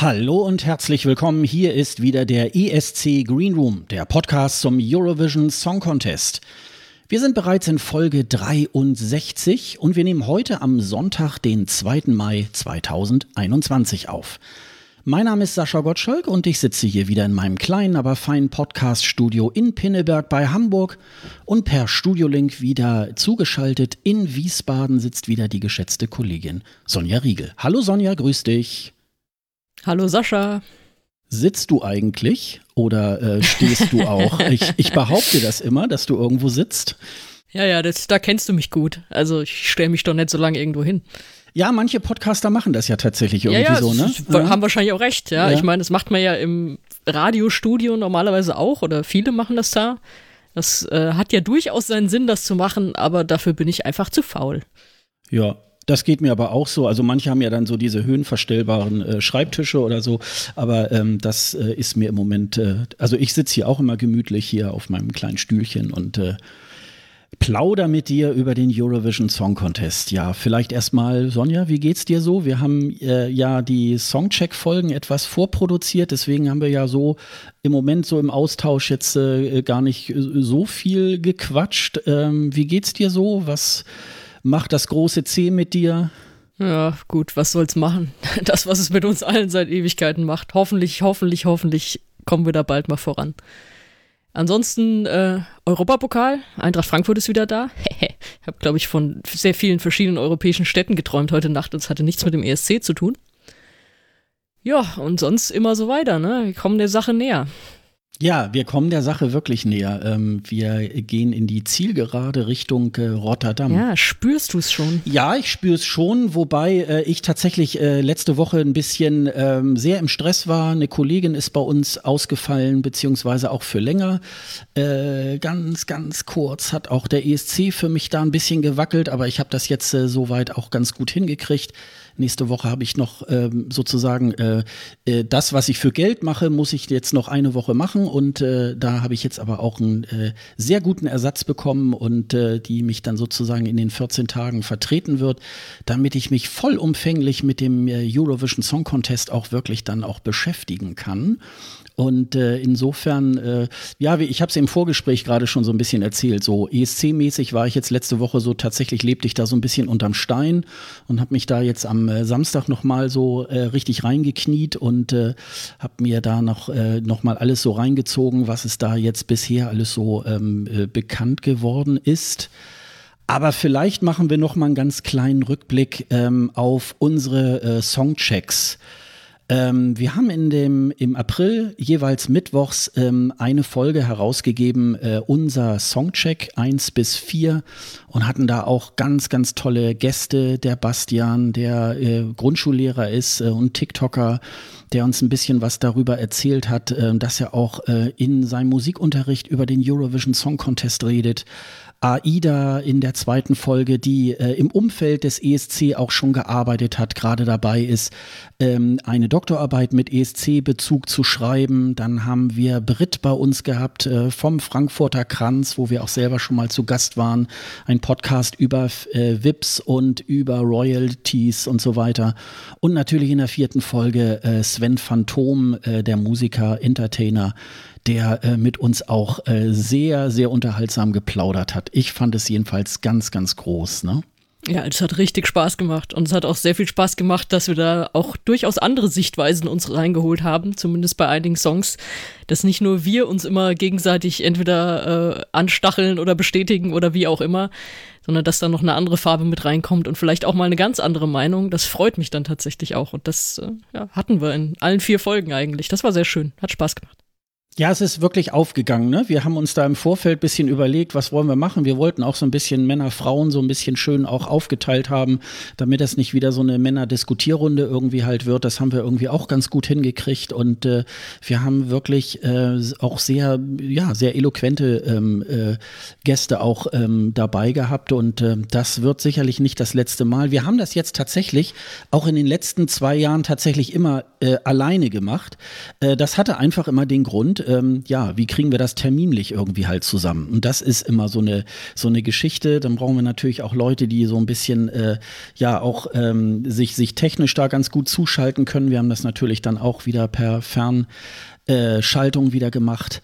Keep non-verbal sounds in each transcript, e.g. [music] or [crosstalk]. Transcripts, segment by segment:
Hallo und herzlich willkommen. Hier ist wieder der ESC Green Room, der Podcast zum Eurovision Song Contest. Wir sind bereits in Folge 63 und wir nehmen heute am Sonntag, den 2. Mai 2021 auf. Mein Name ist Sascha Gottschalk und ich sitze hier wieder in meinem kleinen, aber feinen Podcast-Studio in Pinneberg bei Hamburg und per Studiolink wieder zugeschaltet in Wiesbaden sitzt wieder die geschätzte Kollegin Sonja Riegel. Hallo Sonja, grüß dich. Hallo Sascha. Sitzt du eigentlich oder äh, stehst du auch? [laughs] ich, ich behaupte das immer, dass du irgendwo sitzt. Ja, ja, das, da kennst du mich gut. Also ich stelle mich doch nicht so lange irgendwo hin. Ja, manche Podcaster machen das ja tatsächlich irgendwie ja, ja, so, ne? Ja. Haben wahrscheinlich auch recht, ja. ja. Ich meine, das macht man ja im Radiostudio normalerweise auch oder viele machen das da. Das äh, hat ja durchaus seinen Sinn, das zu machen, aber dafür bin ich einfach zu faul. Ja, das geht mir aber auch so. Also manche haben ja dann so diese höhenverstellbaren äh, Schreibtische oder so, aber ähm, das äh, ist mir im Moment, äh, also ich sitze hier auch immer gemütlich hier auf meinem kleinen Stühlchen und äh, plauder mit dir über den Eurovision Song Contest. Ja, vielleicht erstmal, Sonja, wie geht's dir so? Wir haben äh, ja die Songcheck-Folgen etwas vorproduziert, deswegen haben wir ja so im Moment so im Austausch jetzt äh, gar nicht so viel gequatscht. Ähm, wie geht's dir so? Was macht das große C mit dir. Ja, gut, was soll's machen? [laughs] Das, was es mit uns allen seit Ewigkeiten macht. Hoffentlich, hoffentlich, hoffentlich kommen wir da bald mal voran. Ansonsten äh, Europapokal, Eintracht Frankfurt ist wieder da. [laughs] ich habe, glaube ich, von sehr vielen verschiedenen europäischen Städten geträumt heute Nacht und es hatte nichts mit dem ESC zu tun. Ja, und sonst immer so weiter, ne? Wir kommen der Sache näher. Ja, wir kommen der Sache wirklich näher. Ähm, wir gehen in die Zielgerade Richtung äh, Rotterdam. Ja, spürst du es schon? Ja, ich spüre es schon, wobei äh, ich tatsächlich äh, letzte Woche ein bisschen ähm, sehr im Stress war. Eine Kollegin ist bei uns ausgefallen, beziehungsweise auch für länger. ganz, ganz kurz hat auch der ESC für mich da ein bisschen gewackelt, aber ich habe das jetzt soweit auch ganz gut hingekriegt. Nächste Woche habe ich noch ähm, sozusagen äh, äh, das, was ich für Geld mache, muss ich jetzt noch eine Woche machen. Und äh, da habe ich jetzt aber auch einen äh, sehr guten Ersatz bekommen und äh, die mich dann sozusagen in den 14 Tagen vertreten wird, damit ich mich vollumfänglich mit dem äh, Eurovision Song Contest auch wirklich dann auch beschäftigen kann. Und äh, insofern, äh, ja, ich habe es im Vorgespräch gerade schon so ein bisschen erzählt. So ESC-mäßig war ich jetzt letzte Woche so, tatsächlich lebte ich da so ein bisschen unterm Stein und habe mich da jetzt am äh, Samstag nochmal so äh, richtig reingekniet und äh, habe mir da noch, äh, noch mal alles so reingezogen, was es da jetzt bisher alles so ähm, äh, bekannt geworden ist. Aber vielleicht machen wir noch mal einen ganz kleinen Rückblick ähm, auf unsere äh, Songchecks. Ähm, wir haben in dem, im April jeweils mittwochs ähm, eine Folge herausgegeben, äh, unser Songcheck 1 bis 4 und hatten da auch ganz, ganz tolle Gäste. Der Bastian, der äh, Grundschullehrer ist äh, und TikToker, der uns ein bisschen was darüber erzählt hat, äh, dass er auch äh, in seinem Musikunterricht über den Eurovision Song Contest redet. Aida in der zweiten Folge, die äh, im Umfeld des ESC auch schon gearbeitet hat, gerade dabei ist, ähm, eine Doktorarbeit mit ESC-Bezug zu schreiben. Dann haben wir Brit bei uns gehabt äh, vom Frankfurter Kranz, wo wir auch selber schon mal zu Gast waren. Ein Podcast über äh, VIPs und über Royalties und so weiter. Und natürlich in der vierten Folge äh, Sven Phantom, äh, der Musiker, Entertainer, der äh, mit uns auch äh, sehr, sehr unterhaltsam geplaudert hat. Ich fand es jedenfalls ganz, ganz groß. Ne? Ja, es hat richtig Spaß gemacht und es hat auch sehr viel Spaß gemacht, dass wir da auch durchaus andere Sichtweisen uns reingeholt haben, zumindest bei einigen Songs, dass nicht nur wir uns immer gegenseitig entweder äh, anstacheln oder bestätigen oder wie auch immer, sondern dass da noch eine andere Farbe mit reinkommt und vielleicht auch mal eine ganz andere Meinung. Das freut mich dann tatsächlich auch und das äh, ja, hatten wir in allen vier Folgen eigentlich. Das war sehr schön, hat Spaß gemacht. Ja, es ist wirklich aufgegangen. Ne? Wir haben uns da im Vorfeld bisschen überlegt, was wollen wir machen. Wir wollten auch so ein bisschen Männer, Frauen so ein bisschen schön auch aufgeteilt haben, damit das nicht wieder so eine Männer-Diskutierrunde irgendwie halt wird. Das haben wir irgendwie auch ganz gut hingekriegt und äh, wir haben wirklich äh, auch sehr, ja, sehr eloquente ähm, äh, Gäste auch ähm, dabei gehabt und äh, das wird sicherlich nicht das letzte Mal. Wir haben das jetzt tatsächlich auch in den letzten zwei Jahren tatsächlich immer äh, alleine gemacht. Äh, das hatte einfach immer den Grund, ähm, ja, wie kriegen wir das terminlich irgendwie halt zusammen? Und das ist immer so eine, so eine Geschichte. Dann brauchen wir natürlich auch Leute, die so ein bisschen, äh, ja, auch ähm, sich, sich technisch da ganz gut zuschalten können. Wir haben das natürlich dann auch wieder per Fernschaltung wieder gemacht.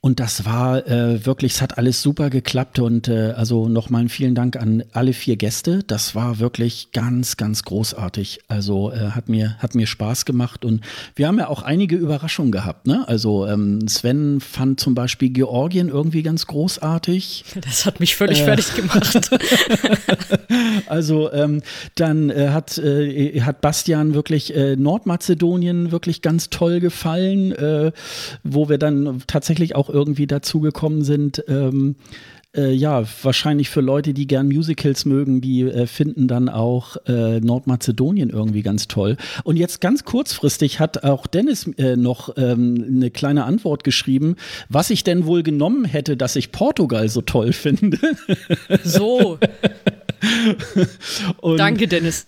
Und das war äh, wirklich, es hat alles super geklappt und äh, also nochmal einen vielen Dank an alle vier Gäste. Das war wirklich ganz, ganz großartig. Also äh, hat mir hat mir Spaß gemacht und wir haben ja auch einige Überraschungen gehabt. Ne? Also ähm, Sven fand zum Beispiel Georgien irgendwie ganz großartig. Das hat mich völlig fertig gemacht. [laughs] also ähm, dann äh, hat äh, hat Bastian wirklich äh, Nordmazedonien wirklich ganz toll gefallen, äh, wo wir dann tatsächlich auch irgendwie dazugekommen sind. Ähm, äh, ja, wahrscheinlich für Leute, die gern Musicals mögen, die äh, finden dann auch äh, Nordmazedonien irgendwie ganz toll. Und jetzt ganz kurzfristig hat auch Dennis äh, noch ähm, eine kleine Antwort geschrieben, was ich denn wohl genommen hätte, dass ich Portugal so toll finde. So. [laughs] [laughs] Danke, Dennis.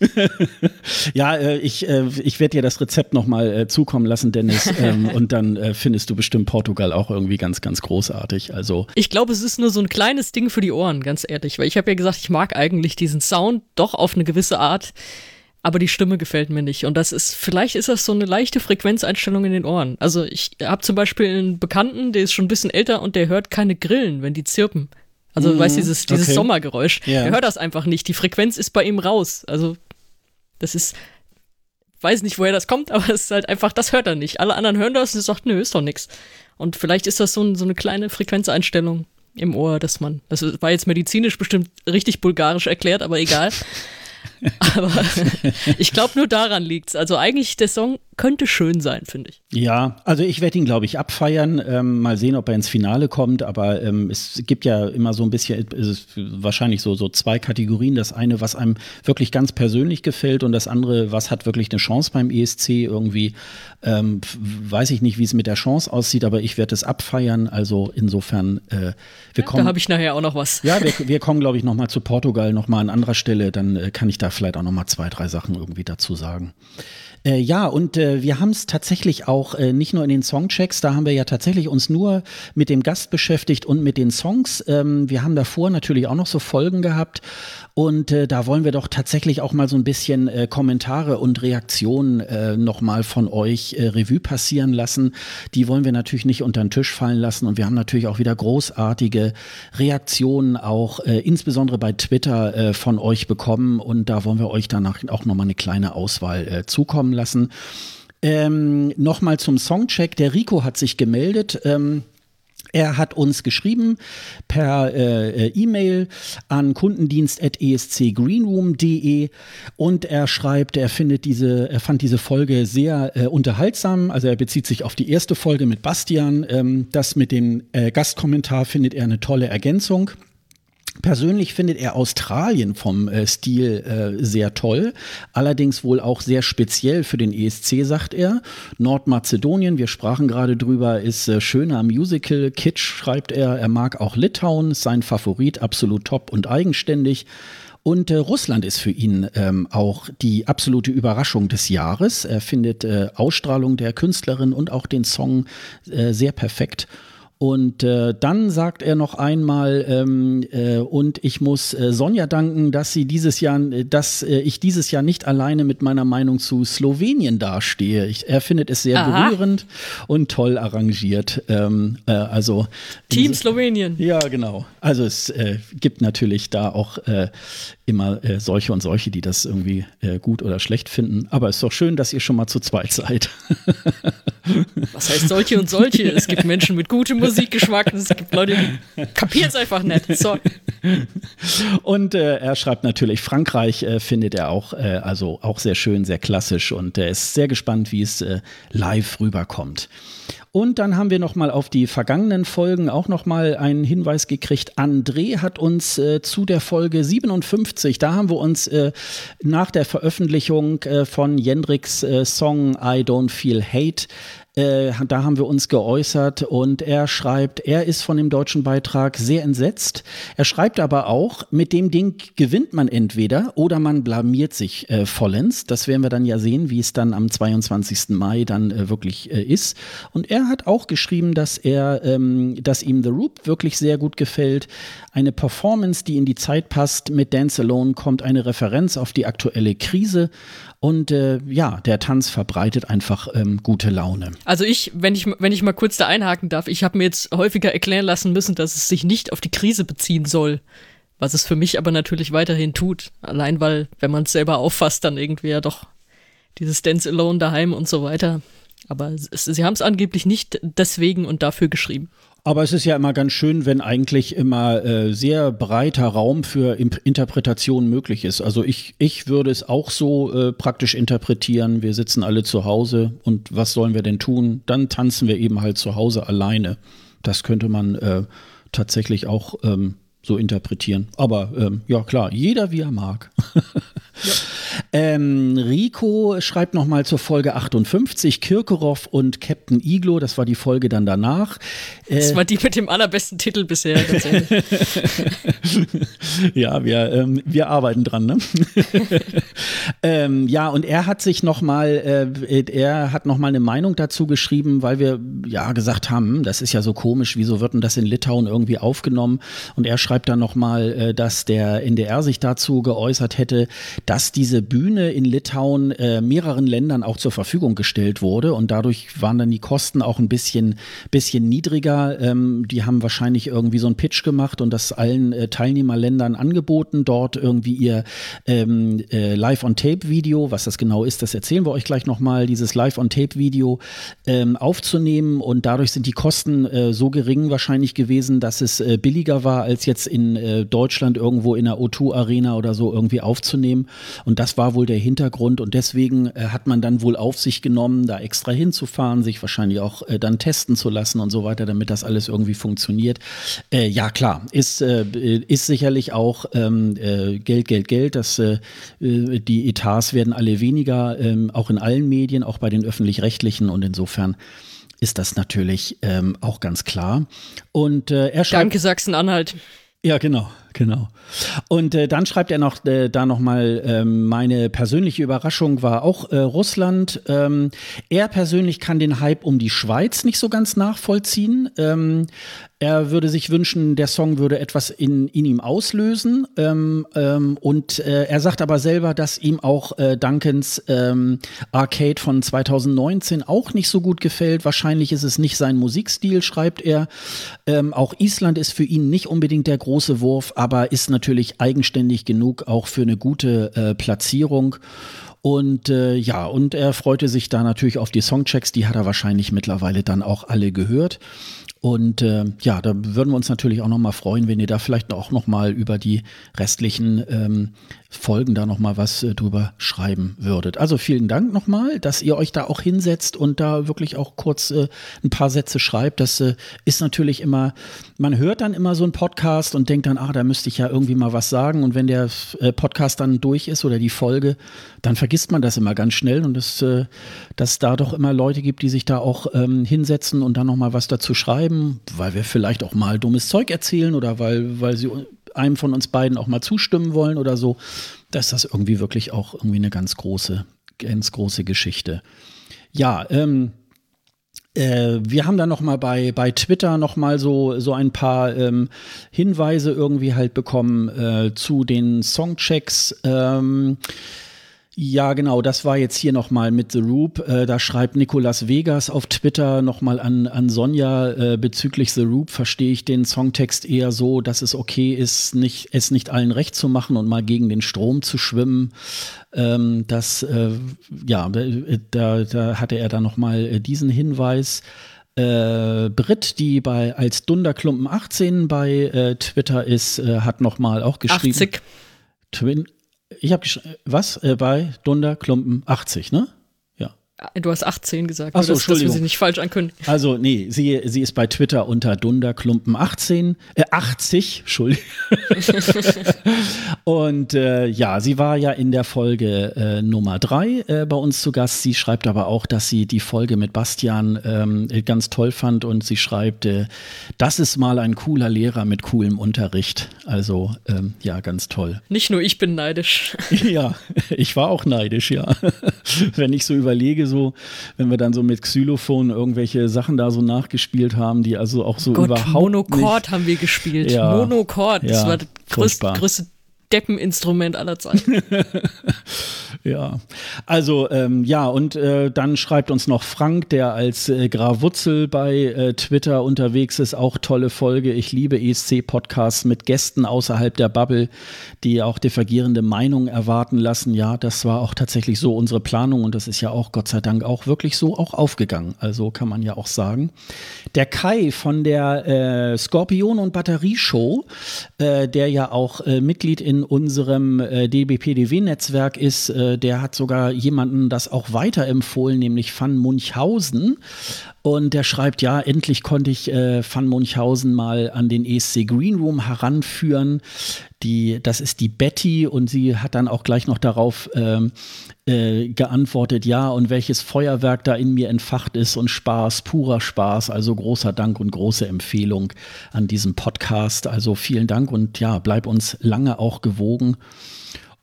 [laughs] ja, äh, ich, äh, ich werde dir das Rezept nochmal äh, zukommen lassen, Dennis. [laughs] Ähm, und dann äh, findest du bestimmt Portugal auch irgendwie ganz, ganz großartig. Also ich glaube, es ist nur so ein kleines Ding für die Ohren, ganz ehrlich. Weil ich habe ja gesagt, ich mag eigentlich diesen Sound doch auf eine gewisse Art. Aber die Stimme gefällt mir nicht. Und das ist, vielleicht ist das so eine leichte Frequenzeinstellung in den Ohren. Also ich habe zum Beispiel einen Bekannten, der ist schon ein bisschen älter und der hört keine Grillen, wenn die zirpen. Also, mhm, weißt du, dieses, dieses okay. Sommergeräusch. Ja. Er hört das einfach nicht. Die Frequenz ist bei ihm raus. Also, das ist, weiß nicht, woher das kommt, [laughs] aber es ist halt einfach, das hört er nicht. Alle anderen hören das und sagt, nö, ist doch nix. Und vielleicht ist das so, ein, so eine kleine Frequenzeinstellung im Ohr, dass man, das war jetzt medizinisch bestimmt richtig bulgarisch erklärt, aber egal. [laughs] [laughs] Aber ich glaube, nur daran liegt's. Also eigentlich, der Song könnte schön sein, finde ich. Ja, also ich werde ihn, glaube ich, abfeiern. Ähm, mal sehen, ob er ins Finale kommt. Aber ähm, es gibt ja immer so ein bisschen, ist wahrscheinlich so, so zwei Kategorien. Das eine, was einem wirklich ganz persönlich gefällt und das andere, was hat wirklich eine Chance beim ESC irgendwie. Ähm, weiß ich nicht, wie es mit der Chance aussieht, aber ich werde es abfeiern. Also insofern, äh, wir kommen. Da habe ich nachher auch noch was. Ja, wir, wir kommen, glaube ich, noch mal zu Portugal, noch mal an anderer Stelle. Dann äh, kann ich da vielleicht auch noch mal zwei, drei Sachen irgendwie dazu sagen. Äh, ja, und äh, wir haben es tatsächlich auch äh, nicht nur in den Songchecks, da haben wir ja tatsächlich uns nur mit dem Gast beschäftigt und mit den Songs. Ähm, wir haben davor natürlich auch noch so Folgen gehabt und äh, da wollen wir doch tatsächlich auch mal so ein bisschen äh, Kommentare und Reaktionen äh, nochmal von euch äh, Revue passieren lassen. Die wollen wir natürlich nicht unter den Tisch fallen lassen und wir haben natürlich auch wieder großartige Reaktionen auch insbesondere bei Twitter von euch bekommen und da wollen wir euch danach auch nochmal eine kleine Auswahl zukommen zukommen lassen. Ähm, Nochmal zum Songcheck. Der Rico hat sich gemeldet. Ähm, er hat uns geschrieben per äh, E-Mail an kundendienst.escgreenroom.de und er schreibt, er findet diese, er fand diese Folge sehr äh, unterhaltsam. Also er bezieht sich auf die erste Folge mit Bastian. Ähm, das mit dem äh, Gastkommentar findet er eine tolle Ergänzung. Persönlich findet er Australien vom äh, Stil äh, sehr toll, allerdings wohl auch sehr speziell für den ESC, sagt er. Nordmazedonien, wir sprachen gerade drüber, ist äh, schöner Musical. Kitsch schreibt er, er mag auch Litauen, ist sein Favorit, absolut top und eigenständig. Und äh, Russland ist für ihn ähm, auch die absolute Überraschung des Jahres. Er findet äh, Ausstrahlung der Künstlerin und auch den Song äh, sehr perfekt. Und äh, dann sagt er noch einmal, ähm, äh, und ich muss äh, Sonja danken, dass sie dieses Jahr, äh, dass äh, ich dieses Jahr nicht alleine mit meiner Meinung zu Slowenien dastehe. Ich, er findet es sehr Aha. berührend und toll arrangiert. Ähm, äh, also Team Slowenien. Ja, genau. Also es äh, gibt natürlich da auch äh, immer äh, solche und solche, die das irgendwie äh, gut oder schlecht finden. Aber es ist doch schön, dass ihr schon mal zu zweit seid. Was heißt solche und solche? Es gibt [laughs] Menschen mit gutem Musik Musikgeschmack. Es gibt Leute, die kapieren es einfach nicht. So. Und äh, er schreibt natürlich, Frankreich äh, findet er auch, äh, also auch sehr schön, sehr klassisch und er ist sehr gespannt, wie es äh, live rüberkommt. Und dann haben wir noch mal auf die vergangenen Folgen auch noch mal einen Hinweis gekriegt. André hat uns äh, zu der Folge 57, da haben wir uns äh, nach der Veröffentlichung äh, von Jendriks äh, Song I Don't Feel Hate äh, da haben wir uns geäußert und er schreibt, er ist von dem deutschen Beitrag sehr entsetzt. Er schreibt aber auch, mit dem Ding gewinnt man entweder oder man blamiert sich äh, vollends. Das werden wir dann ja sehen, wie es dann am 22. Mai dann äh, wirklich äh, ist. Und er hat auch geschrieben, dass er, ähm, dass ihm The Roop wirklich sehr gut gefällt. Eine Performance, die in die Zeit passt. Mit Dance Alone kommt eine Referenz auf die aktuelle Krise und äh, ja, der Tanz verbreitet einfach ähm, gute Laune. Also ich, wenn ich, wenn ich mal kurz da einhaken darf, ich habe mir jetzt häufiger erklären lassen müssen, dass es sich nicht auf die Krise beziehen soll. Was es für mich aber natürlich weiterhin tut. Allein weil, wenn man es selber auffasst, dann irgendwie ja doch dieses Dance Alone daheim und so weiter. Aber es, sie haben es angeblich nicht deswegen und dafür geschrieben. Aber es ist ja immer ganz schön, wenn eigentlich immer äh, sehr breiter Raum für Imp Interpretation möglich ist. Also ich, ich würde es auch so äh, praktisch interpretieren. Wir sitzen alle zu Hause und was sollen wir denn tun? Dann tanzen wir eben halt zu Hause alleine. Das könnte man äh, tatsächlich auch ähm, so interpretieren. Aber ähm, ja klar, jeder wie er mag. [laughs] ja. ähm, Rico schreibt nochmal zur Folge 58, Kirkorov und Captain Iglo, das war die Folge dann danach. Äh, das war die mit dem allerbesten Titel bisher. [laughs] ja, wir, ähm, wir arbeiten dran, ne? [laughs] ähm, ja, und er hat sich nochmal, äh, er hat nochmal eine Meinung dazu geschrieben, weil wir ja gesagt haben, hm, das ist ja so komisch, wieso wird denn das in Litauen irgendwie aufgenommen? Und er schreibt dann nochmal, äh, dass der NDR sich dazu geäußert hätte, dass diese Bühne in Litauen äh, mehreren Ländern auch zur Verfügung gestellt wurde und dadurch waren dann die Kosten auch ein bisschen, bisschen niedriger. Ähm, die haben wahrscheinlich irgendwie so einen Pitch gemacht und das allen äh, Teilnehmerländern angeboten, dort irgendwie ihr ähm, äh, Live-on-Tape-Video, was das genau ist, das erzählen wir euch gleich nochmal, dieses Live-on-Tape-Video ähm, aufzunehmen und dadurch sind die Kosten äh, so gering wahrscheinlich gewesen, dass es äh, billiger war, als jetzt in äh, Deutschland irgendwo in der O2-Arena oder so irgendwie aufzunehmen. Und das war wohl der Hintergrund. Und deswegen äh, hat man dann wohl auf sich genommen, da extra hinzufahren, sich wahrscheinlich auch äh, dann testen zu lassen und so weiter, damit das alles irgendwie funktioniert. Äh, ja, klar, ist, äh, ist sicherlich auch ähm, äh, Geld, Geld, Geld. Das, äh, die Etats werden alle weniger, ähm, auch in allen Medien, auch bei den öffentlich-rechtlichen. Und insofern ist das natürlich ähm, auch ganz klar. Und äh, er schreibt. Danke, Sachsen-Anhalt. Ja, genau, genau. Und äh, dann schreibt er noch äh, da nochmal, ähm, meine persönliche Überraschung war auch äh, Russland. Ähm, er persönlich kann den Hype um die Schweiz nicht so ganz nachvollziehen. Ähm, er würde sich wünschen, der Song würde etwas in, in ihm auslösen. Ähm, ähm, und äh, er sagt aber selber, dass ihm auch äh, Duncans ähm, Arcade von 2019 auch nicht so gut gefällt. Wahrscheinlich ist es nicht sein Musikstil, schreibt er. Ähm, auch Island ist für ihn nicht unbedingt der große Wurf, aber ist natürlich eigenständig genug auch für eine gute äh, Platzierung. Und äh, ja, und er freute sich da natürlich auf die Songchecks, die hat er wahrscheinlich mittlerweile dann auch alle gehört. Und äh, ja, da würden wir uns natürlich auch nochmal freuen, wenn ihr da vielleicht auch nochmal über die restlichen ähm, Folgen da nochmal was äh, drüber schreiben würdet. Also vielen Dank nochmal, dass ihr euch da auch hinsetzt und da wirklich auch kurz äh, ein paar Sätze schreibt. Das äh, ist natürlich immer, man hört dann immer so einen Podcast und denkt dann, ah, da müsste ich ja irgendwie mal was sagen. Und wenn der äh, Podcast dann durch ist oder die Folge, dann vergisst man das immer ganz schnell und es, äh, dass da doch immer Leute gibt, die sich da auch ähm, hinsetzen und dann nochmal was dazu schreiben, weil wir vielleicht auch mal dummes Zeug erzählen oder weil, weil sie einem von uns beiden auch mal zustimmen wollen oder so, da ist das irgendwie wirklich auch irgendwie eine ganz große, ganz große Geschichte. Ja, ähm, äh, wir haben dann noch mal bei, bei Twitter noch mal so, so ein paar ähm, Hinweise irgendwie halt bekommen äh, zu den Songchecks. Ähm, ja, genau, das war jetzt hier nochmal mit The Roop. Äh, da schreibt Nicolas Vegas auf Twitter nochmal an, an Sonja äh, bezüglich The Roop. Verstehe ich den Songtext eher so, dass es okay ist, nicht, es nicht allen recht zu machen und mal gegen den Strom zu schwimmen. Ähm, das, äh, ja, da, da hatte er dann nochmal äh, diesen Hinweis. Äh, Britt, die bei als Dunderklumpen 18 bei äh, Twitter ist, äh, hat nochmal auch geschrieben. 80. Twin, ich habe was? Äh, bei Dunderklumpen 80, ne? Du hast 18 gesagt, Ach so, das, dass wir sie nicht falsch ankündigen. Also, nee, sie, sie ist bei Twitter unter Dunderklumpen18, äh, 80, Entschuldigung. [laughs] Und äh, ja, sie war ja in der Folge äh, Nummer 3 äh, bei uns zu Gast. Sie schreibt aber auch, dass sie die Folge mit Bastian ähm, ganz toll fand und sie schreibt, äh, das ist mal ein cooler Lehrer mit coolem Unterricht. Also, ähm, ja, ganz toll. Nicht nur ich bin neidisch. [laughs] Ja, ich war auch neidisch, ja. [laughs] Wenn ich so überlege, so, wenn wir dann so mit Xylophon irgendwelche Sachen da so nachgespielt haben, die also auch so Gott, überhaupt Monochord nicht, haben wir gespielt. Ja. Monochord, das Ja, war das größte, größte Deppeninstrument aller Zeiten. [laughs] Ja, also ähm, ja, und äh, dann schreibt uns noch Frank, der als äh, Graf Wutzel bei äh, Twitter unterwegs ist, auch tolle Folge. Ich liebe ESC-Podcasts mit Gästen außerhalb der Bubble, die auch divergierende Meinungen erwarten lassen. Ja, das war auch tatsächlich so unsere Planung und das ist ja auch Gott sei Dank auch wirklich so auch aufgegangen. Also kann man ja auch sagen. Der Kai von der äh, Skorpion- und Batterieshow, äh, der ja auch äh, Mitglied in unserem äh, DBPDW-Netzwerk ist, äh, der hat sogar jemanden das auch weiterempfohlen, nämlich Van Munchhausen. Und der schreibt, ja, endlich konnte ich äh, Van Munchhausen mal an den ESC Green Room heranführen. Die, das ist die Betty und sie hat dann auch gleich noch darauf ähm, äh, geantwortet, ja, und welches Feuerwerk da in mir entfacht ist und Spaß, purer Spaß. Also großer Dank und große Empfehlung an diesem Podcast. Also vielen Dank und ja, bleib uns lange auch gewogen.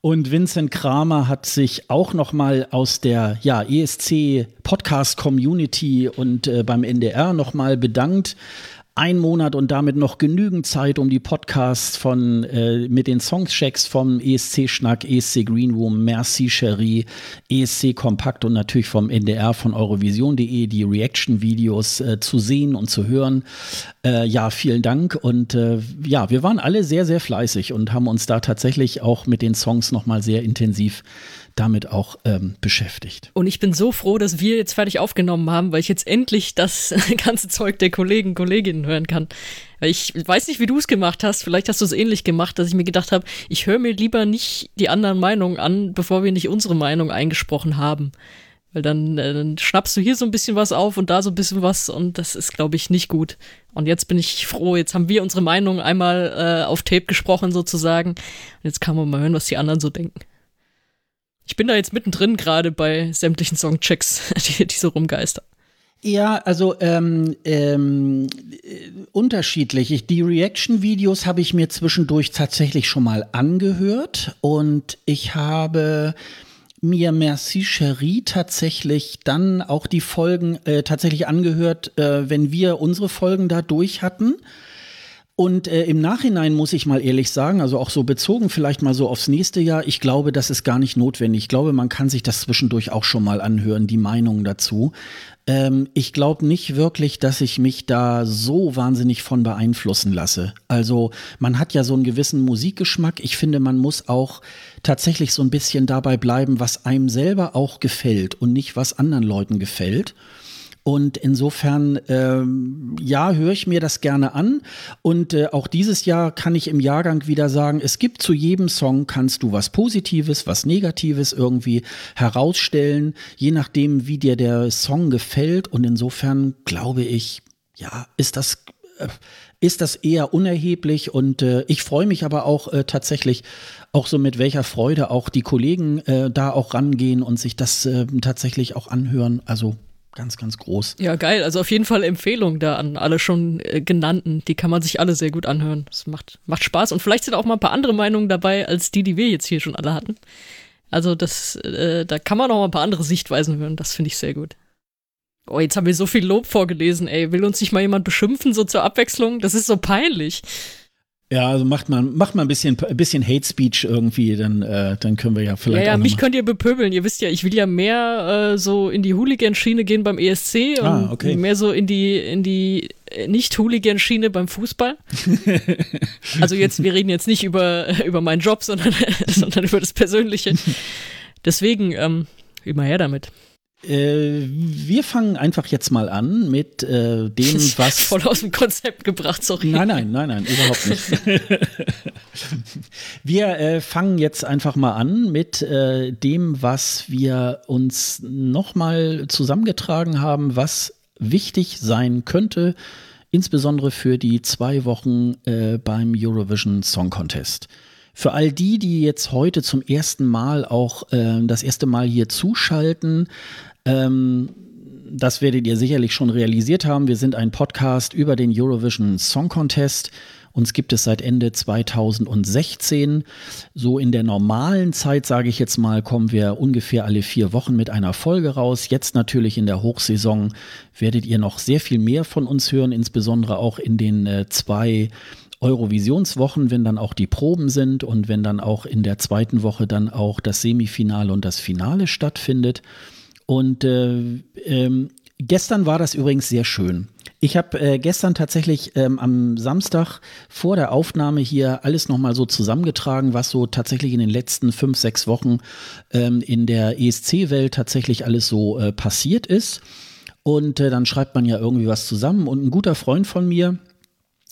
Und Vincent Kramer hat sich auch noch mal aus der ja, ESC Podcast Community und äh, beim NDR noch mal bedankt. Ein Monat und damit noch genügend Zeit, um die Podcasts von äh, mit den Songchecks vom ESC Schnack, ESC Green Room, Merci Cherie, ESC Kompakt und natürlich vom NDR von Eurovision.de die Reaction-Videos äh, zu sehen und zu hören. Äh, ja, vielen Dank und äh, ja, wir waren alle sehr, sehr fleißig und haben uns da tatsächlich auch mit den Songs noch mal sehr intensiv damit auch ähm, beschäftigt. Und ich bin so froh, dass wir jetzt fertig aufgenommen haben, weil ich jetzt endlich das [laughs] ganze Zeug der Kollegen, Kolleginnen hören kann. Ich weiß nicht, wie du es gemacht hast. Vielleicht hast du es ähnlich gemacht, dass ich mir gedacht habe, ich höre mir lieber nicht die anderen Meinungen an, bevor wir nicht unsere Meinung eingesprochen haben. Weil dann, äh, dann schnappst du hier so ein bisschen was auf und da so ein bisschen was und das ist, glaube ich, nicht gut. Und jetzt bin ich froh, jetzt haben wir unsere Meinung einmal äh, auf Tape gesprochen sozusagen. Und jetzt kann man mal hören, was die anderen so denken. Ich bin da jetzt mittendrin gerade bei sämtlichen Songchecks, [laughs] die, die so rumgeistern. Ja, also ähm, ähm, äh, unterschiedlich. Ich, die Reaction-Videos habe ich mir zwischendurch tatsächlich schon mal angehört und ich habe mir Merci Cherie tatsächlich dann auch die Folgen äh, tatsächlich angehört, äh, wenn wir unsere Folgen da durch hatten. Und äh, im Nachhinein muss ich mal ehrlich sagen, also auch so bezogen vielleicht mal so aufs nächste Jahr, ich glaube, das ist gar nicht notwendig. Ich glaube, man kann sich das zwischendurch auch schon mal anhören, die Meinungen dazu. Ähm, ich glaube nicht wirklich, dass ich mich da so wahnsinnig von beeinflussen lasse. Also man hat ja so einen gewissen Musikgeschmack. Ich finde, man muss auch tatsächlich so ein bisschen dabei bleiben, was einem selber auch gefällt und nicht was anderen Leuten gefällt. Und insofern, ähm, ja, höre ich mir das gerne an. Und äh, auch dieses Jahr kann ich im Jahrgang wieder sagen, es gibt zu jedem Song, kannst du was Positives, was Negatives irgendwie herausstellen, je nachdem, wie dir der Song gefällt. Und insofern glaube ich, ja, ist das, äh, ist das eher unerheblich. Und äh, ich freue mich aber auch äh, tatsächlich, auch so mit welcher Freude auch die Kollegen äh, da auch rangehen und sich das äh, tatsächlich auch anhören. Also ganz, ganz groß. Ja, geil. Also auf jeden Fall Empfehlung da an alle schon äh, genannten. Die kann man sich alle sehr gut anhören. Das macht, macht Spaß. Und vielleicht sind auch mal ein paar andere Meinungen dabei, als die, die wir jetzt hier schon alle hatten. Also das, äh, da kann man auch mal ein paar andere Sichtweisen hören. Das finde ich sehr gut. Oh, jetzt haben wir so viel Lob vorgelesen, ey. Will uns nicht mal jemand beschimpfen, so zur Abwechslung? Das ist so peinlich. Ja, also macht man, macht mal ein bisschen, ein bisschen Hate Speech irgendwie, dann, äh, dann können wir ja vielleicht. Ja, ja, mich mal- könnt ihr bepöbeln. Ihr wisst ja, ich will ja mehr äh, so in die Hooligan-Schiene gehen beim ESC und Ah, okay. mehr so in die, in die äh, nicht-Hooligan-Schiene beim Fußball. [laughs] also jetzt, wir reden jetzt nicht über, [laughs] über meinen Job, sondern, [laughs] sondern über das Persönliche. Deswegen, ähm, immer her damit. Äh, wir fangen einfach jetzt mal an mit äh, dem, was. Voll aus dem Konzept gebracht, sorry. Nein, nein, nein, nein, überhaupt nicht. [laughs] wir äh, fangen jetzt einfach mal an mit äh, dem, was wir uns nochmal zusammengetragen haben, was wichtig sein könnte, insbesondere für die zwei Wochen äh, beim Eurovision Song Contest. Für all die, die jetzt heute zum ersten Mal auch äh, das erste Mal hier zuschalten, ähm, das werdet ihr sicherlich schon realisiert haben. Wir sind ein Podcast über den Eurovision Song Contest. Uns gibt es seit Ende 2016. So in der normalen Zeit, sage ich jetzt mal, kommen wir ungefähr alle vier Wochen mit einer Folge raus. Jetzt natürlich in der Hochsaison werdet ihr noch sehr viel mehr von uns hören, insbesondere auch in den äh, zwei Eurovisionswochen, wenn dann auch die Proben sind und wenn dann auch in der zweiten Woche dann auch das Semifinale und das Finale stattfindet. Und äh, ähm, gestern war das übrigens sehr schön. Ich habe äh, gestern tatsächlich ähm, am Samstag vor der Aufnahme hier alles nochmal so zusammengetragen, was so tatsächlich in den letzten fünf, sechs Wochen ähm, in der ESC-Welt tatsächlich alles so äh, passiert ist. Und äh, dann schreibt man ja irgendwie was zusammen. Und ein guter Freund von mir,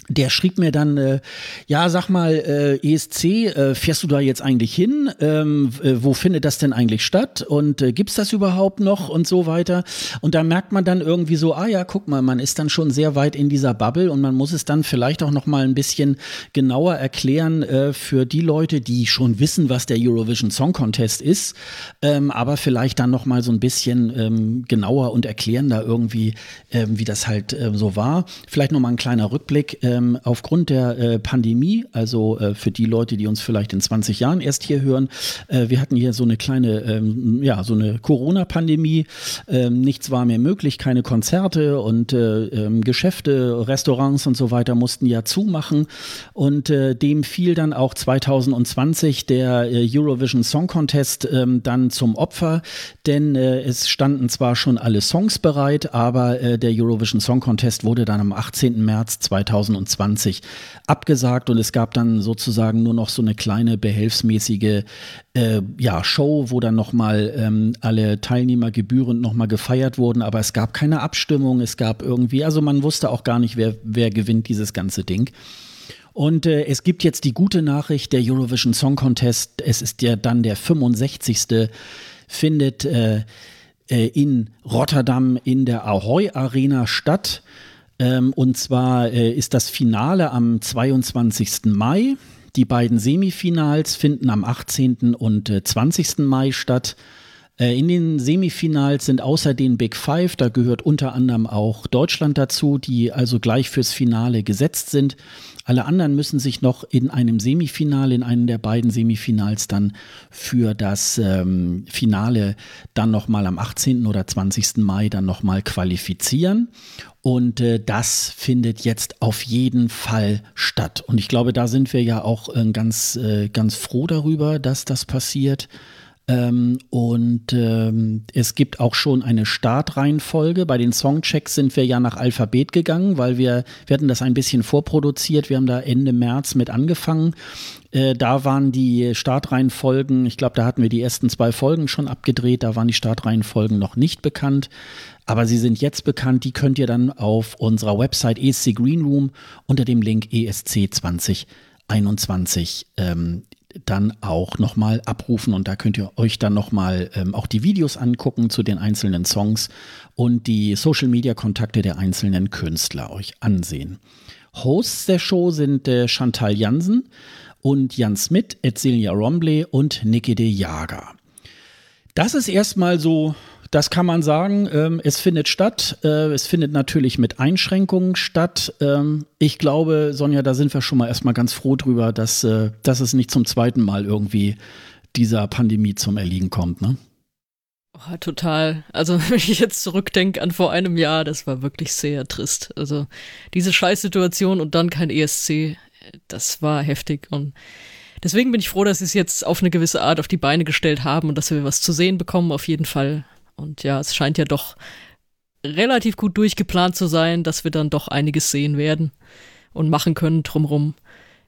der schrieb mir dann, äh, ja, sag mal, äh, ESC, äh, fährst du da jetzt eigentlich hin? Ähm, äh, wo findet das denn eigentlich statt? Und äh, gibt's das überhaupt noch und so weiter? Und da merkt man dann irgendwie so, ah ja, guck mal, man ist dann schon sehr weit in dieser Bubble und man muss es dann vielleicht auch noch mal ein bisschen genauer erklären äh, für die Leute, die schon wissen, was der Eurovision Song Contest ist, ähm, aber vielleicht dann noch mal so ein bisschen ähm, genauer und erklären da irgendwie, ähm, wie das halt äh, so war. Vielleicht noch mal ein kleiner Rückblick. Äh, ähm, aufgrund der äh, Pandemie, also äh, für die Leute, die uns vielleicht in 20 Jahren erst hier hören, äh, wir hatten hier so eine kleine, ähm, ja, so eine Corona-Pandemie. Ähm, nichts war mehr möglich, keine Konzerte und äh, ähm, Geschäfte, Restaurants und so weiter mussten ja zumachen. Und äh, dem fiel dann auch 2020 der äh, Eurovision Song Contest ähm, dann zum Opfer, denn es standen zwar schon alle Songs bereit, aber der Eurovision Song Contest wurde dann am 18. März 2020 2020 abgesagt und es gab dann sozusagen nur noch so eine kleine behelfsmäßige äh, ja, Show, wo dann nochmal ähm, alle Teilnehmer gebührend nochmal gefeiert wurden, aber es gab keine Abstimmung, es gab irgendwie, also man wusste auch gar nicht, wer, wer gewinnt dieses ganze Ding. Und äh, es gibt jetzt die gute Nachricht, der Eurovision Song Contest, es ist ja dann der 65. findet äh, äh, in Rotterdam in der Ahoy Arena statt. Ähm, und zwar äh, ist das Finale am 22. Mai. Die beiden Semifinals finden am 18. und äh, 20. Mai statt. Äh, in den Semifinals sind außer den Big Five, da gehört unter anderem auch Deutschland dazu, die also gleich fürs Finale gesetzt sind. Alle anderen müssen sich noch in einem Semifinale, in einem der beiden Semifinals dann für das ähm, Finale dann nochmal am 18. oder 20. Mai dann nochmal qualifizieren. Und äh, das findet jetzt auf jeden Fall statt. Und ich glaube, da sind wir ja auch äh, ganz, äh, ganz froh darüber, dass das passiert. Ähm, und ähm, es gibt auch schon eine Startreihenfolge. Bei den Songchecks sind wir ja nach Alphabet gegangen, weil wir, wir hatten das ein bisschen vorproduziert. Wir haben da Ende März mit angefangen. Äh, da waren die Startreihenfolgen, ich glaube, da hatten wir die ersten zwei Folgen schon abgedreht. Da waren die Startreihenfolgen noch nicht bekannt. Aber sie sind jetzt bekannt. Die könnt ihr dann auf unserer Website ESC Green Room unter dem Link ESC 2021 ähm, dann auch nochmal abrufen und da könnt ihr euch dann nochmal ähm, auch die Videos angucken zu den einzelnen Songs und die Social-Media-Kontakte der einzelnen Künstler euch ansehen. Hosts der Show sind äh, Chantal Jansen und Jan Smith, Edsilia Rombley und Niki de Jager. Das ist erstmal so das kann man sagen. Ähm, es findet statt. Äh, es findet natürlich mit Einschränkungen statt. Ähm, ich glaube, Sonja, da sind wir schon mal erstmal ganz froh drüber, dass, äh, dass es nicht zum zweiten Mal irgendwie dieser Pandemie zum Erliegen kommt. Ne? Oh, total. Also, [laughs] wenn ich jetzt zurückdenke an vor einem Jahr, das war wirklich sehr trist. Also, diese Scheißsituation und dann kein ESC, das war heftig. Und deswegen bin ich froh, dass sie es jetzt auf eine gewisse Art auf die Beine gestellt haben und dass wir was zu sehen bekommen, auf jeden Fall. Und ja, es scheint ja doch relativ gut durchgeplant zu sein, dass wir dann doch einiges sehen werden und machen können drumrum.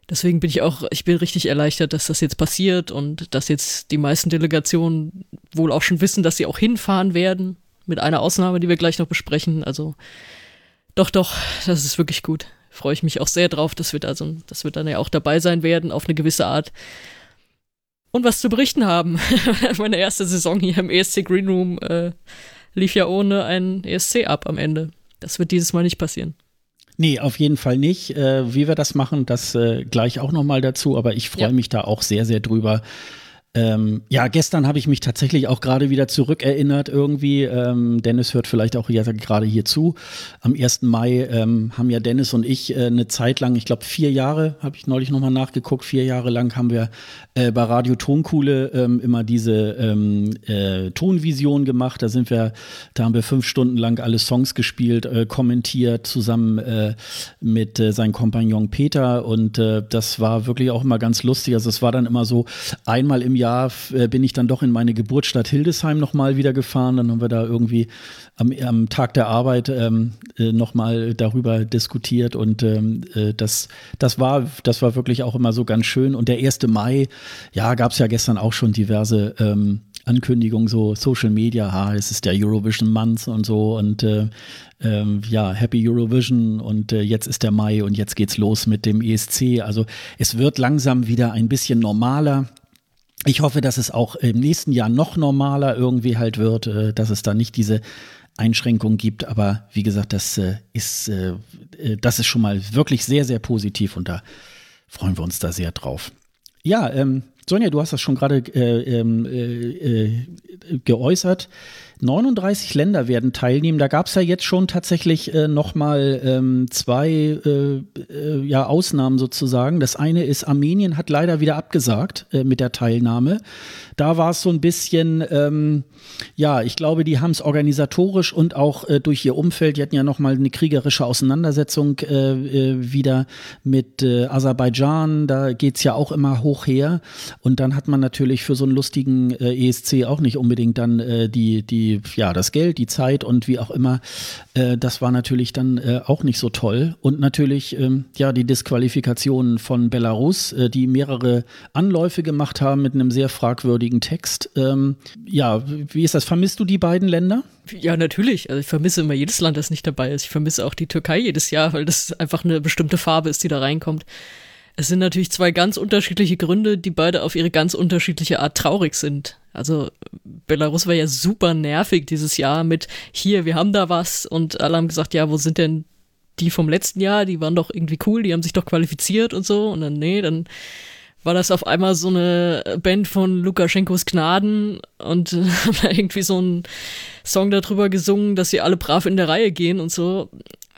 Deswegen bin ich auch, ich bin richtig erleichtert, dass das jetzt passiert und dass jetzt die meisten Delegationen wohl auch schon wissen, dass sie auch hinfahren werden. mit einer Ausnahme, die wir gleich noch besprechen. Also doch, doch, das ist wirklich gut. Freue ich mich auch sehr drauf, dass wir, da so, dass wir dann ja auch dabei sein werden, auf eine gewisse Art. Und was zu berichten haben. [laughs] Meine erste Saison hier im ESC Green Room äh, lief ja ohne einen ESC ab am Ende. Das wird dieses Mal nicht passieren. Nee, auf jeden Fall nicht. Äh, wie wir das machen, das äh, gleich auch nochmal dazu, aber ich freue ja. mich da auch sehr, sehr drüber. Ähm, ja, gestern habe ich mich tatsächlich auch gerade wieder zurückerinnert irgendwie. Ähm, Dennis hört vielleicht auch ja, gerade hier zu. Am 1. Mai ähm, haben ja Dennis und ich äh, eine Zeit lang, ich glaube vier Jahre, habe ich neulich nochmal nachgeguckt, vier Jahre lang haben wir äh, bei Radio Tonkuhle ähm, immer diese ähm, äh, Tonvision gemacht. Da sind wir, da haben wir fünf Stunden lang alle Songs gespielt, äh, kommentiert, zusammen äh, mit äh, seinem Kompagnon Peter. Und das war wirklich auch immer ganz lustig. Also es war dann immer so einmal im Jahr äh, bin ich dann doch in meine Geburtsstadt Hildesheim nochmal wieder gefahren. Dann haben wir da irgendwie am, am Tag der Arbeit ähm, äh, nochmal darüber diskutiert und ähm, äh, das, das, war, das war wirklich auch immer so ganz schön. Und der 1. Mai, ja, gab es ja gestern auch schon diverse ähm, Ankündigungen, so Social Media, ha, es ist der Eurovision Month und so und äh, ähm, ja, Happy Eurovision und äh, jetzt ist der Mai und jetzt geht's los mit dem ESC. Also es wird langsam wieder ein bisschen normaler ich hoffe, dass es auch im nächsten Jahr noch normaler irgendwie halt wird, äh, dass es da nicht diese Einschränkungen gibt. Aber wie gesagt, das äh, ist, äh, das ist schon mal wirklich sehr, sehr positiv und da freuen wir uns da sehr drauf. Ja, ähm, Sonja, du hast das schon gerade äh, ähm, äh, äh, geäußert. 39 Länder werden teilnehmen. Da gab es ja jetzt schon tatsächlich äh, nochmal ähm, zwei äh, äh, ja, Ausnahmen sozusagen. Das eine ist, Armenien hat leider wieder abgesagt äh, mit der Teilnahme. Da war es so ein bisschen, ähm, ja, ich glaube, die haben es organisatorisch und auch äh, durch ihr Umfeld, die hatten ja nochmal eine kriegerische Auseinandersetzung äh, äh, wieder mit Aserbaidschan. Da geht es ja auch immer hoch her. Und dann hat man natürlich für so einen lustigen ESC auch nicht unbedingt dann äh, die, ja, das Geld, die Zeit und wie auch immer, äh, das war natürlich dann äh, auch nicht so toll. Und natürlich, ähm, ja, die Disqualifikationen von Belarus, äh, die mehrere Anläufe gemacht haben mit einem sehr fragwürdigen Text. Ähm, ja, wie ist das? Vermisst du die beiden Länder? Ja, natürlich. Also ich vermisse immer jedes Land, das nicht dabei ist. Ich vermisse auch die Türkei jedes Jahr, weil das einfach eine bestimmte Farbe ist, die da reinkommt. Es sind natürlich zwei ganz unterschiedliche Gründe, die beide auf ihre ganz unterschiedliche Art traurig sind. Also Belarus war ja super nervig dieses Jahr mit hier, wir haben da was und alle haben gesagt, ja, wo sind denn die vom letzten Jahr? Die waren doch irgendwie cool, die haben sich doch qualifiziert und so und dann nee, dann war das auf einmal so eine Band von Lukaschenkos Gnaden und [laughs] haben da irgendwie so einen Song darüber gesungen, dass sie alle brav in der Reihe gehen und so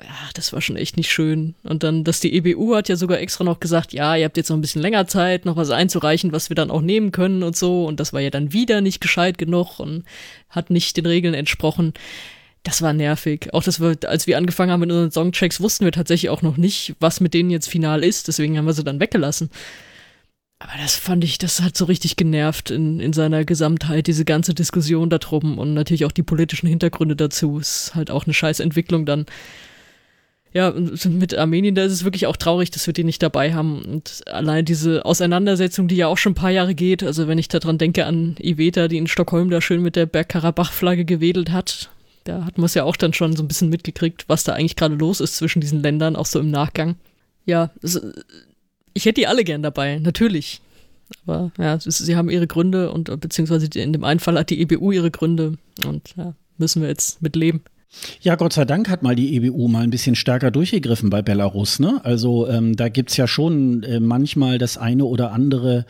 ja, das war schon echt nicht schön. Und dann, dass die EBU hat ja sogar extra noch gesagt, ja, ihr habt jetzt noch ein bisschen länger Zeit, noch was einzureichen, was wir dann auch nehmen können und so. Und das war ja dann wieder nicht gescheit genug und hat nicht den Regeln entsprochen. Das war nervig. Auch das wir, als wir angefangen haben mit unseren Songchecks, wussten wir tatsächlich auch noch nicht, was mit denen jetzt final ist. Deswegen haben wir sie dann weggelassen. Aber das fand ich, das hat so richtig genervt in, in seiner Gesamtheit, diese ganze Diskussion darum und natürlich auch die politischen Hintergründe dazu. Ist halt auch eine scheiß Entwicklung dann ja, mit Armenien, da ist es wirklich auch traurig, dass wir die nicht dabei haben. Und allein diese Auseinandersetzung, die ja auch schon ein paar Jahre geht, also wenn ich daran denke an Iveta, die in Stockholm da schön mit der Bergkarabach-Flagge gewedelt hat, da hat man es ja auch dann schon so ein bisschen mitgekriegt, was da eigentlich gerade los ist zwischen diesen Ländern, auch so im Nachgang. Ja, ich hätte die alle gern dabei, natürlich. Aber ja, sie haben ihre Gründe und beziehungsweise in dem einen Fall hat die EBU ihre Gründe und ja, müssen wir jetzt mit leben. Ja, Gott sei Dank hat mal die EBU mal ein bisschen stärker durchgegriffen bei Belarus. Ne? Also ähm, da gibt's ja schon äh, manchmal das eine oder andere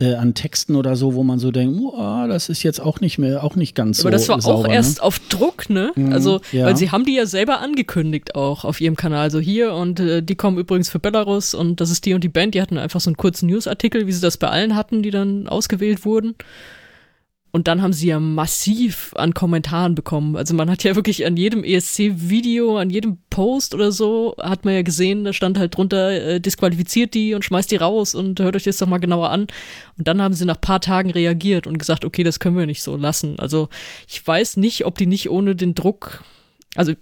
äh, an Texten oder so, wo man so denkt, oh, das ist jetzt auch nicht mehr, auch nicht ganz so. Aber das war sauber, auch ne? erst auf Druck, ne? Mhm, also, ja. weil sie haben die ja selber angekündigt auch auf ihrem Kanal. So hier und äh, die kommen übrigens für Belarus und das ist die und die Band. Die hatten einfach so einen kurzen Newsartikel, wie sie das bei allen hatten, die dann ausgewählt wurden. Und dann haben sie ja massiv an Kommentaren bekommen. Also man hat ja wirklich an jedem ESC-Video, an jedem Post oder so, hat man ja gesehen, da stand halt drunter, äh, disqualifiziert die und schmeißt die raus und hört euch das doch mal genauer an. Und dann haben sie nach paar Tagen reagiert und gesagt, okay, das können wir nicht so lassen. Also ich weiß nicht, ob die nicht ohne den Druck, also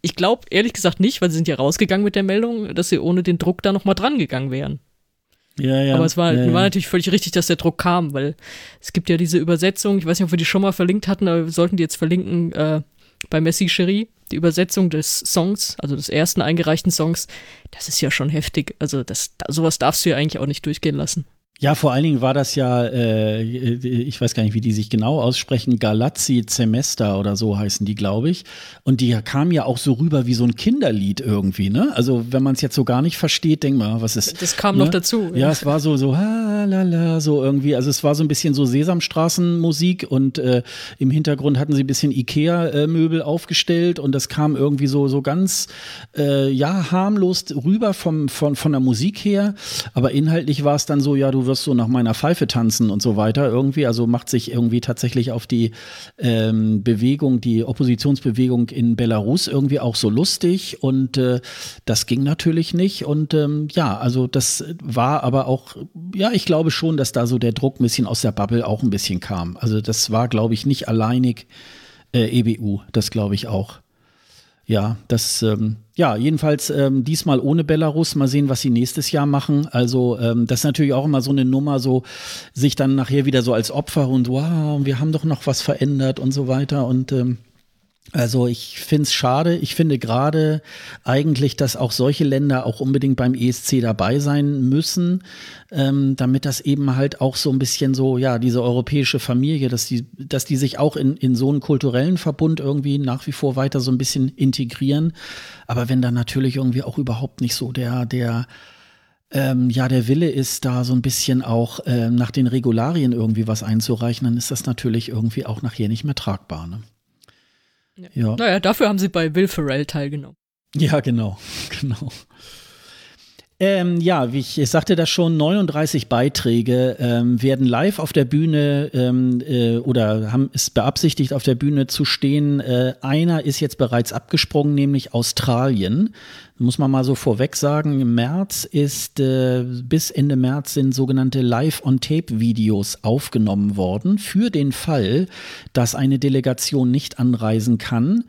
ich glaube ehrlich gesagt nicht, weil sie sind ja rausgegangen mit der Meldung, dass sie ohne den Druck da nochmal dran gegangen wären. Ja, ja. Aber es war, ja, war natürlich völlig richtig, dass der Druck kam, weil es gibt ja diese Übersetzung, ich weiß nicht, ob wir die schon mal verlinkt hatten, aber wir sollten die jetzt verlinken, äh, bei Messi Cherie, die Übersetzung des Songs, also des ersten eingereichten Songs, das ist ja schon heftig. Also das, sowas darfst du ja eigentlich auch nicht durchgehen lassen. Ja, vor allen Dingen war das ja, äh, ich weiß gar nicht, wie die sich genau aussprechen, Galazzi Semester oder so heißen die, glaube ich. Und die kam ja auch so rüber wie so ein Kinderlied irgendwie, ne? Also wenn man es jetzt so gar nicht versteht, denk mal, was ist. Das kam ne? noch dazu. Ja, ja, es war so, so, ha, la, la, so irgendwie. Also es war so ein bisschen so Sesamstraßenmusik und äh, im Hintergrund hatten sie ein bisschen Ikea-Möbel aufgestellt und das kam irgendwie so, so ganz, äh, ja, harmlos rüber vom, von, von der Musik her. Aber inhaltlich war es dann so, ja, du wirst so nach meiner Pfeife tanzen und so weiter irgendwie. Also macht sich irgendwie tatsächlich auf die ähm, Bewegung, die Oppositionsbewegung in Belarus irgendwie auch so lustig und äh, das ging natürlich nicht. Und ähm, ja, also das war aber auch, ja, ich glaube schon, dass da so der Druck ein bisschen aus der Bubble auch ein bisschen kam. Also das war, glaube ich, nicht alleinig äh, EBU, das glaube ich auch. Ja, das, ähm, ja, jedenfalls ähm, diesmal ohne Belarus. Mal sehen, was sie nächstes Jahr machen. Also, ähm, das ist natürlich auch immer so eine Nummer, so sich dann nachher wieder so als Opfer und wow, wir haben doch noch was verändert und so weiter. Und ähm, also ich finde es schade. Ich finde gerade eigentlich, dass auch solche Länder auch unbedingt beim ESC dabei sein müssen, ähm, damit das eben halt auch so ein bisschen so, ja, diese europäische Familie, dass die, dass die sich auch in, in so einen kulturellen Verbund irgendwie nach wie vor weiter so ein bisschen integrieren. Aber wenn da natürlich irgendwie auch überhaupt nicht so der, der, ähm, ja, der Wille ist, da so ein bisschen auch äh, nach den Regularien irgendwie was einzureichen, dann ist das natürlich irgendwie auch nachher nicht mehr tragbar. Ne? Ja. ja. Naja, dafür haben sie bei Will Ferrell teilgenommen. Ja, genau, [laughs] genau. Ähm, ja, wie ich, sagte das schon, 39 Beiträge ähm, werden live auf der Bühne ähm, äh, oder haben es beabsichtigt, auf der Bühne zu stehen. Äh, einer ist jetzt bereits abgesprungen, nämlich Australien. Muss man mal so vorweg sagen, im März ist, äh, bis Ende März sind sogenannte Live-on-Tape-Videos aufgenommen worden für den Fall, dass eine Delegation nicht anreisen kann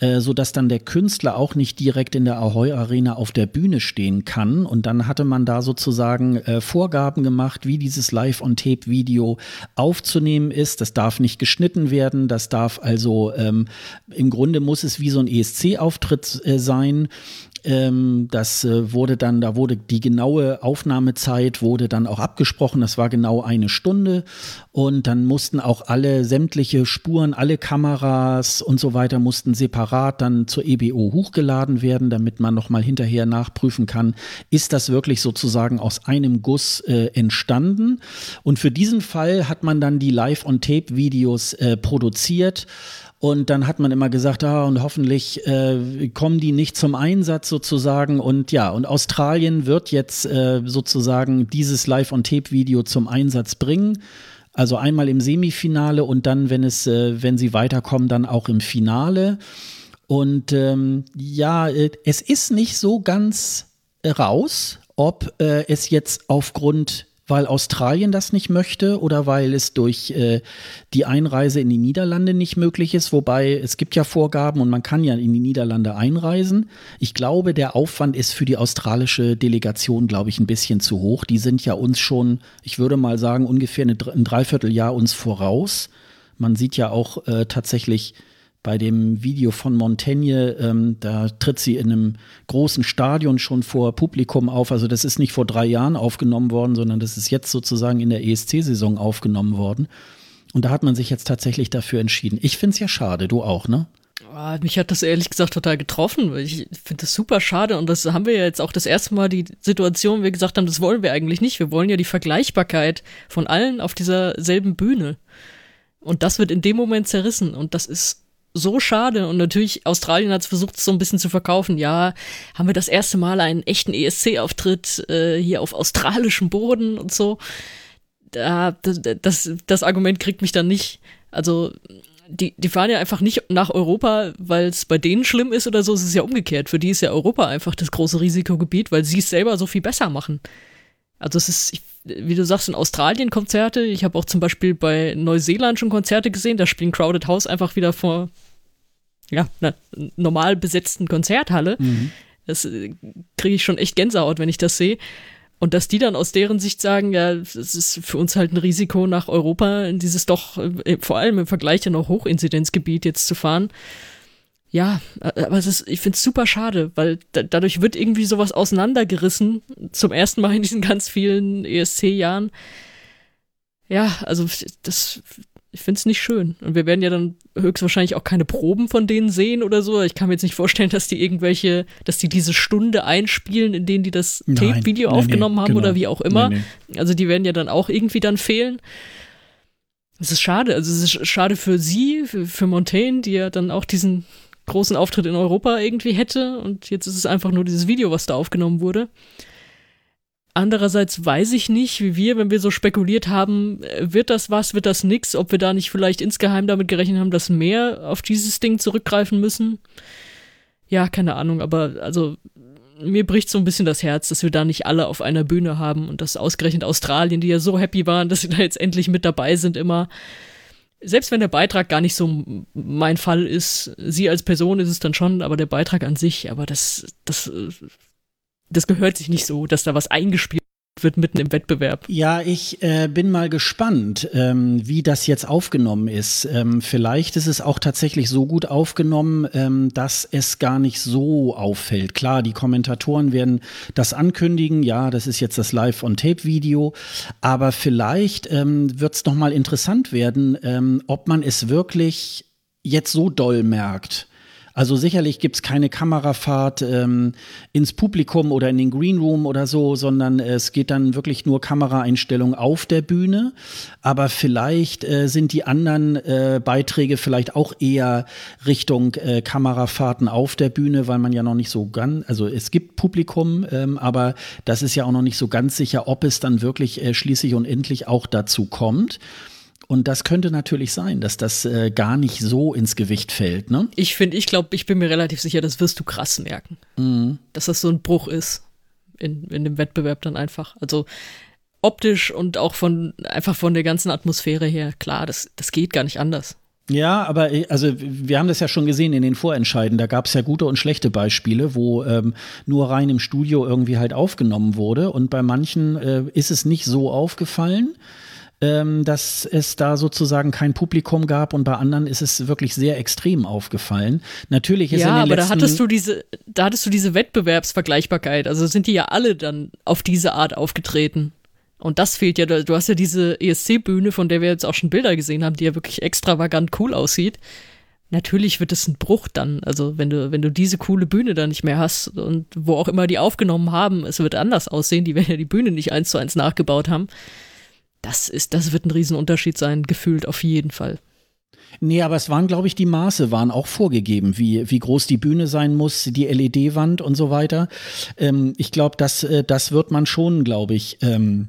äh, so dass dann der Künstler auch nicht direkt in der Ahoy Arena auf der Bühne stehen kann. Und dann hatte man da sozusagen äh, Vorgaben gemacht, wie dieses Live-on-Tape-Video aufzunehmen ist. Das darf nicht geschnitten werden. Das darf also ähm, im Grunde muss es wie so ein ESC-Auftritt äh, sein. Ähm, das äh, wurde dann, da wurde die genaue Aufnahmezeit wurde dann auch abgesprochen. Das war genau eine Stunde. Und dann mussten auch alle sämtliche Spuren, alle Kameras und so weiter mussten separat dann zur EBO hochgeladen werden, damit man nochmal hinterher nachprüfen kann, ist das wirklich sozusagen aus einem Guss äh, entstanden. Und für diesen Fall hat man dann die Live-on-Tape-Videos äh, produziert und dann hat man immer gesagt, ah, und hoffentlich äh, kommen die nicht zum Einsatz sozusagen. Und ja, und Australien wird jetzt äh, sozusagen dieses Live-on-Tape-Video zum Einsatz bringen. Also einmal im Semifinale und dann, wenn es, äh, wenn sie weiterkommen, dann auch im Finale. Und ähm, ja, äh, es ist nicht so ganz raus, ob äh, es jetzt aufgrund weil Australien das nicht möchte oder weil es durch äh, die Einreise in die Niederlande nicht möglich ist. Wobei es gibt ja Vorgaben und man kann ja in die Niederlande einreisen. Ich glaube, der Aufwand ist für die australische Delegation, glaube ich, ein bisschen zu hoch. Die sind ja uns schon, ich würde mal sagen, ungefähr eine, ein Dreivierteljahr uns voraus. Man sieht ja auch äh, tatsächlich bei dem Video von Montaigne, ähm, da tritt sie in einem großen Stadion schon vor Publikum auf. Also das ist nicht vor drei Jahren aufgenommen worden, sondern das ist jetzt sozusagen in der ESC-Saison aufgenommen worden. Und da hat man sich jetzt tatsächlich dafür entschieden. Ich finde es ja schade, du auch, ne? Oh, mich hat das ehrlich gesagt total getroffen. Ich finde das super schade und das haben wir ja jetzt auch das erste Mal die Situation, wie wir gesagt haben, das wollen wir eigentlich nicht. Wir wollen ja die Vergleichbarkeit von allen auf dieser selben Bühne. Und das wird in dem Moment zerrissen und das ist so schade. Und natürlich, Australien hat es versucht, so ein bisschen zu verkaufen. Ja, haben wir das erste Mal einen echten ESC-Auftritt äh, hier auf australischem Boden und so. Da, das, das, Argument kriegt mich dann nicht. Also, die, die fahren ja einfach nicht nach Europa, weil es bei denen schlimm ist oder so. Es ist ja umgekehrt. Für die ist ja Europa einfach das große Risikogebiet, weil sie es selber so viel besser machen. Also es ist, ich, wie du sagst, in Australien Konzerte. Ich habe auch zum Beispiel bei Neuseeland schon Konzerte gesehen. Da spielen Crowded House einfach wieder vor ja, einer normal besetzten Konzerthalle. Mhm. Das äh, kriege ich schon echt Gänsehaut, wenn ich das sehe. Und dass die dann aus deren Sicht sagen, ja, es ist für uns halt ein Risiko, nach Europa in dieses doch, äh, vor allem im Vergleich ja noch Hochinzidenzgebiet jetzt zu fahren. Ja, aber es ist, ich finde es super schade, weil da, dadurch wird irgendwie sowas auseinandergerissen, zum ersten Mal in diesen ganz vielen ESC-Jahren. Ja, also das ich finde es nicht schön. Und wir werden ja dann höchstwahrscheinlich auch keine Proben von denen sehen oder so. Ich kann mir jetzt nicht vorstellen, dass die irgendwelche, dass die diese Stunde einspielen, in denen die das Tape-Video aufgenommen nee, haben genau. oder wie auch immer. Nee, also die werden ja dann auch irgendwie dann fehlen. Es ist schade. Also es ist schade für sie, für, für Montaigne, die ja dann auch diesen großen Auftritt in Europa irgendwie hätte. Und jetzt ist es einfach nur dieses Video, was da aufgenommen wurde. Andererseits weiß ich nicht, wie wir, wenn wir so spekuliert haben, äh, wird das was, wird das nix, ob wir da nicht vielleicht insgeheim damit gerechnet haben, dass mehr auf dieses Ding zurückgreifen müssen. Ja, keine Ahnung, aber also mir bricht so ein bisschen das Herz, dass wir da nicht alle auf einer Bühne haben und dass ausgerechnet Australien, die ja so happy waren, dass sie da jetzt endlich mit dabei sind, immer. Selbst wenn der Beitrag gar nicht so mein Fall ist, sie als Person ist es dann schon, aber der Beitrag an sich, aber das, das äh, das gehört sich nicht so, dass da was eingespielt wird mitten im Wettbewerb. Ja, ich äh, bin mal gespannt, ähm, wie das jetzt aufgenommen ist. Ähm, vielleicht ist es auch tatsächlich so gut aufgenommen, ähm, dass es gar nicht so auffällt. Klar, die Kommentatoren werden das ankündigen. Ja, das ist jetzt das Live-on-Tape-Video. Aber vielleicht ähm, wird es noch mal interessant werden, ähm, ob man es wirklich jetzt so doll merkt also sicherlich gibt es keine Kamerafahrt ähm, ins Publikum oder in den Green Room oder so, sondern es geht dann wirklich nur Kameraeinstellung auf der Bühne. Aber vielleicht äh, sind die anderen äh, Beiträge vielleicht auch eher Richtung äh, Kamerafahrten auf der Bühne, weil man ja noch nicht so ganz, also es gibt Publikum, ähm, aber das ist ja auch noch nicht so ganz sicher, ob es dann wirklich äh, schließlich und endlich auch dazu kommt. Und das könnte natürlich sein, dass das äh, gar nicht so ins Gewicht fällt. Ne? Ich finde, ich glaube, ich bin mir relativ sicher, das wirst du krass merken. Mhm. Dass das so ein Bruch ist in, in dem Wettbewerb dann einfach. Also optisch und auch von einfach von der ganzen Atmosphäre her, klar, das, das geht gar nicht anders. Ja, aber äh, also wir haben das ja schon gesehen in den Vorentscheiden. Da gab es ja gute und schlechte Beispiele, wo ähm, nur rein im Studio irgendwie halt aufgenommen wurde. Und bei manchen äh, ist es nicht so aufgefallen ähm, dass es da sozusagen kein Publikum gab und bei anderen ist es wirklich sehr extrem aufgefallen. Natürlich ist ja, in den aber da hattest du diese, da hattest du diese Wettbewerbsvergleichbarkeit. Also sind die ja alle dann auf diese Art aufgetreten. Und das fehlt ja. Du hast ja diese ESC-Bühne, von der wir jetzt auch schon Bilder gesehen haben, die ja wirklich extravagant cool aussieht. Natürlich wird es ein Bruch dann. Also wenn du, wenn du diese coole Bühne da nicht mehr hast und wo auch immer die aufgenommen haben, es wird anders aussehen. Die werden ja die Bühne nicht eins zu eins nachgebaut haben das ist, das wird ein Riesenunterschied sein, gefühlt auf jeden Fall. Nee, aber es waren, glaube ich, die Maße waren auch vorgegeben, wie, wie groß die Bühne sein muss, die LED-Wand und so weiter. Ähm, ich glaube, das, äh, das wird man schon, glaube ich, ähm,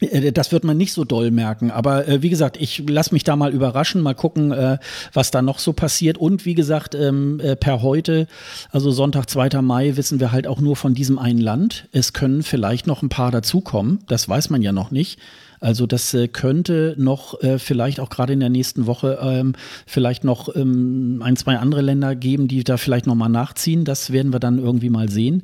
äh, das wird man nicht so doll merken. Aber äh, wie gesagt, ich lasse mich da mal überraschen, mal gucken, äh, was da noch so passiert. Und wie gesagt, ähm, äh, per heute, also Sonntag, 2. Mai, wissen wir halt auch nur von diesem einen Land. Es können vielleicht noch ein paar dazukommen. Das weiß man ja noch nicht. Also das äh, könnte noch äh, vielleicht auch gerade in der nächsten Woche ähm, vielleicht noch ähm, ein, zwei andere Länder geben, die da vielleicht nochmal nachziehen. Das werden wir dann irgendwie mal sehen.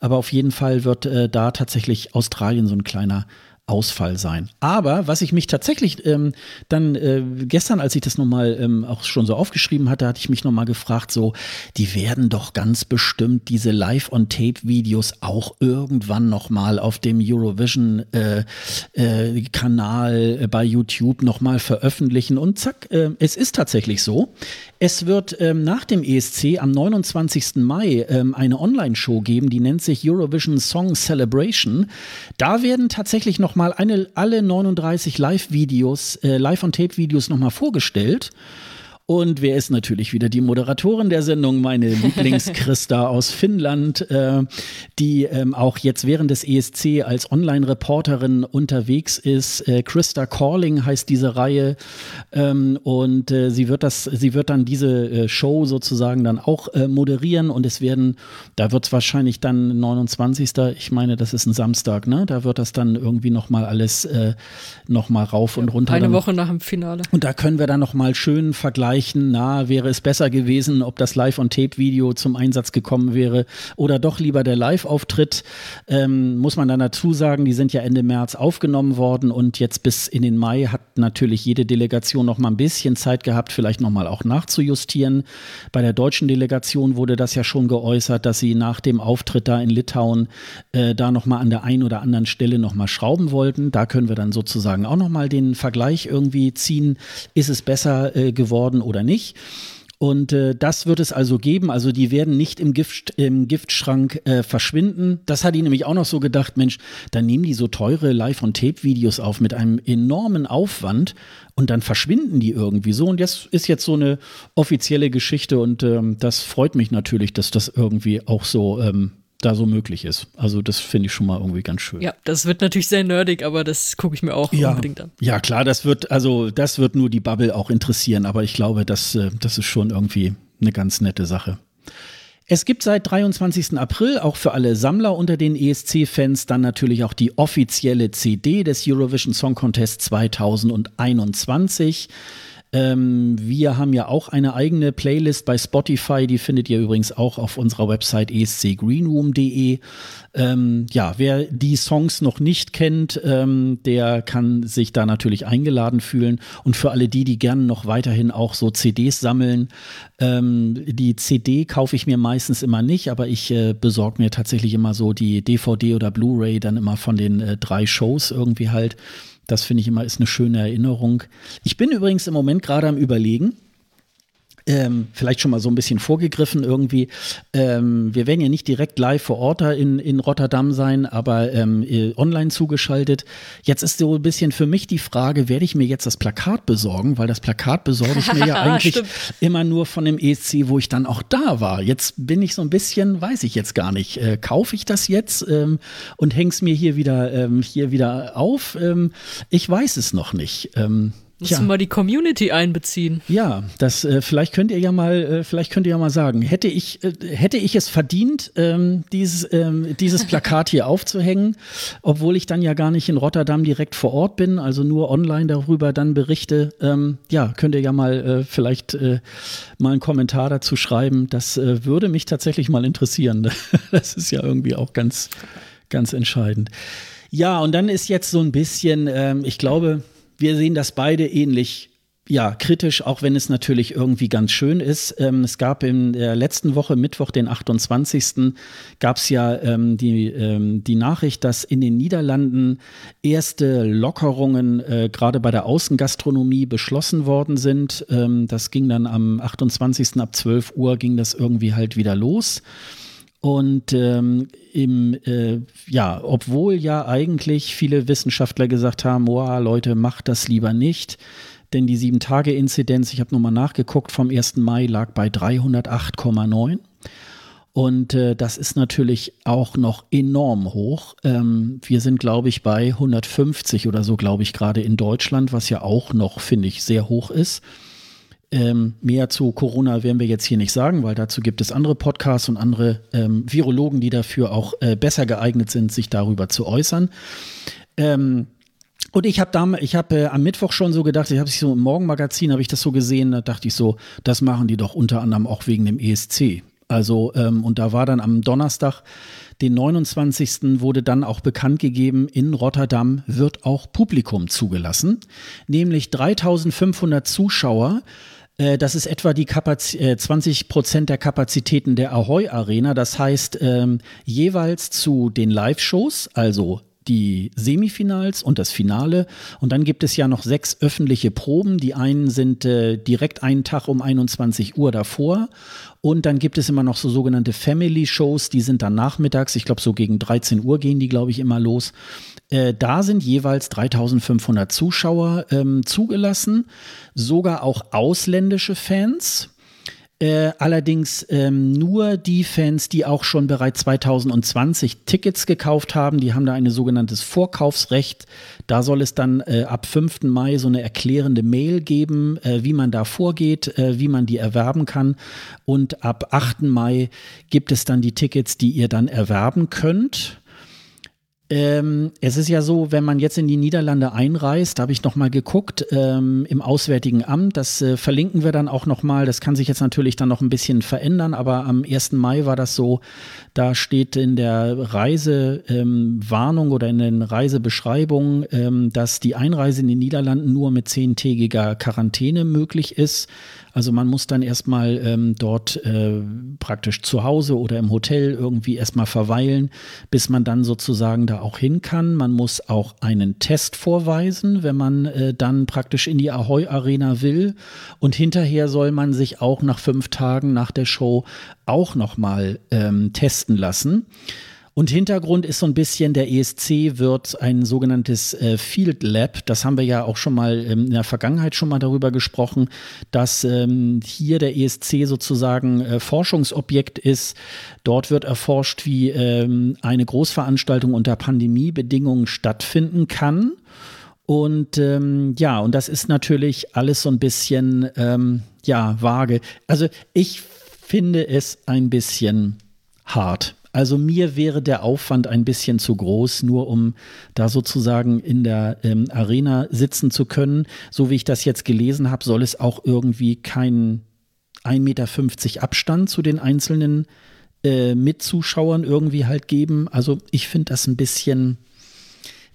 Aber auf jeden Fall wird äh, da tatsächlich Australien so ein kleiner Ausfall sein. Aber was ich mich tatsächlich ähm, dann äh, gestern, als ich das nochmal ähm, auch schon so aufgeschrieben hatte, hatte ich mich nochmal gefragt, so, die werden doch ganz bestimmt diese Live-on-Tape-Videos auch irgendwann nochmal auf dem Eurovision-Kanal äh, äh, bei YouTube nochmal veröffentlichen. Und zack, äh, es ist tatsächlich so. Es wird ähm, nach dem ESC am 29. Mai ähm, eine Online-Show geben, die nennt sich Eurovision Song Celebration. Da werden tatsächlich noch mal eine, alle 39 Live-Videos, äh, Live-on-Tape-Videos noch mal vorgestellt. Und wer ist natürlich wieder die Moderatorin der Sendung, meine [laughs] Lieblings-Christa aus Finnland, äh, die ähm, auch jetzt während des ESC als Online-Reporterin unterwegs ist. Äh, Christa Calling heißt diese Reihe. Ähm, und äh, sie wird das, sie wird dann diese äh, Show sozusagen dann auch äh, moderieren und es werden, da wird es wahrscheinlich dann 29. Ich meine, das ist ein Samstag, ne? Da wird das dann irgendwie nochmal alles äh, nochmal rauf und runter. Eine Woche nach dem Finale. Und da können wir dann nochmal schön vergleichen vergleichen, na, wäre es besser gewesen, ob das Live-on-Tape-Video zum Einsatz gekommen wäre oder doch lieber der Live-Auftritt. Ähm, muss man dann dazu sagen, die sind ja Ende März aufgenommen worden und jetzt bis in den Mai hat natürlich jede Delegation noch mal ein bisschen Zeit gehabt, vielleicht noch mal auch nachzujustieren. Bei der deutschen Delegation wurde das ja schon geäußert, dass sie nach dem Auftritt da in Litauen äh, da noch mal an der einen oder anderen Stelle noch mal schrauben wollten. Da können wir dann sozusagen auch noch mal den Vergleich irgendwie ziehen. Ist es besser äh, geworden oder nicht? Und äh, das wird es also geben. Also die werden nicht im, Gift, im Giftschrank äh, verschwinden. Das hat ich nämlich auch noch so gedacht, Mensch, dann nehmen die so teure Live-on-Tape-Videos auf mit einem enormen Aufwand und dann verschwinden die irgendwie so. Und das ist jetzt so eine offizielle Geschichte und ähm, das freut mich natürlich, dass das irgendwie auch so ähm, da so möglich ist. Also das finde ich schon mal irgendwie ganz schön. Ja, das wird natürlich sehr nerdig, aber das gucke ich mir auch ja, unbedingt an. Ja, klar, das wird, also das wird nur die Bubble auch interessieren, aber ich glaube, das, äh, das ist schon irgendwie eine ganz nette Sache. Es gibt seit 23. April auch für alle Sammler unter den ESC-Fans dann natürlich auch die offizielle CD des Eurovision Song Contest 2021. Ähm, wir haben ja auch eine eigene Playlist bei Spotify, die findet ihr übrigens auch auf unserer Website escgreenroom.de. Ähm, ja, wer die Songs noch nicht kennt, ähm, der kann sich da natürlich eingeladen fühlen. Und für alle die, die gerne noch weiterhin auch so CDs sammeln, ähm, die CD kaufe ich mir meistens immer nicht, aber ich äh, besorge mir tatsächlich immer so die DVD oder Blu-ray dann immer von den äh, drei Shows irgendwie halt. Das finde ich immer ist eine schöne Erinnerung. Ich bin übrigens im Moment gerade am Überlegen, ähm, vielleicht schon mal so ein bisschen vorgegriffen irgendwie. Ähm, wir werden ja nicht direkt live vor Ort in, in Rotterdam sein, aber ähm, äh, online zugeschaltet. Jetzt ist so ein bisschen für mich die Frage, werde ich mir jetzt das Plakat besorgen? Weil das Plakat besorge ich mir ja [laughs] eigentlich immer nur von dem ESC, wo ich dann auch da war. Jetzt bin ich so ein bisschen, weiß ich jetzt gar nicht. Äh, kaufe ich das jetzt ähm, und häng's mir hier wieder, ähm, hier wieder auf? Ähm, ich weiß es noch nicht. Musst ja. mal die Community einbeziehen. Ja, das äh, vielleicht könnt ihr ja mal, äh, vielleicht könnt ihr ja mal sagen, hätte ich, äh, hätte ich es verdient, ähm, dieses, ähm, dieses Plakat hier aufzuhängen, obwohl ich dann ja gar nicht in Rotterdam direkt vor Ort bin, also nur online darüber dann berichte. Ähm, ja, könnt ihr ja mal äh, vielleicht äh, mal einen Kommentar dazu schreiben. Das äh, würde mich tatsächlich mal interessieren. [laughs] das ist ja irgendwie auch ganz, ganz entscheidend. Ja, und dann ist jetzt so ein bisschen, ähm, ich glaube, wir sehen das beide ähnlich ja, kritisch, auch wenn es natürlich irgendwie ganz schön ist. Ähm, es gab in der letzten Woche, Mittwoch, den 28. gab es ja ähm, die, ähm, die Nachricht, dass in den Niederlanden erste Lockerungen äh, gerade bei der Außengastronomie beschlossen worden sind. Ähm, das ging dann am 28. ab 12 Uhr ging das irgendwie halt wieder los. Und ähm, im, äh, ja, obwohl ja eigentlich viele Wissenschaftler gesagt haben, oh, Leute, macht das lieber nicht. Denn die Sieben-Tage-Inzidenz, ich habe nochmal nachgeguckt, vom 1. Mai lag bei 308,9. Und äh, das ist natürlich auch noch enorm hoch. Ähm, wir sind, glaube ich, bei 150 oder so, glaube ich, gerade in Deutschland, was ja auch noch, finde ich, sehr hoch ist. Ähm, mehr zu Corona werden wir jetzt hier nicht sagen, weil dazu gibt es andere Podcasts und andere ähm, Virologen, die dafür auch äh, besser geeignet sind, sich darüber zu äußern. Ähm, und ich habe ich habe äh, am Mittwoch schon so gedacht, ich habe sich so im Morgenmagazin habe ich das so gesehen, da dachte ich so, das machen die doch unter anderem auch wegen dem ESC. Also ähm, und da war dann am Donnerstag, den 29. wurde dann auch bekannt gegeben, in Rotterdam wird auch Publikum zugelassen, nämlich 3500 Zuschauer das ist etwa die Kapaz 20 äh, Prozent der Kapazitäten der Ahoy Arena. Das heißt, ähm, jeweils zu den Live-Shows, also die Semifinals und das Finale. Und dann gibt es ja noch sechs öffentliche Proben. Die einen sind äh, direkt einen Tag um 21 Uhr davor. Und dann gibt es immer noch so sogenannte Family Shows, die sind dann nachmittags. Ich glaube, so gegen 13 Uhr gehen die, glaube ich, immer los. Äh, da sind jeweils 3500 Zuschauer ähm, zugelassen, sogar auch ausländische Fans. Äh, allerdings ähm, nur die Fans, die auch schon bereits 2020 Tickets gekauft haben, die haben da ein sogenanntes Vorkaufsrecht. Da soll es dann äh, ab 5. Mai so eine erklärende Mail geben, äh, wie man da vorgeht, äh, wie man die erwerben kann. Und ab 8. Mai gibt es dann die Tickets, die ihr dann erwerben könnt. Ähm, es ist ja so, wenn man jetzt in die Niederlande einreist, da habe ich noch mal geguckt ähm, im Auswärtigen Amt. Das äh, verlinken wir dann auch noch mal. Das kann sich jetzt natürlich dann noch ein bisschen verändern, aber am 1. Mai war das so. Da steht in der Reisewarnung ähm, oder in den Reisebeschreibungen, ähm, dass die Einreise in die Niederlanden nur mit zehntägiger Quarantäne möglich ist. Also man muss dann erstmal ähm, dort äh, praktisch zu Hause oder im Hotel irgendwie erstmal verweilen, bis man dann sozusagen da auch hin kann. Man muss auch einen Test vorweisen, wenn man äh, dann praktisch in die Ahoy Arena will. Und hinterher soll man sich auch nach fünf Tagen nach der Show auch nochmal ähm, testen lassen. Und Hintergrund ist so ein bisschen, der ESC wird ein sogenanntes äh, Field Lab. Das haben wir ja auch schon mal ähm, in der Vergangenheit schon mal darüber gesprochen, dass ähm, hier der ESC sozusagen äh, Forschungsobjekt ist. Dort wird erforscht, wie ähm, eine Großveranstaltung unter Pandemiebedingungen stattfinden kann. Und ähm, ja, und das ist natürlich alles so ein bisschen ähm, ja vage. Also ich finde es ein bisschen hart. Also mir wäre der Aufwand ein bisschen zu groß, nur um da sozusagen in der ähm, Arena sitzen zu können. So wie ich das jetzt gelesen habe, soll es auch irgendwie keinen 1,50 Meter Abstand zu den einzelnen äh, Mitzuschauern irgendwie halt geben. Also ich finde das ein bisschen,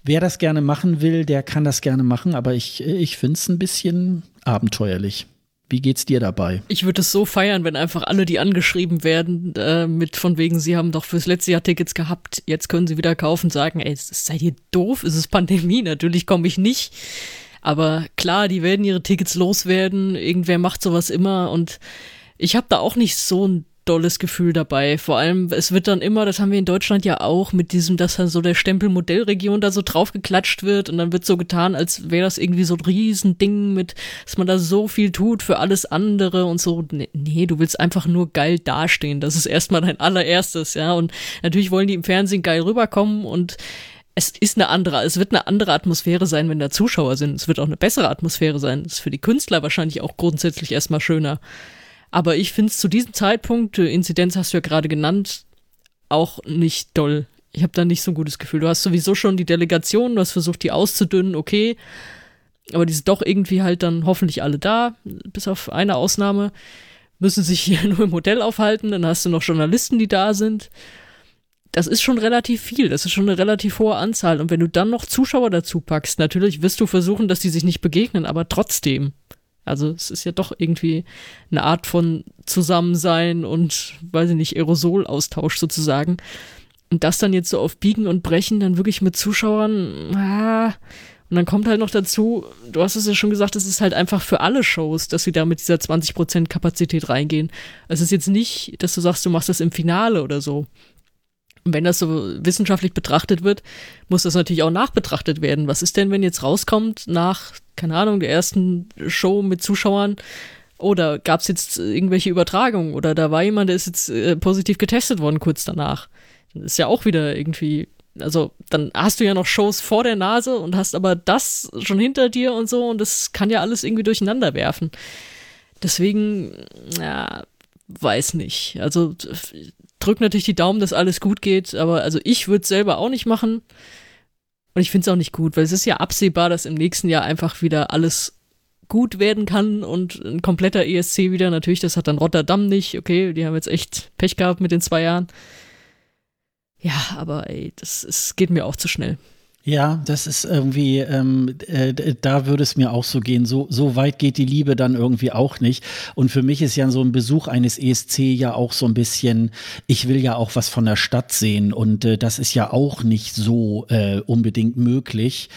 wer das gerne machen will, der kann das gerne machen, aber ich, ich finde es ein bisschen abenteuerlich. Wie geht's dir dabei? Ich würde es so feiern, wenn einfach alle, die angeschrieben werden, äh, mit von wegen, sie haben doch fürs letzte Jahr Tickets gehabt, jetzt können sie wieder kaufen, sagen, ey, seid ihr doof? Ist es Pandemie? Natürlich komme ich nicht. Aber klar, die werden ihre Tickets loswerden. Irgendwer macht sowas immer und ich habe da auch nicht so ein dolles Gefühl dabei. Vor allem, es wird dann immer, das haben wir in Deutschland ja auch, mit diesem, dass dann so der Stempel Modellregion da so draufgeklatscht wird und dann wird so getan, als wäre das irgendwie so ein Riesending mit, dass man da so viel tut für alles andere und so. Nee, du willst einfach nur geil dastehen. Das ist erstmal dein allererstes, ja. Und natürlich wollen die im Fernsehen geil rüberkommen und es ist eine andere, es wird eine andere Atmosphäre sein, wenn da Zuschauer sind. Es wird auch eine bessere Atmosphäre sein. Es ist für die Künstler wahrscheinlich auch grundsätzlich erstmal schöner. Aber ich finde es zu diesem Zeitpunkt, Inzidenz hast du ja gerade genannt, auch nicht doll. Ich habe da nicht so ein gutes Gefühl. Du hast sowieso schon die Delegation, du hast versucht, die auszudünnen, okay. Aber die sind doch irgendwie halt dann hoffentlich alle da, bis auf eine Ausnahme. Müssen sich hier [laughs] nur im Hotel aufhalten, dann hast du noch Journalisten, die da sind. Das ist schon relativ viel, das ist schon eine relativ hohe Anzahl. Und wenn du dann noch Zuschauer dazu packst, natürlich wirst du versuchen, dass die sich nicht begegnen, aber trotzdem. Also es ist ja doch irgendwie eine Art von Zusammensein und, weiß ich nicht, Aerosolaustausch sozusagen. Und das dann jetzt so auf Biegen und Brechen dann wirklich mit Zuschauern, ah, und dann kommt halt noch dazu, du hast es ja schon gesagt, es ist halt einfach für alle Shows, dass sie da mit dieser 20% Kapazität reingehen. Es ist jetzt nicht, dass du sagst, du machst das im Finale oder so. Und wenn das so wissenschaftlich betrachtet wird, muss das natürlich auch nachbetrachtet werden. Was ist denn, wenn jetzt rauskommt nach, keine Ahnung, der ersten Show mit Zuschauern, oder gab es jetzt irgendwelche Übertragungen oder da war jemand, der ist jetzt äh, positiv getestet worden kurz danach. Das ist ja auch wieder irgendwie, also dann hast du ja noch Shows vor der Nase und hast aber das schon hinter dir und so und das kann ja alles irgendwie durcheinander werfen. Deswegen, ja, weiß nicht. Also drücke natürlich die Daumen, dass alles gut geht, aber also ich würde es selber auch nicht machen. Und ich finde es auch nicht gut, weil es ist ja absehbar, dass im nächsten Jahr einfach wieder alles gut werden kann und ein kompletter ESC wieder. Natürlich, das hat dann Rotterdam nicht. Okay, die haben jetzt echt Pech gehabt mit den zwei Jahren. Ja, aber ey, das, das geht mir auch zu schnell. Ja, das ist irgendwie, ähm, äh, da würde es mir auch so gehen. So, so weit geht die Liebe dann irgendwie auch nicht. Und für mich ist ja so ein Besuch eines ESC ja auch so ein bisschen, ich will ja auch was von der Stadt sehen. Und äh, das ist ja auch nicht so äh, unbedingt möglich.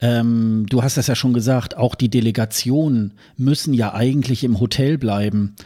Ähm, du hast das ja schon gesagt, auch die Delegationen müssen ja eigentlich im Hotel bleiben.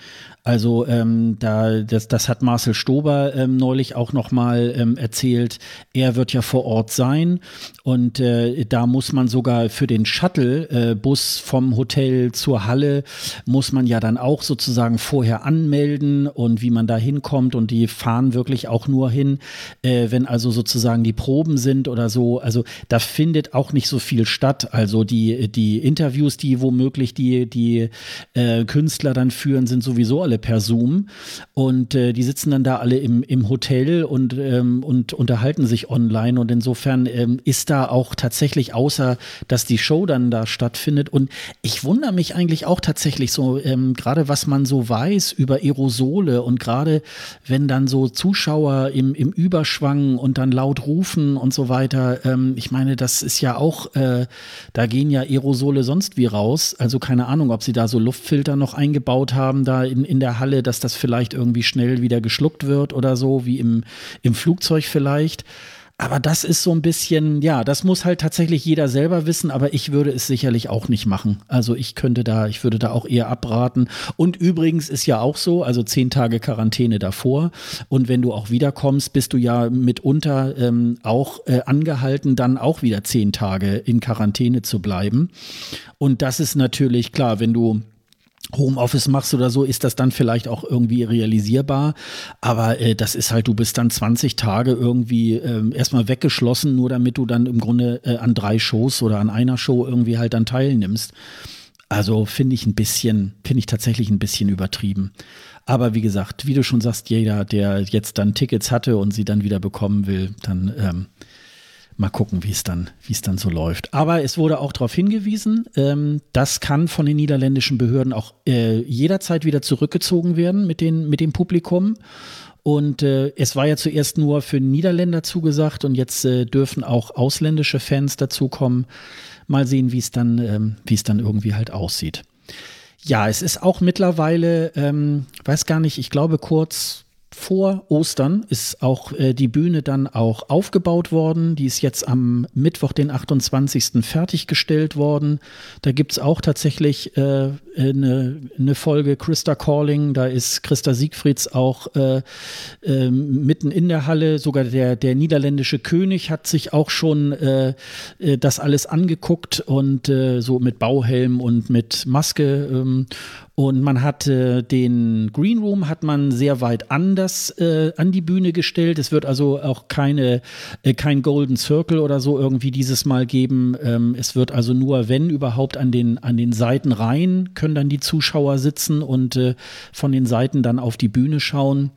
Also ähm, da, das, das hat Marcel Stober ähm, neulich auch nochmal ähm, erzählt. Er wird ja vor Ort sein Und äh, da muss man sogar für den Shuttle-Bus äh, vom Hotel zur Halle, muss man ja dann auch sozusagen vorher anmelden und wie man da hinkommt. Und die fahren wirklich auch nur hin, äh, wenn also sozusagen die Proben sind oder so. Also da findet auch nicht so viel statt. Also die, die Interviews, die womöglich die, die äh, Künstler dann führen, sind sowieso alle per Zoom. Und äh, die sitzen dann da alle im, im Hotel und, ähm, und unterhalten sich online. Und insofern ähm, ist da auch tatsächlich, außer dass die Show dann da stattfindet. Und ich wundere mich eigentlich auch tatsächlich so, ähm, gerade was man so weiß über Aerosole und gerade wenn dann so Zuschauer im, im Überschwang und dann laut rufen und so weiter. Ähm, ich meine, das ist ja auch, äh, da gehen ja Aerosole sonst wie raus. Also keine Ahnung, ob sie da so Luftfilter noch eingebaut haben, da in, in der Halle, dass das vielleicht irgendwie schnell wieder geschluckt wird oder so, wie im, im Flugzeug vielleicht. Aber das ist so ein bisschen, ja, das muss halt tatsächlich jeder selber wissen, aber ich würde es sicherlich auch nicht machen. Also ich könnte da, ich würde da auch eher abraten. Und übrigens ist ja auch so, also zehn Tage Quarantäne davor. Und wenn du auch wiederkommst, bist du ja mitunter ähm, auch äh, angehalten, dann auch wieder zehn Tage in Quarantäne zu bleiben. Und das ist natürlich klar, wenn du Homeoffice machst oder so, ist das dann vielleicht auch irgendwie realisierbar. Aber äh, das ist halt, du bist dann 20 Tage irgendwie äh, erstmal weggeschlossen, nur damit du dann im Grunde äh, an drei Shows oder an einer Show irgendwie halt dann teilnimmst. Also finde ich ein bisschen, finde ich tatsächlich ein bisschen übertrieben. Aber wie gesagt, wie du schon sagst, jeder, der jetzt dann Tickets hatte und sie dann wieder bekommen will, dann ähm, mal gucken, wie es dann, es dann so läuft. Aber es wurde auch darauf hingewiesen, ähm, das kann von den niederländischen Behörden auch äh, jederzeit wieder zurückgezogen werden mit, den, mit dem Publikum. Und äh, es war ja zuerst nur für Niederländer zugesagt und jetzt äh, dürfen auch ausländische Fans dazukommen. Mal sehen, wie es dann, ähm, es dann irgendwie halt aussieht. Ja, es ist auch mittlerweile, ähm, weiß gar nicht, ich glaube kurz vor Ostern ist auch äh, die Bühne dann auch aufgebaut worden. Die ist jetzt am Mittwoch, den 28. fertiggestellt worden. Da gibt es auch tatsächlich äh, eine, eine Folge Christa Calling. Da ist Christa Siegfrieds auch äh, äh, mitten in der Halle. Sogar der, der niederländische König hat sich auch schon äh, äh, das alles angeguckt und so mit Bauhelm und mit Maske. Und man hat äh, den Green Room hat man sehr weit anders äh, an die Bühne gestellt. Es wird also auch keine äh, kein Golden Circle oder so irgendwie dieses Mal geben. Ähm, es wird also nur, wenn überhaupt, an den an den Seiten rein können dann die Zuschauer sitzen und äh, von den Seiten dann auf die Bühne schauen.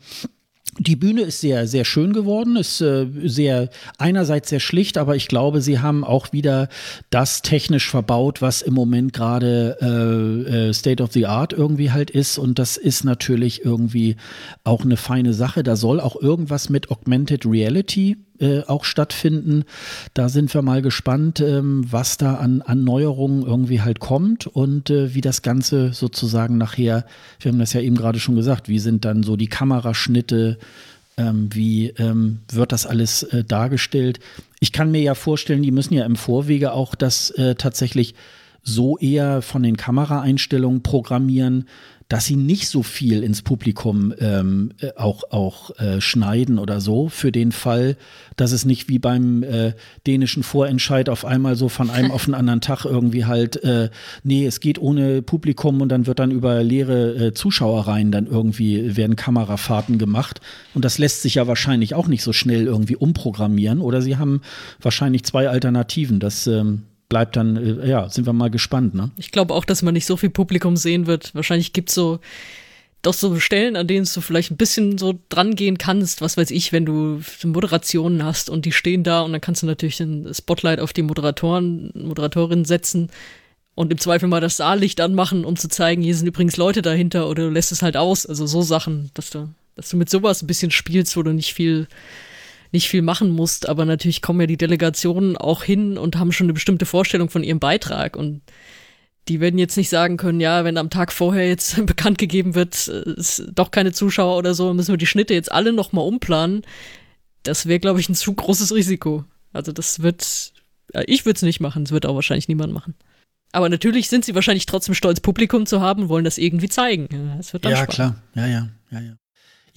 Die Bühne ist sehr, sehr schön geworden, ist äh, sehr, einerseits sehr schlicht, aber ich glaube, sie haben auch wieder das technisch verbaut, was im Moment gerade äh, äh, State of the Art irgendwie halt ist. Und das ist natürlich irgendwie auch eine feine Sache. Da soll auch irgendwas mit Augmented Reality äh, auch stattfinden. Da sind wir mal gespannt, ähm, was da an, an Neuerungen irgendwie halt kommt und äh, wie das Ganze sozusagen nachher, wir haben das ja eben gerade schon gesagt, wie sind dann so die Kameraschnitte, ähm, wie ähm, wird das alles äh, dargestellt. Ich kann mir ja vorstellen, die müssen ja im Vorwege auch das äh, tatsächlich so eher von den Kameraeinstellungen programmieren, dass sie nicht so viel ins Publikum ähm, äh, auch, auch äh, schneiden oder so, für den Fall, dass es nicht wie beim äh, dänischen Vorentscheid auf einmal so von einem [laughs] auf den anderen Tag irgendwie halt, äh, nee, es geht ohne Publikum und dann wird dann über leere äh, Zuschauerreihen dann irgendwie werden Kamerafahrten gemacht. Und das lässt sich ja wahrscheinlich auch nicht so schnell irgendwie umprogrammieren. Oder sie haben wahrscheinlich zwei Alternativen. Das ähm, bleibt dann, äh, ja, sind wir mal gespannt. Ne? Ich glaube auch, dass man nicht so viel Publikum sehen wird. Wahrscheinlich gibt es so doch so Stellen, an denen du vielleicht ein bisschen so dran gehen kannst, was weiß ich, wenn du Moderationen hast und die stehen da und dann kannst du natürlich den Spotlight auf die Moderatoren, Moderatorinnen setzen und im Zweifel mal das Saallicht anmachen, um zu zeigen, hier sind übrigens Leute dahinter oder du lässt es halt aus. Also so Sachen, dass du, dass du mit sowas ein bisschen spielst, wo du nicht viel nicht viel machen musst, aber natürlich kommen ja die Delegationen auch hin und haben schon eine bestimmte Vorstellung von ihrem Beitrag und die werden jetzt nicht sagen können, ja, wenn am Tag vorher jetzt [laughs] bekannt gegeben wird, es doch keine Zuschauer oder so, müssen wir die Schnitte jetzt alle nochmal umplanen. Das wäre, glaube ich, ein zu großes Risiko. Also das wird, ich würde es nicht machen, es wird auch wahrscheinlich niemand machen. Aber natürlich sind sie wahrscheinlich trotzdem stolz, Publikum zu haben, wollen das irgendwie zeigen. Das wird dann ja, spannend. klar. Ja, ja, ja, ja.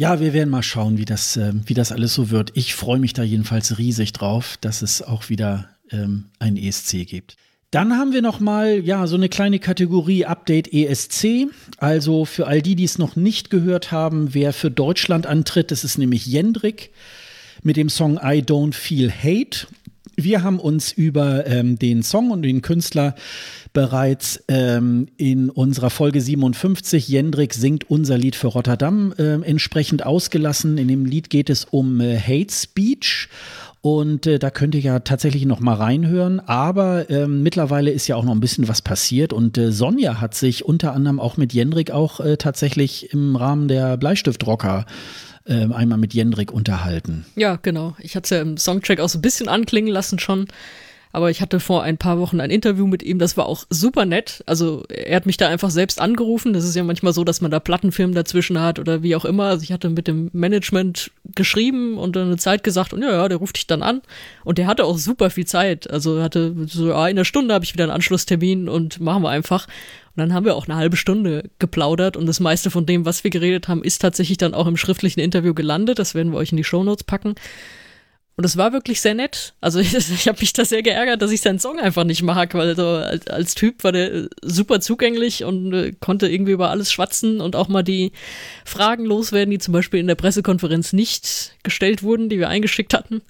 Ja, wir werden mal schauen, wie das, äh, wie das alles so wird. Ich freue mich da jedenfalls riesig drauf, dass es auch wieder ähm, ein ESC gibt. Dann haben wir noch mal ja so eine kleine Kategorie Update ESC. Also für all die, die es noch nicht gehört haben, wer für Deutschland antritt, das ist nämlich Jendrik mit dem Song I Don't Feel Hate. Wir haben uns über ähm, den Song und den Künstler bereits ähm, in unserer Folge 57, Jendrik singt unser Lied für Rotterdam, äh, entsprechend ausgelassen. In dem Lied geht es um äh, Hate Speech. Und äh, da könnt ihr ja tatsächlich noch mal reinhören. Aber ähm, mittlerweile ist ja auch noch ein bisschen was passiert. Und äh, Sonja hat sich unter anderem auch mit Jendrik auch äh, tatsächlich im Rahmen der Bleistiftrocker äh, einmal mit Jendrik unterhalten. Ja, genau. Ich hatte es ja im Songtrack auch so ein bisschen anklingen lassen schon. Aber ich hatte vor ein paar Wochen ein Interview mit ihm, das war auch super nett. Also er hat mich da einfach selbst angerufen. Das ist ja manchmal so, dass man da Plattenfirmen dazwischen hat oder wie auch immer. Also ich hatte mit dem Management geschrieben und dann eine Zeit gesagt und ja, ja, der ruft dich dann an. Und der hatte auch super viel Zeit. Also er hatte so, ja, in einer Stunde habe ich wieder einen Anschlusstermin und machen wir einfach. Und dann haben wir auch eine halbe Stunde geplaudert und das meiste von dem, was wir geredet haben, ist tatsächlich dann auch im schriftlichen Interview gelandet. Das werden wir euch in die Shownotes packen. Und es war wirklich sehr nett. Also [laughs] ich, ich habe mich da sehr geärgert, dass ich seinen Song einfach nicht mag, weil so als, als Typ war der super zugänglich und äh, konnte irgendwie über alles schwatzen und auch mal die Fragen loswerden, die zum Beispiel in der Pressekonferenz nicht gestellt wurden, die wir eingeschickt hatten.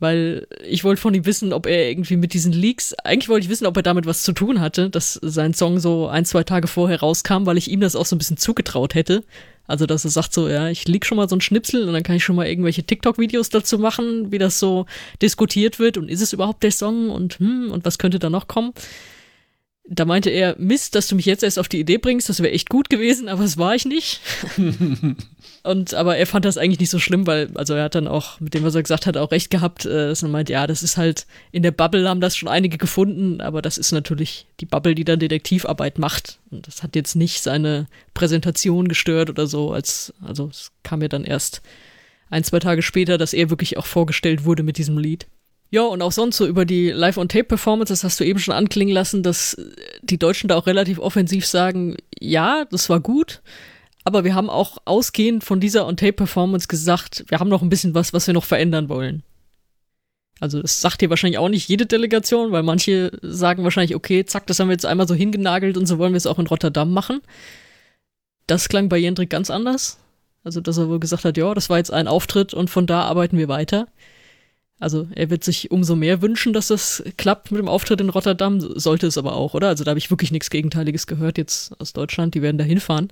Weil ich wollte von ihm wissen, ob er irgendwie mit diesen Leaks, eigentlich wollte ich wissen, ob er damit was zu tun hatte, dass sein Song so ein, zwei Tage vorher rauskam, weil ich ihm das auch so ein bisschen zugetraut hätte. Also, dass er sagt so, ja, ich lieg schon mal so ein Schnipsel und dann kann ich schon mal irgendwelche TikTok-Videos dazu machen, wie das so diskutiert wird und ist es überhaupt der Song und hm, und was könnte da noch kommen? Da meinte er, Mist, dass du mich jetzt erst auf die Idee bringst, das wäre echt gut gewesen, aber das war ich nicht. [laughs] und aber er fand das eigentlich nicht so schlimm, weil, also er hat dann auch, mit dem, was er gesagt hat, auch recht gehabt, äh, dass er meint, ja, das ist halt, in der Bubble haben das schon einige gefunden, aber das ist natürlich die Bubble, die dann Detektivarbeit macht. Und das hat jetzt nicht seine Präsentation gestört oder so, als, also es kam ja dann erst ein, zwei Tage später, dass er wirklich auch vorgestellt wurde mit diesem Lied. Ja, und auch sonst so über die Live-on-Tape-Performance, das hast du eben schon anklingen lassen, dass die Deutschen da auch relativ offensiv sagen, ja, das war gut, aber wir haben auch ausgehend von dieser On-Tape-Performance gesagt, wir haben noch ein bisschen was, was wir noch verändern wollen. Also das sagt hier wahrscheinlich auch nicht jede Delegation, weil manche sagen wahrscheinlich, okay, zack, das haben wir jetzt einmal so hingenagelt und so wollen wir es auch in Rotterdam machen. Das klang bei Jendrik ganz anders. Also, dass er wohl gesagt hat, ja, das war jetzt ein Auftritt und von da arbeiten wir weiter. Also er wird sich umso mehr wünschen, dass das klappt mit dem Auftritt in Rotterdam, sollte es aber auch, oder? Also da habe ich wirklich nichts Gegenteiliges gehört jetzt aus Deutschland, die werden da hinfahren.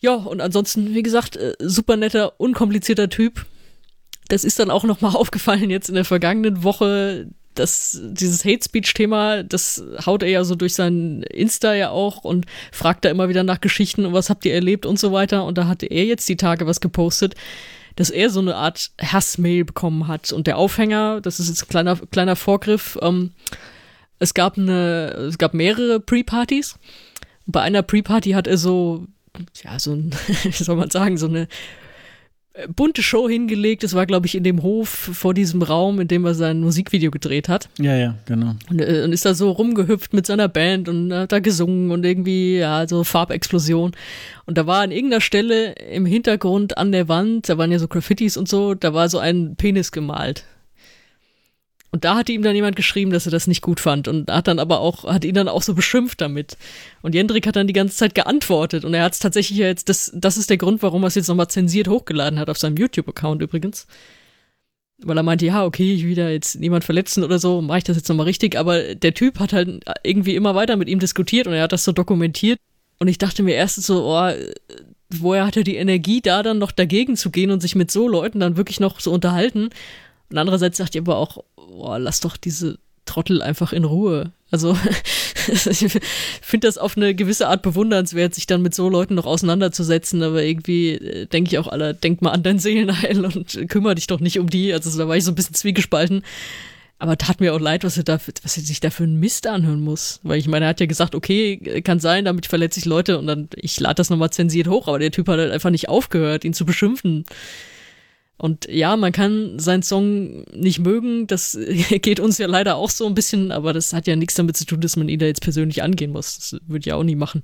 Ja, und ansonsten, wie gesagt, äh, super netter, unkomplizierter Typ. Das ist dann auch nochmal [laughs] aufgefallen jetzt in der vergangenen Woche, dass dieses Hate Speech Thema, das haut er ja so durch sein Insta ja auch und fragt da immer wieder nach Geschichten und was habt ihr erlebt und so weiter. Und da hatte er jetzt die Tage was gepostet dass er so eine Art Hassmail bekommen hat. Und der Aufhänger, das ist jetzt ein kleiner, kleiner Vorgriff, ähm, es gab eine, es gab mehrere Pre-Partys. Bei einer Pre-Party hat er so, ja, so ein, [laughs] wie soll man sagen, so eine bunte Show hingelegt. Das war, glaube ich, in dem Hof vor diesem Raum, in dem er sein Musikvideo gedreht hat. Ja, ja, genau. Und, äh, und ist da so rumgehüpft mit seiner Band und hat da gesungen und irgendwie, ja, so Farbexplosion. Und da war an irgendeiner Stelle im Hintergrund an der Wand, da waren ja so Graffitis und so, da war so ein Penis gemalt. Und da hatte ihm dann jemand geschrieben, dass er das nicht gut fand und hat dann aber auch, hat ihn dann auch so beschimpft damit. Und Jendrik hat dann die ganze Zeit geantwortet und er hat es tatsächlich jetzt, das, das ist der Grund, warum er es jetzt nochmal zensiert hochgeladen hat, auf seinem YouTube-Account übrigens. Weil er meinte, ja, okay, ich will da jetzt niemand verletzen oder so, mache ich das jetzt nochmal richtig. Aber der Typ hat halt irgendwie immer weiter mit ihm diskutiert und er hat das so dokumentiert. Und ich dachte mir erst so, oh, woher hat er die Energie, da dann noch dagegen zu gehen und sich mit so Leuten dann wirklich noch so unterhalten? Und andererseits sagt ihr aber auch, boah, lass doch diese Trottel einfach in Ruhe. Also [laughs] ich finde das auf eine gewisse Art bewundernswert, sich dann mit so Leuten noch auseinanderzusetzen, aber irgendwie äh, denke ich auch alle, denk mal an dein Seelenheil und kümmere dich doch nicht um die. Also da war ich so ein bisschen zwiegespalten. Aber tat mir auch leid, was er, da, was er sich da für einen Mist anhören muss. Weil ich meine, er hat ja gesagt, okay, kann sein, damit verletze ich Leute und dann, ich lade das nochmal zensiert hoch, aber der Typ hat halt einfach nicht aufgehört, ihn zu beschimpfen. Und ja, man kann seinen Song nicht mögen, das [laughs] geht uns ja leider auch so ein bisschen, aber das hat ja nichts damit zu tun, dass man ihn da jetzt persönlich angehen muss. Das würde ich ja auch nie machen.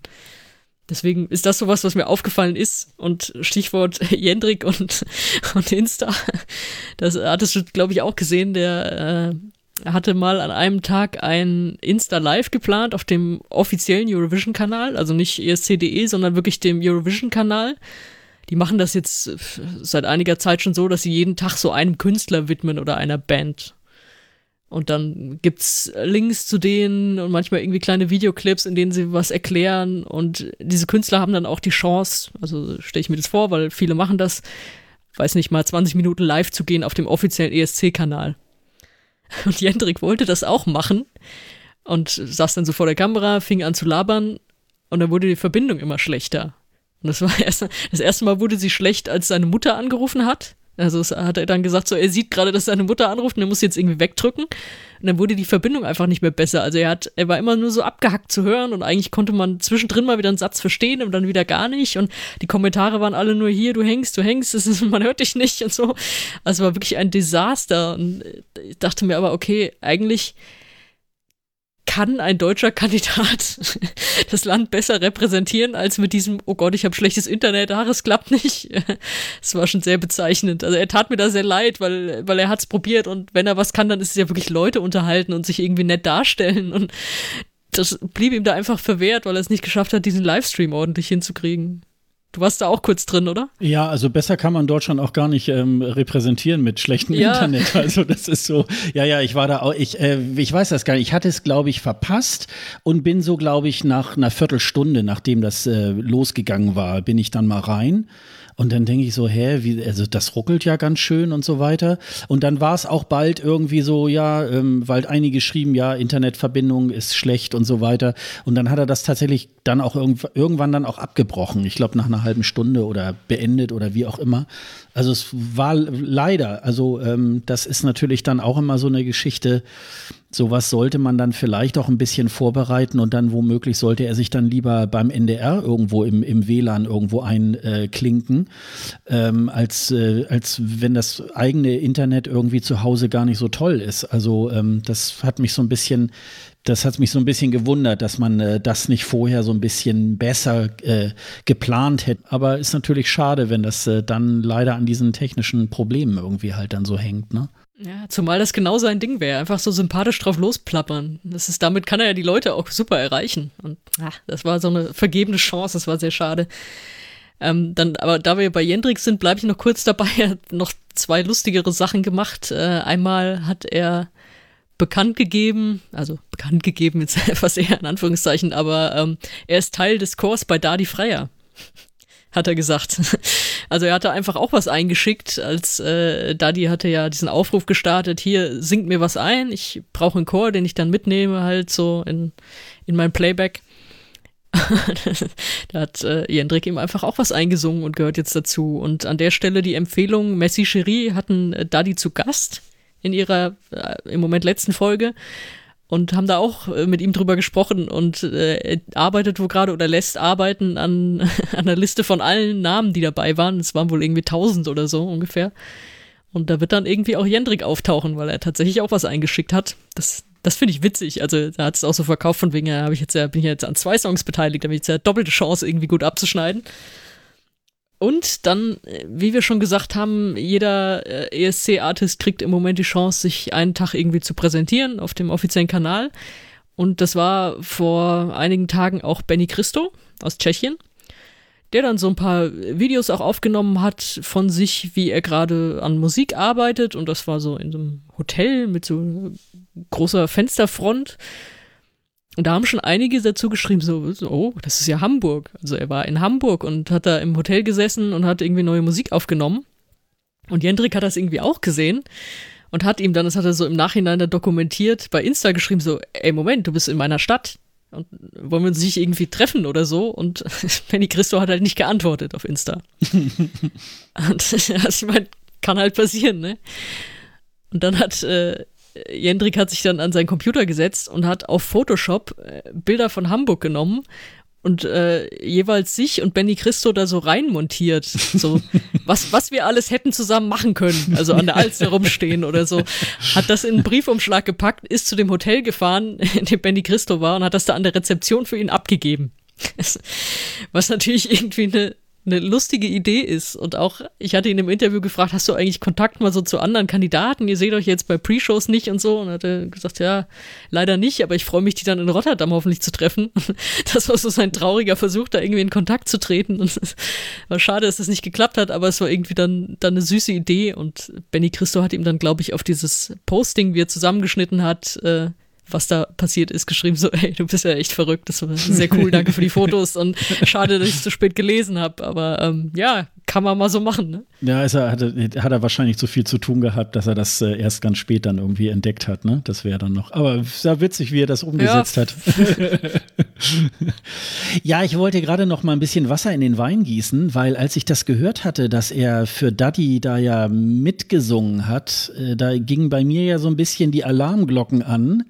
Deswegen ist das sowas, was mir aufgefallen ist. Und Stichwort [laughs] Jendrik und, [laughs] und Insta. Das hattest du, glaube ich, auch gesehen. Der Er hatte mal an einem Tag ein Insta-Live geplant auf dem offiziellen Eurovision-Kanal, also nicht ESC.de, sondern wirklich dem Eurovision-Kanal. Die machen das jetzt seit einiger Zeit schon so, dass sie jeden Tag so einem Künstler widmen oder einer Band. Und dann gibt's Links zu denen und manchmal irgendwie kleine Videoclips, in denen sie was erklären. Und diese Künstler haben dann auch die Chance, also stelle ich mir das vor, weil viele machen das, weiß nicht mal, 20 Minuten live zu gehen auf dem offiziellen ESC-Kanal. [laughs] Und Jendrik wollte das auch machen und saß dann so vor der Kamera, fing an zu labern und dann wurde die Verbindung immer schlechter. Und das war [laughs] erst, das erste Mal wurde sie schlecht, als seine Mutter angerufen hat. Also hat er dann gesagt, so er sieht gerade, dass seine Mutter anruft und er muss jetzt irgendwie wegdrücken. Und dann wurde die Verbindung einfach nicht mehr besser. Also er hat, er war immer nur so abgehackt zu hören und eigentlich konnte man zwischendrin mal wieder einen Satz verstehen und dann wieder gar nicht. Und die Kommentare waren alle nur hier, du hängst, du hängst, ist, [laughs] man hört dich nicht und so. Also war wirklich ein Desaster. Und ich dachte mir aber, okay, eigentlich kann ein deutscher Kandidat [laughs] das Land besser repräsentieren als mit diesem, oh Gott, ich habe schlechtes Internet, ach, es klappt nicht. [laughs] Es war schon sehr bezeichnend. Also er tat mir da sehr leid, weil, weil er hat's probiert und wenn er was kann, dann ist es ja wirklich Leute unterhalten und sich irgendwie nett darstellen und das blieb ihm da einfach verwehrt, weil er es nicht geschafft hat, diesen Livestream ordentlich hinzukriegen. Du warst da auch kurz drin, oder? Ja, also besser kann man Deutschland auch gar nicht ähm, repräsentieren mit schlechtem ja. Internet. [laughs] Also das ist so, ja, ja, ich war da auch, ich, äh, ich weiß das gar nicht. Ich hatte es, glaube ich, verpasst und bin so, glaube ich, nach einer Viertelstunde, nachdem das äh, losgegangen war, bin ich dann mal rein und dann denke ich so, hä, wie, also das ruckelt ja ganz schön und so weiter. Und dann war es auch bald irgendwie so, ja, ähm, weil einige schrieben, ja, Internetverbindung ist schlecht und so weiter. Und dann hat er das tatsächlich dann auch irgend, irgendwann dann auch abgebrochen. Ich glaube, nach einer halben Stunde oder beendet oder wie auch immer. Also es war leider, also ähm, das ist natürlich dann auch immer so eine Geschichte, Sowas sollte man dann vielleicht auch ein bisschen vorbereiten und dann womöglich sollte er sich dann lieber beim NDR irgendwo im, im WLAN irgendwo einklinken, äh, ähm, als, äh, als wenn das eigene Internet irgendwie zu Hause gar nicht so toll ist. Also ähm, das hat mich so ein bisschen, das hat mich so ein bisschen gewundert, dass man äh, das nicht vorher so ein bisschen besser äh, geplant hätte. Aber ist natürlich schade, wenn das äh, dann leider an diesen technischen Problemen irgendwie halt dann so hängt, ne? Ja, zumal das genau sein Ding wäre. Einfach so sympathisch drauf losplappern. Das ist, damit kann er ja die Leute auch super erreichen. Und ach, das war so eine vergebene Chance, das war sehr schade. Ähm, dann, aber da wir bei Jendrik sind, bleibe ich noch kurz dabei. Er hat noch zwei lustigere Sachen gemacht. Äh, einmal hat er bekannt gegeben, also bekannt gegeben jetzt [laughs] etwas eher in Anführungszeichen, aber ähm, er ist Teil des Chors bei Dadi Freier hat er gesagt. [laughs] Also er hatte einfach auch was eingeschickt, als äh, Daddy hatte ja diesen Aufruf gestartet, hier singt mir was ein, ich brauche einen Chor, den ich dann mitnehme, halt so in, in mein Playback. [laughs] da hat äh, Jendrik ihm einfach auch was eingesungen und gehört jetzt dazu. Und an der Stelle die Empfehlung, Messi Cherie hatten äh, Daddy zu Gast in ihrer äh, im Moment letzten Folge und haben da auch äh, mit ihm drüber gesprochen und äh, arbeitet wo gerade oder lässt arbeiten an, [laughs] an einer Liste von allen Namen, die dabei waren. Es waren wohl irgendwie tausend oder so ungefähr. Und da wird dann irgendwie auch Jendrik auftauchen, weil er tatsächlich auch was eingeschickt hat. Das, das finde ich witzig. Also da hat es auch so verkauft von wegen, ja, ich jetzt ja, bin ich jetzt an zwei Songs beteiligt, da habe ich jetzt ja doppelte Chance, irgendwie gut abzuschneiden. Und dann, äh, wie wir schon gesagt haben, jeder äh, ESC-Artist kriegt im Moment die Chance, sich einen Tag irgendwie zu präsentieren auf dem offiziellen Kanal. Und das war vor einigen Tagen auch Benny Christo aus Tschechien, der dann so ein paar Videos auch aufgenommen hat von sich, wie er gerade an Musik arbeitet. Und das war so in so einem Hotel mit so großer Fensterfront. Und da haben schon einige dazu geschrieben, so, oh, das ist ja Hamburg. Also er war in Hamburg und hat da im Hotel gesessen und hat irgendwie neue Musik aufgenommen. Und Jendrik hat das irgendwie auch gesehen und hat ihm dann, das hat er so im Nachhinein da dokumentiert, bei Insta geschrieben, so, ey, Moment, du bist in meiner Stadt. Und wollen wir uns nicht irgendwie treffen oder so? Und [laughs] Penny Christo hat halt nicht geantwortet auf Insta. [laughs] und [laughs] also ich meine, kann halt passieren, ne? Und dann hat äh, Jendrik hat sich dann an seinen Computer gesetzt und hat auf Photoshop äh, Bilder von Hamburg genommen und äh, jeweils sich und Benny Christo da so reinmontiert. So, [laughs] was, was wir alles hätten zusammen machen können. Also an der Alster rumstehen oder so. Hat das in einen Briefumschlag gepackt, ist zu dem Hotel gefahren, [laughs] in dem Benny Christo war und hat das da an der Rezeption für ihn abgegeben. [laughs] Was natürlich irgendwie eine eine lustige Idee ist. Und auch, ich hatte ihn im Interview gefragt, hast du eigentlich Kontakt mal so zu anderen Kandidaten? Ihr seht euch jetzt bei Pre-Shows nicht und so. Und er hatte gesagt, ja, leider nicht, aber ich freue mich, die dann in Rotterdam hoffentlich zu treffen. [laughs] Das war so sein trauriger Versuch, da irgendwie in Kontakt zu treten. Und es war schade, dass das nicht geklappt hat, aber es war irgendwie dann, dann eine süße Idee. Und Benny Christo hat ihm dann, glaube ich, auf dieses Posting, wie er zusammengeschnitten hat, äh, was da passiert ist, geschrieben, so, ey, du bist ja echt verrückt, das war sehr cool, danke für die Fotos und schade, dass ich es zu spät gelesen habe, aber ähm, ja, kann man mal so machen. Ne? Ja, ist er, hat, hat er wahrscheinlich so viel zu tun gehabt, dass er das äh, erst ganz spät dann irgendwie entdeckt hat, ne? Das wäre dann noch, aber sehr witzig, wie er das umgesetzt ja. hat. [laughs] ja, ich wollte gerade noch mal ein bisschen Wasser in den Wein gießen, weil als ich das gehört hatte, dass er für Daddy da ja mitgesungen hat, äh, da gingen bei mir ja so ein bisschen die Alarmglocken an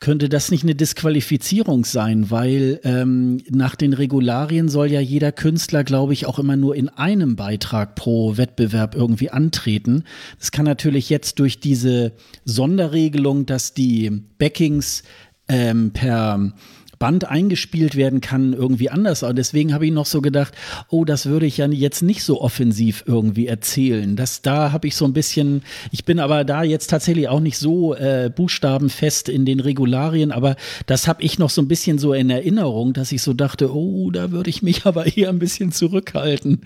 könnte das nicht eine Disqualifizierung sein, weil ähm, nach den Regularien soll ja jeder Künstler, glaube ich, auch immer nur in einem Beitrag pro Wettbewerb irgendwie antreten. Das kann natürlich jetzt durch diese Sonderregelung, dass die Backings ähm, per Band eingespielt werden kann, irgendwie anders. Und deswegen habe ich noch so gedacht, oh, das würde ich ja jetzt nicht so offensiv irgendwie erzählen. Das, da habe ich so ein bisschen, ich bin aber da jetzt tatsächlich auch nicht so äh, buchstabenfest in den Regularien, aber das habe ich noch so ein bisschen so in Erinnerung, dass ich so dachte, oh, da würde ich mich [laughs] aber eher ein bisschen zurückhalten.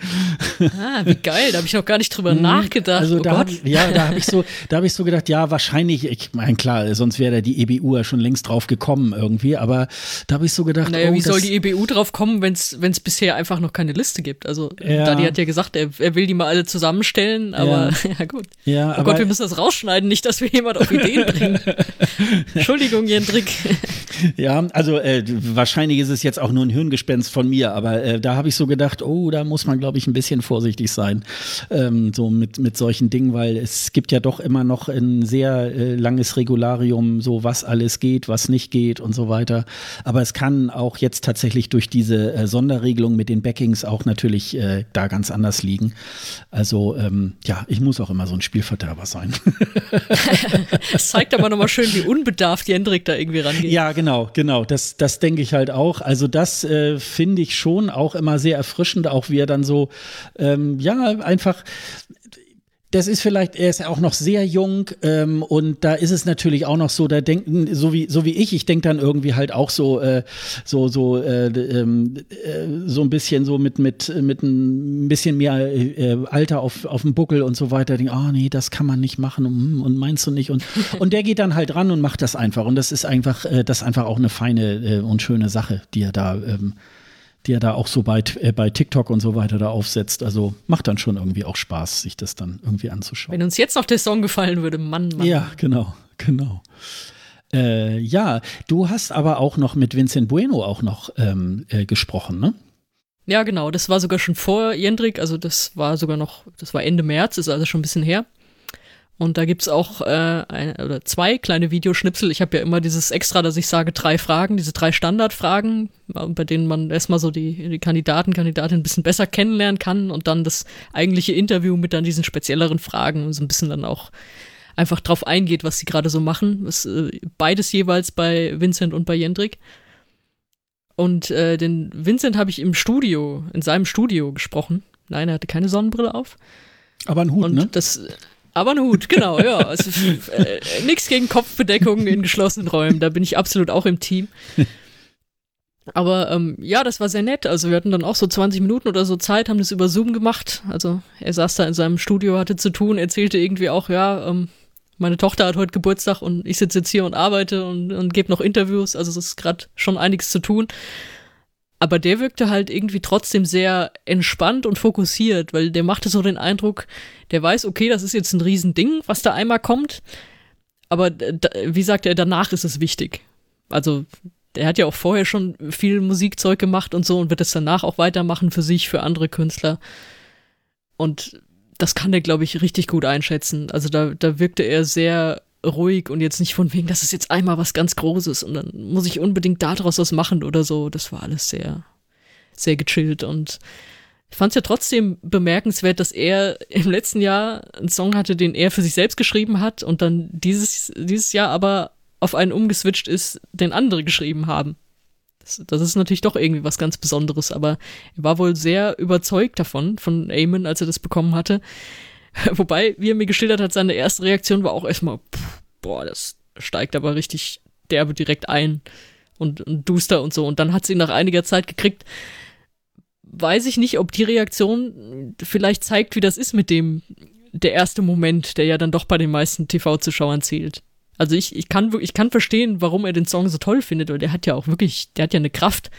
Ah, wie geil, da habe ich noch gar nicht drüber mhm. nachgedacht. Also oh da hab, ja, da habe ich so, da habe ich so gedacht, ja, wahrscheinlich, ich meine, klar, sonst wäre da die EBU ja schon längst drauf gekommen irgendwie, aber da habe ich so gedacht, naja, oh, wie soll die EBU drauf kommen, wenn es bisher einfach noch keine Liste gibt? Also ja. Dadi hat ja gesagt, er, er will die mal alle zusammenstellen, aber ja, [laughs] ja gut. Ja, oh Gott, wir müssen das rausschneiden, nicht, dass wir jemand auf Ideen [laughs] bringen. Entschuldigung, Jendrik. ja, also äh, wahrscheinlich ist es jetzt auch nur ein Hirngespenst von mir, aber äh, da habe ich so gedacht, oh, da muss man, glaube ich, ein bisschen vorsichtig sein, ähm, so mit, mit solchen Dingen, weil es gibt ja doch immer noch ein sehr äh, langes Regularium, so was alles geht, was nicht geht und so weiter. Aber es kann auch jetzt tatsächlich durch diese äh, Sonderregelung mit den Backings auch natürlich äh, da ganz anders liegen. Also ähm, ja, ich muss auch immer so ein Spielverderber sein. [laughs] das zeigt aber nochmal schön, wie unbedarft Jendrik da irgendwie rangeht. Ja, genau, genau. Das, das denke ich halt auch. Also das äh, finde ich schon auch immer sehr erfrischend, auch wie er dann so, ähm, ja, einfach das ist vielleicht, er ist ja auch noch sehr jung ähm, und da ist es natürlich auch noch so, da denken, so wie, so wie ich, ich denke dann irgendwie halt auch so, äh, so, so, äh, ähm, äh, so ein bisschen so mit, mit, mit ein bisschen mehr äh, Alter auf, auf dem Buckel und so weiter, denke, oh nee, das kann man nicht machen und, und meinst du nicht? Und, [laughs] und der geht dann halt ran und macht das einfach. Und das ist einfach, äh, das ist einfach auch eine feine äh, und schöne Sache, die er da ähm, die er da auch so bei, äh, bei TikTok und so weiter da aufsetzt. Also macht dann schon irgendwie auch Spaß, sich das dann irgendwie anzuschauen. Wenn uns jetzt noch der Song gefallen würde, Mann, Mann. Ja, genau, genau. Äh, ja, du hast aber auch noch mit Vincent Bueno auch noch ähm, äh, gesprochen, ne? Ja, genau. Das war sogar schon vor Jendrik, also das war sogar noch, das war Ende März, ist also schon ein bisschen her. Und da gibt's auch äh, ein, oder zwei kleine Videoschnipsel. Ich habe ja immer dieses Extra, dass ich sage drei Fragen, diese drei Standardfragen, bei denen man erstmal so die, die Kandidaten, Kandidatin ein bisschen besser kennenlernen kann und dann das eigentliche Interview mit dann diesen spezielleren Fragen und so ein bisschen dann auch einfach drauf eingeht, was sie gerade so machen. Das, äh, beides jeweils bei Vincent und bei Jendrik. Und äh, den Vincent habe ich im Studio, in seinem Studio gesprochen. Nein, er hatte keine Sonnenbrille auf. Aber ein Hut, und ne? Das, aber ein Hut, genau, ja. Also, äh, nichts gegen Kopfbedeckungen in geschlossenen Räumen, da bin ich absolut auch im Team. Aber ähm, ja, das war sehr nett. Also wir hatten dann auch so 20 Minuten oder so Zeit, haben das über Zoom gemacht. Also er saß da in seinem Studio, hatte zu tun, erzählte irgendwie auch, ja, ähm, meine Tochter hat heute Geburtstag und ich sitze jetzt hier und arbeite und, und gebe noch Interviews. Also es ist gerade schon einiges zu tun. Aber der wirkte halt irgendwie trotzdem sehr entspannt und fokussiert, weil der machte so den Eindruck, der weiß, okay, das ist jetzt ein Riesending, was da einmal kommt. Aber wie sagt er, danach ist es wichtig. Also, der hat ja auch vorher schon viel Musikzeug gemacht und so und wird es danach auch weitermachen für sich, für andere Künstler. Und das kann er, glaube ich, richtig gut einschätzen. Also da, da wirkte er sehr ruhig und jetzt nicht von wegen, das ist jetzt einmal was ganz Großes und dann muss ich unbedingt daraus was machen oder so. Das war alles sehr, sehr gechillt und ich fand es ja trotzdem bemerkenswert, dass er im letzten Jahr einen Song hatte, den er für sich selbst geschrieben hat und dann dieses, dieses Jahr aber auf einen umgeswitcht ist, den andere geschrieben haben. Das, das, ist natürlich doch irgendwie was ganz Besonderes, aber er war wohl sehr überzeugt davon, von Eamon, als er das bekommen hatte. [laughs] Wobei, wie er mir geschildert hat, seine erste Reaktion war auch erstmal, pff, boah, das steigt aber richtig derbe direkt ein und, und duster und so. Und dann hat sie ihn nach einiger Zeit gekriegt. Weiß ich nicht, ob die Reaktion vielleicht zeigt, wie das ist mit dem, der erste Moment, der ja dann doch bei den meisten TV-Zuschauern zählt. Also ich, ich, kann, ich kann verstehen, warum er den Song so toll findet, weil der hat ja auch wirklich, der hat ja eine Kraft.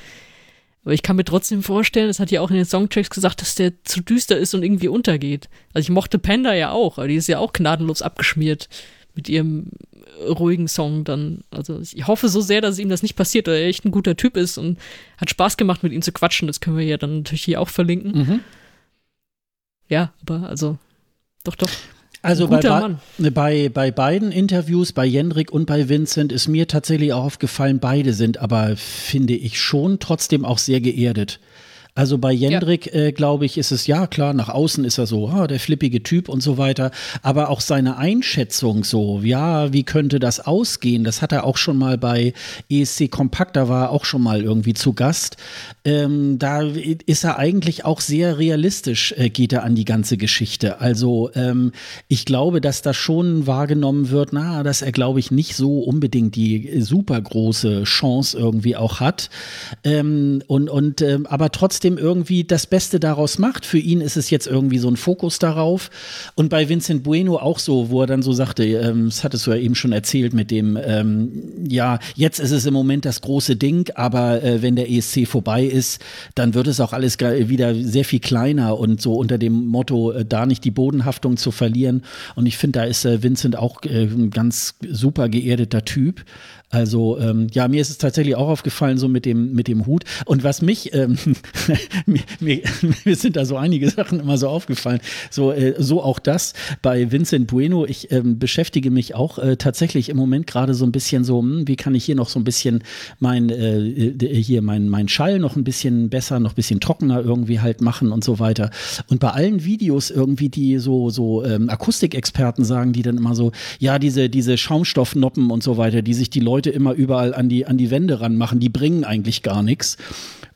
Aber ich kann mir trotzdem vorstellen, es hat ja auch in den Songtracks gesagt, dass der zu düster ist und irgendwie untergeht. Also ich mochte Panda ja auch, aber die ist ja auch gnadenlos abgeschmiert mit ihrem ruhigen Song dann. Also ich hoffe so sehr, dass ihm das nicht passiert, weil er echt ein guter Typ ist und hat Spaß gemacht, mit ihm zu quatschen. Das können wir ja dann natürlich hier auch verlinken. Mhm. Ja, aber also doch, doch. Also bei, bei, bei beiden Interviews, bei Jendrik und bei Vincent, ist mir tatsächlich auch aufgefallen, beide sind aber, finde ich, schon trotzdem auch sehr geerdet. Also bei Jendrik, ja. äh, glaube ich, ist es ja klar, nach außen ist er so, ah, der flippige Typ und so weiter. Aber auch seine Einschätzung so, ja, wie könnte das ausgehen? Das hat er auch schon mal bei ESC Kompakt, da war er auch schon mal irgendwie zu Gast. Ähm, da ist er eigentlich auch sehr realistisch, äh, geht er an die ganze Geschichte. Also ähm, ich glaube, dass das schon wahrgenommen wird, na, dass er, glaube ich, nicht so unbedingt die super große Chance irgendwie auch hat. Ähm, und, und ähm, aber trotzdem trotzdem irgendwie das Beste daraus macht. Für ihn ist es jetzt irgendwie so ein Fokus darauf. Und bei Vincent Bueno auch so, wo er dann so sagte, ähm, das hattest du ja eben schon erzählt mit dem, ähm, ja, jetzt ist es im Moment das große Ding, aber äh, wenn der ESC vorbei ist, dann wird es auch alles wieder sehr viel kleiner und so unter dem Motto, äh, da nicht die Bodenhaftung zu verlieren. Und ich finde, da ist äh, Vincent auch äh, ein ganz super geerdeter Typ. Also ähm, ja, mir ist es tatsächlich auch aufgefallen, so mit dem, mit dem Hut. Und was mich, ähm, [laughs] mir, mir, [laughs] mir, sind da so einige Sachen immer so aufgefallen. So, äh, so auch das bei Vincent Bueno. Ich ähm, beschäftige mich auch äh, tatsächlich im Moment gerade so ein bisschen so, hm, wie kann ich hier noch so ein bisschen mein, äh, hier mein, mein Schall noch ein bisschen besser, noch ein bisschen trockener irgendwie halt machen und so weiter. Und bei allen Videos irgendwie, die so, so ähm, Akustikexperten sagen, die dann immer so, ja, diese, diese Schaumstoffnoppen und so weiter, die sich die Leute Leute immer überall an die, an die Wände ranmachen, die bringen eigentlich gar nichts.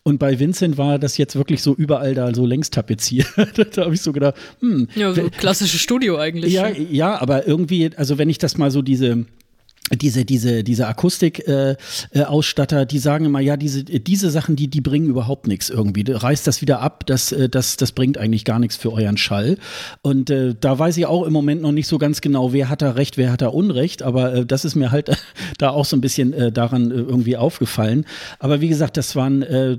Und bei Vincent war das jetzt wirklich so überall da so längst tapeziert. [laughs] da habe ich so gedacht, hm. Ja, so klassische Studio eigentlich. Ja, ja, aber irgendwie, also wenn ich das mal so diese diese diese diese Akustik-Ausstatter, äh, äh, die sagen immer, ja, diese diese Sachen, die die bringen überhaupt nichts irgendwie. Reißt das wieder ab, das äh, das das bringt eigentlich gar nichts für euren Schall. Und äh, da weiß ich auch im Moment noch nicht so ganz genau, wer hat da recht, wer hat da Unrecht. Aber äh, das ist mir halt [laughs] da auch so ein bisschen äh, daran äh, irgendwie aufgefallen. Aber wie gesagt, das waren äh,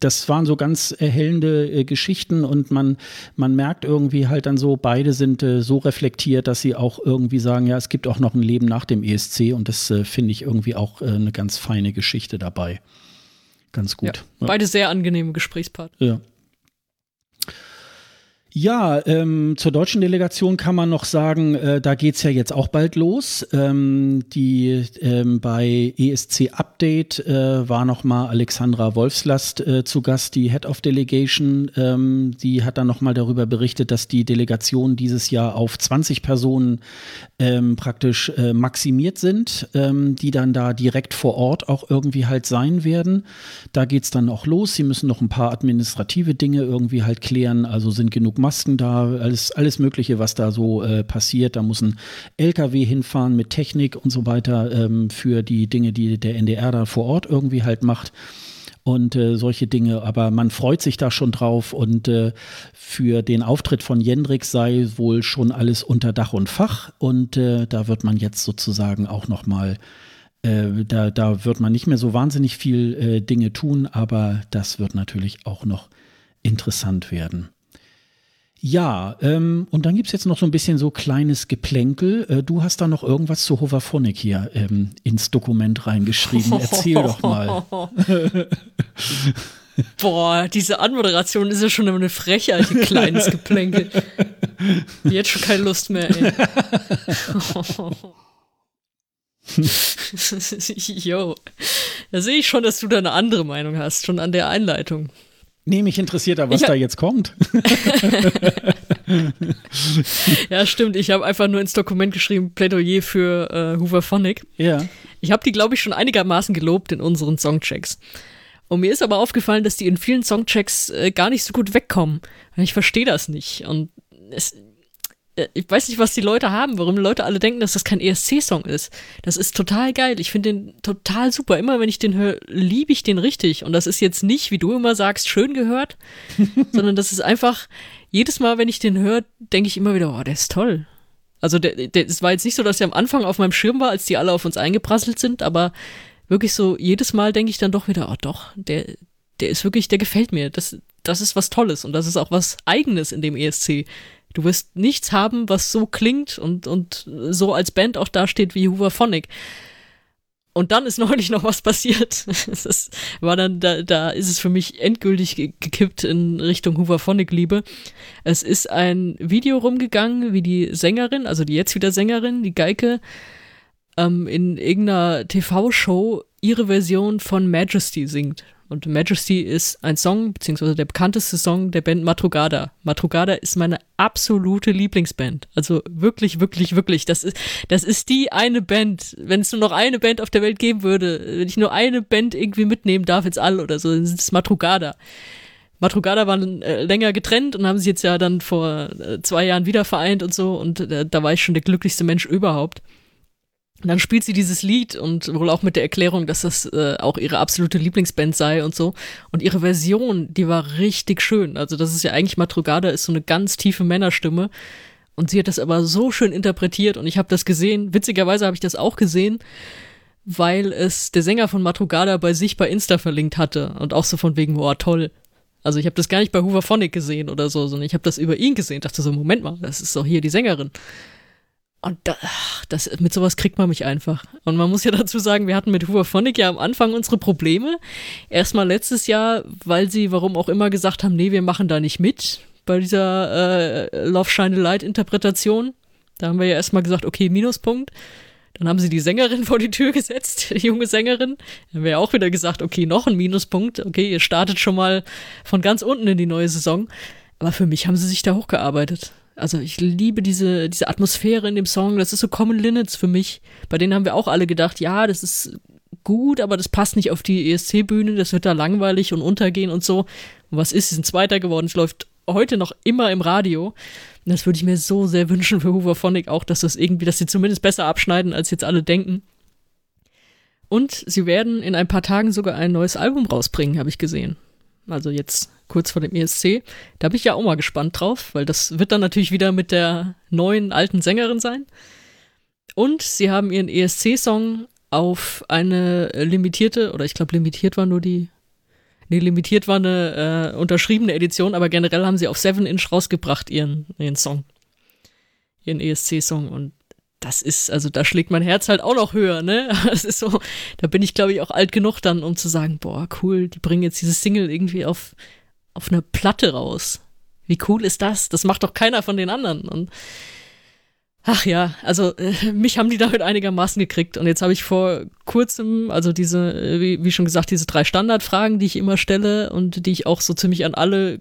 das waren so ganz erhellende äh, Geschichten und man man merkt irgendwie halt dann so, beide sind äh, so reflektiert, dass sie auch irgendwie sagen, ja, es gibt auch noch ein Leben nach dem ESC und das äh, finde ich irgendwie auch äh, eine ganz feine Geschichte dabei. Ganz gut. Ja, ja. Beide sehr angenehme Gesprächspartner. Ja. Ja, ähm, zur deutschen Delegation kann man noch sagen, äh, da geht's ja jetzt auch bald los. Ähm, die ähm, bei ESC Update äh, war noch mal Alexandra Wolfslast äh, zu Gast, die Head of Delegation. Ähm, die hat dann noch mal darüber berichtet, dass die Delegation dieses Jahr auf 20 Personen ähm, praktisch äh, maximiert sind, ähm, die dann da direkt vor Ort auch irgendwie halt sein werden. Da geht's dann auch los. Sie müssen noch ein paar administrative Dinge irgendwie halt klären. Also sind genug Masken da, alles, alles Mögliche, was da so äh, passiert. Da muss ein LKW hinfahren mit Technik und so weiter ähm, für die Dinge, die der NDR da vor Ort irgendwie halt macht und äh, solche Dinge. Aber man freut sich da schon drauf und äh, für den Auftritt von Jendrik sei wohl schon alles unter Dach und Fach und äh, da wird man jetzt sozusagen auch noch mal äh, da, da wird man nicht mehr so wahnsinnig viel äh, Dinge tun, aber das wird natürlich auch noch interessant werden. Ja, ähm, und dann gibt es jetzt noch so ein bisschen so kleines Geplänkel. Äh, du hast da noch irgendwas zu Hoverphonic hier ähm, ins Dokument reingeschrieben. Erzähl doch mal. [laughs] Boah, diese Anmoderation ist ja schon eine Frechheit, ein kleines Geplänkel. Jetzt schon keine Lust mehr, ey. [laughs] Jo, da sehe ich schon, dass du da eine andere Meinung hast, schon an der Einleitung. Nee, mich interessiert da, was da jetzt kommt. [laughs] ja, stimmt. Ich habe einfach nur ins Dokument geschrieben, Plädoyer für äh, Hooverphonic. Ja. Ich habe die, glaube ich, schon einigermaßen gelobt in unseren Songchecks. Und mir ist aber aufgefallen, dass die in vielen Songchecks äh, gar nicht so gut wegkommen. Ich verstehe das nicht. Und es, ich weiß nicht, was die Leute haben, warum die Leute alle denken, dass das kein ESC-Song ist. Das ist total geil. Ich finde den total super. Immer wenn ich den höre, liebe ich den richtig. Und das ist jetzt nicht, wie du immer sagst, schön gehört, [laughs] sondern das ist einfach, jedes Mal, wenn ich den höre, denke ich immer wieder, oh, der ist toll. Also der, der, es war jetzt nicht so, dass er am Anfang auf meinem Schirm war, als die alle auf uns eingeprasselt sind, aber wirklich so, jedes Mal denke ich dann doch wieder, oh doch, der, der ist wirklich, der gefällt mir. Das, das ist was Tolles und das ist auch was Eigenes in dem ESC. Du wirst nichts haben, was so klingt und, und so als Band auch dasteht wie Hooverphonic. Und dann ist [laughs] neulich noch was passiert. [laughs] Das war dann, da, da ist es für mich endgültig gekippt in Richtung Hooverphonic-Liebe. Es ist ein Video rumgegangen, wie die Sängerin, also die jetzt wieder Sängerin, die Geike, ähm, in irgendeiner TV-Show ihre Version von Majesty singt. Und Majesty ist ein Song, beziehungsweise der bekannteste Song der Band Matrugada. Matrugada ist meine absolute Lieblingsband. Also wirklich, wirklich, wirklich. Das ist, das ist die eine Band. Wenn es nur noch eine Band auf der Welt geben würde, wenn ich nur eine Band irgendwie mitnehmen darf, jetzt alle oder so, dann ist es Matrugada. Matrugada waren äh, länger getrennt und haben sich jetzt ja dann vor äh, zwei Jahren wieder vereint und so. Und äh, da war ich schon der glücklichste Mensch überhaupt. Und dann spielt sie dieses Lied und wohl auch mit der Erklärung, dass das äh, auch ihre absolute Lieblingsband sei und so. Und ihre Version, die war richtig schön. Also das ist ja eigentlich Matrugada, ist so eine ganz tiefe Männerstimme. Und sie hat das aber so schön interpretiert und ich habe das gesehen. Witzigerweise habe ich das auch gesehen, weil es der Sänger von Matrugada bei sich bei Insta verlinkt hatte und auch so von wegen, boah, toll. Also ich habe das gar nicht bei Hooverphonic gesehen oder so, sondern ich habe das über ihn gesehen. Dachte so, Moment mal, das ist doch hier die Sängerin. Und da, das, mit sowas kriegt man mich einfach. Und man muss ja dazu sagen, wir hatten mit Hooverphonic ja am Anfang unsere Probleme. Erstmal letztes Jahr, weil sie, warum auch immer, gesagt haben, nee, wir machen da nicht mit bei dieser äh, Love Shine Light Interpretation. Da haben wir ja erstmal gesagt, okay, Minuspunkt. Dann haben sie die Sängerin [laughs] vor die Tür gesetzt, die junge Sängerin. Dann haben wir ja auch wieder gesagt, okay, noch ein Minuspunkt. Okay, ihr startet schon mal von ganz unten in die neue Saison. Aber für mich haben sie sich da hochgearbeitet. Also ich liebe diese, diese Atmosphäre in dem Song. Das ist so Common Linnets für mich. Bei denen haben wir auch alle gedacht, ja, das ist gut, aber das passt nicht auf die ESC-Bühne. Das wird da langweilig und untergehen und so. Und was ist? Sie sind Zweiter geworden. Es läuft heute noch immer im Radio. Und das würde ich mir so sehr wünschen für Hooverphonic auch, dass das irgendwie, dass sie zumindest besser abschneiden, als jetzt alle denken. Und sie werden in ein paar Tagen sogar ein neues Album rausbringen, habe ich gesehen. Also jetzt kurz vor dem ESC. Da bin ich ja auch mal gespannt drauf, weil das wird dann natürlich wieder mit der neuen alten Sängerin sein. Und sie haben ihren ESC-Song auf eine limitierte, oder ich glaube, limitiert war nur die. Nee, limitiert war eine äh, unterschriebene Edition, aber generell haben sie auf 7-Inch rausgebracht, ihren, ihren Song. Ihren ESC-Song. Und das ist, also da schlägt mein Herz halt auch noch höher, ne? [laughs] Das ist so, da bin ich, glaube ich, auch alt genug dann, um zu sagen, boah, cool, die bringen jetzt dieses Single irgendwie auf auf einer Platte raus. Wie cool ist das? Das macht doch keiner von den anderen. Und ach ja, also äh, mich haben die damit einigermaßen gekriegt. Und jetzt habe ich vor kurzem, also diese, äh, wie, wie schon gesagt, diese drei Standardfragen, die ich immer stelle und die ich auch so ziemlich an alle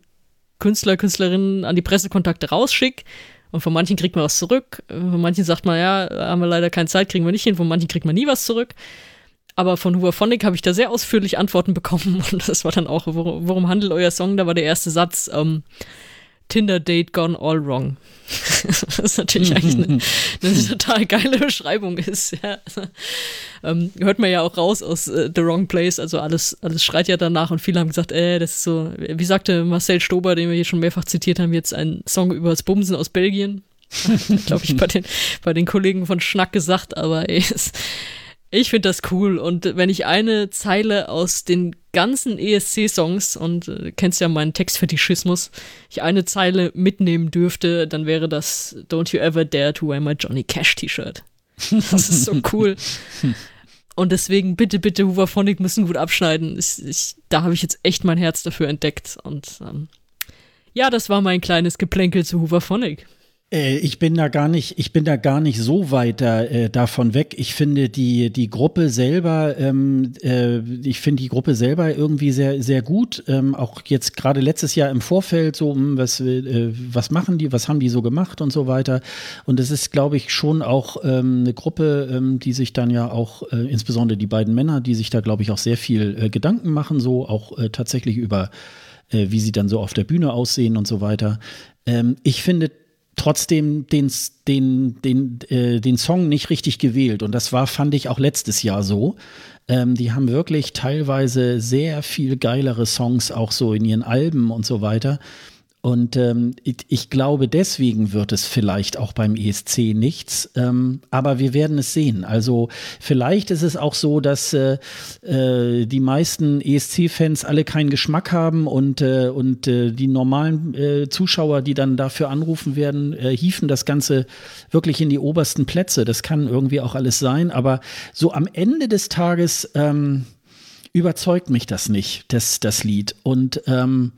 Künstler, Künstlerinnen, an die Pressekontakte rausschicke. Und von manchen kriegt man was zurück. Von manchen sagt man, ja, haben wir leider keine Zeit, kriegen wir nicht hin. Von manchen kriegt man nie was zurück. Aber von Hooverphonic habe ich da sehr ausführlich Antworten [laughs] bekommen und das war dann auch, worum, worum handelt euer Song? Da war der erste Satz, ähm, Tinder Date Gone All Wrong. [laughs] Was natürlich eigentlich eine, eine, total geile Beschreibung ist. Ja. Ähm, hört man ja auch raus aus äh, The Wrong Place, also alles, alles schreit ja danach und viele haben gesagt, äh, das ist so, wie sagte Marcel Stober, den wir hier schon mehrfach zitiert haben, jetzt ein Song über das Bumsen aus Belgien. Glaube ich, bei den, bei den Kollegen von Schnack gesagt, aber ey, es, [laughs] ich finde das cool und wenn ich eine Zeile aus den ganzen ESC-Songs und äh, kennst ja meinen Textfetischismus, ich eine Zeile mitnehmen dürfte, dann wäre das Don't you ever dare to wear my Johnny Cash T-Shirt. [laughs] Das ist so cool. Und deswegen bitte, bitte, Hooverphonic müssen gut abschneiden. Ich, ich, da habe ich jetzt echt mein Herz dafür entdeckt. Und ähm, ja, das war mein kleines Geplänkel zu Hooverphonic. Äh, ich bin da gar nicht, ich bin da gar nicht so weit da, äh, davon weg. Ich finde die, die Gruppe selber, ähm, äh, ich finde die Gruppe selber irgendwie sehr, sehr gut. Ähm, auch jetzt gerade letztes Jahr im Vorfeld so, hm, was, äh, was machen die, was haben die so gemacht und so weiter. Und es ist, glaube ich, schon auch ähm, eine Gruppe, ähm, die sich dann ja auch, äh, insbesondere die beiden Männer, die sich da, glaube ich, auch sehr viel äh, Gedanken machen, so auch tatsächlich über, wie sie dann so auf der Bühne aussehen und so weiter. Ähm, ich finde trotzdem den, den, den, äh, den Song nicht richtig gewählt. Und das war, fand ich, auch letztes Jahr so. Ähm, die haben wirklich teilweise sehr viel geilere Songs auch so in ihren Alben und so weiter. Und ähm, ich, glaube, deswegen wird es vielleicht auch beim ESC nichts. Ähm, aber wir werden es sehen. Also vielleicht ist es auch so, dass äh, äh, die meisten ESC-Fans alle keinen Geschmack haben und, äh, und äh, die normalen äh, Zuschauer, die dann dafür anrufen werden, äh, hieven das Ganze wirklich in die obersten Plätze. Das kann irgendwie auch alles sein. Aber so am Ende des Tages ähm, überzeugt mich das nicht, das, das Lied. Und ähm,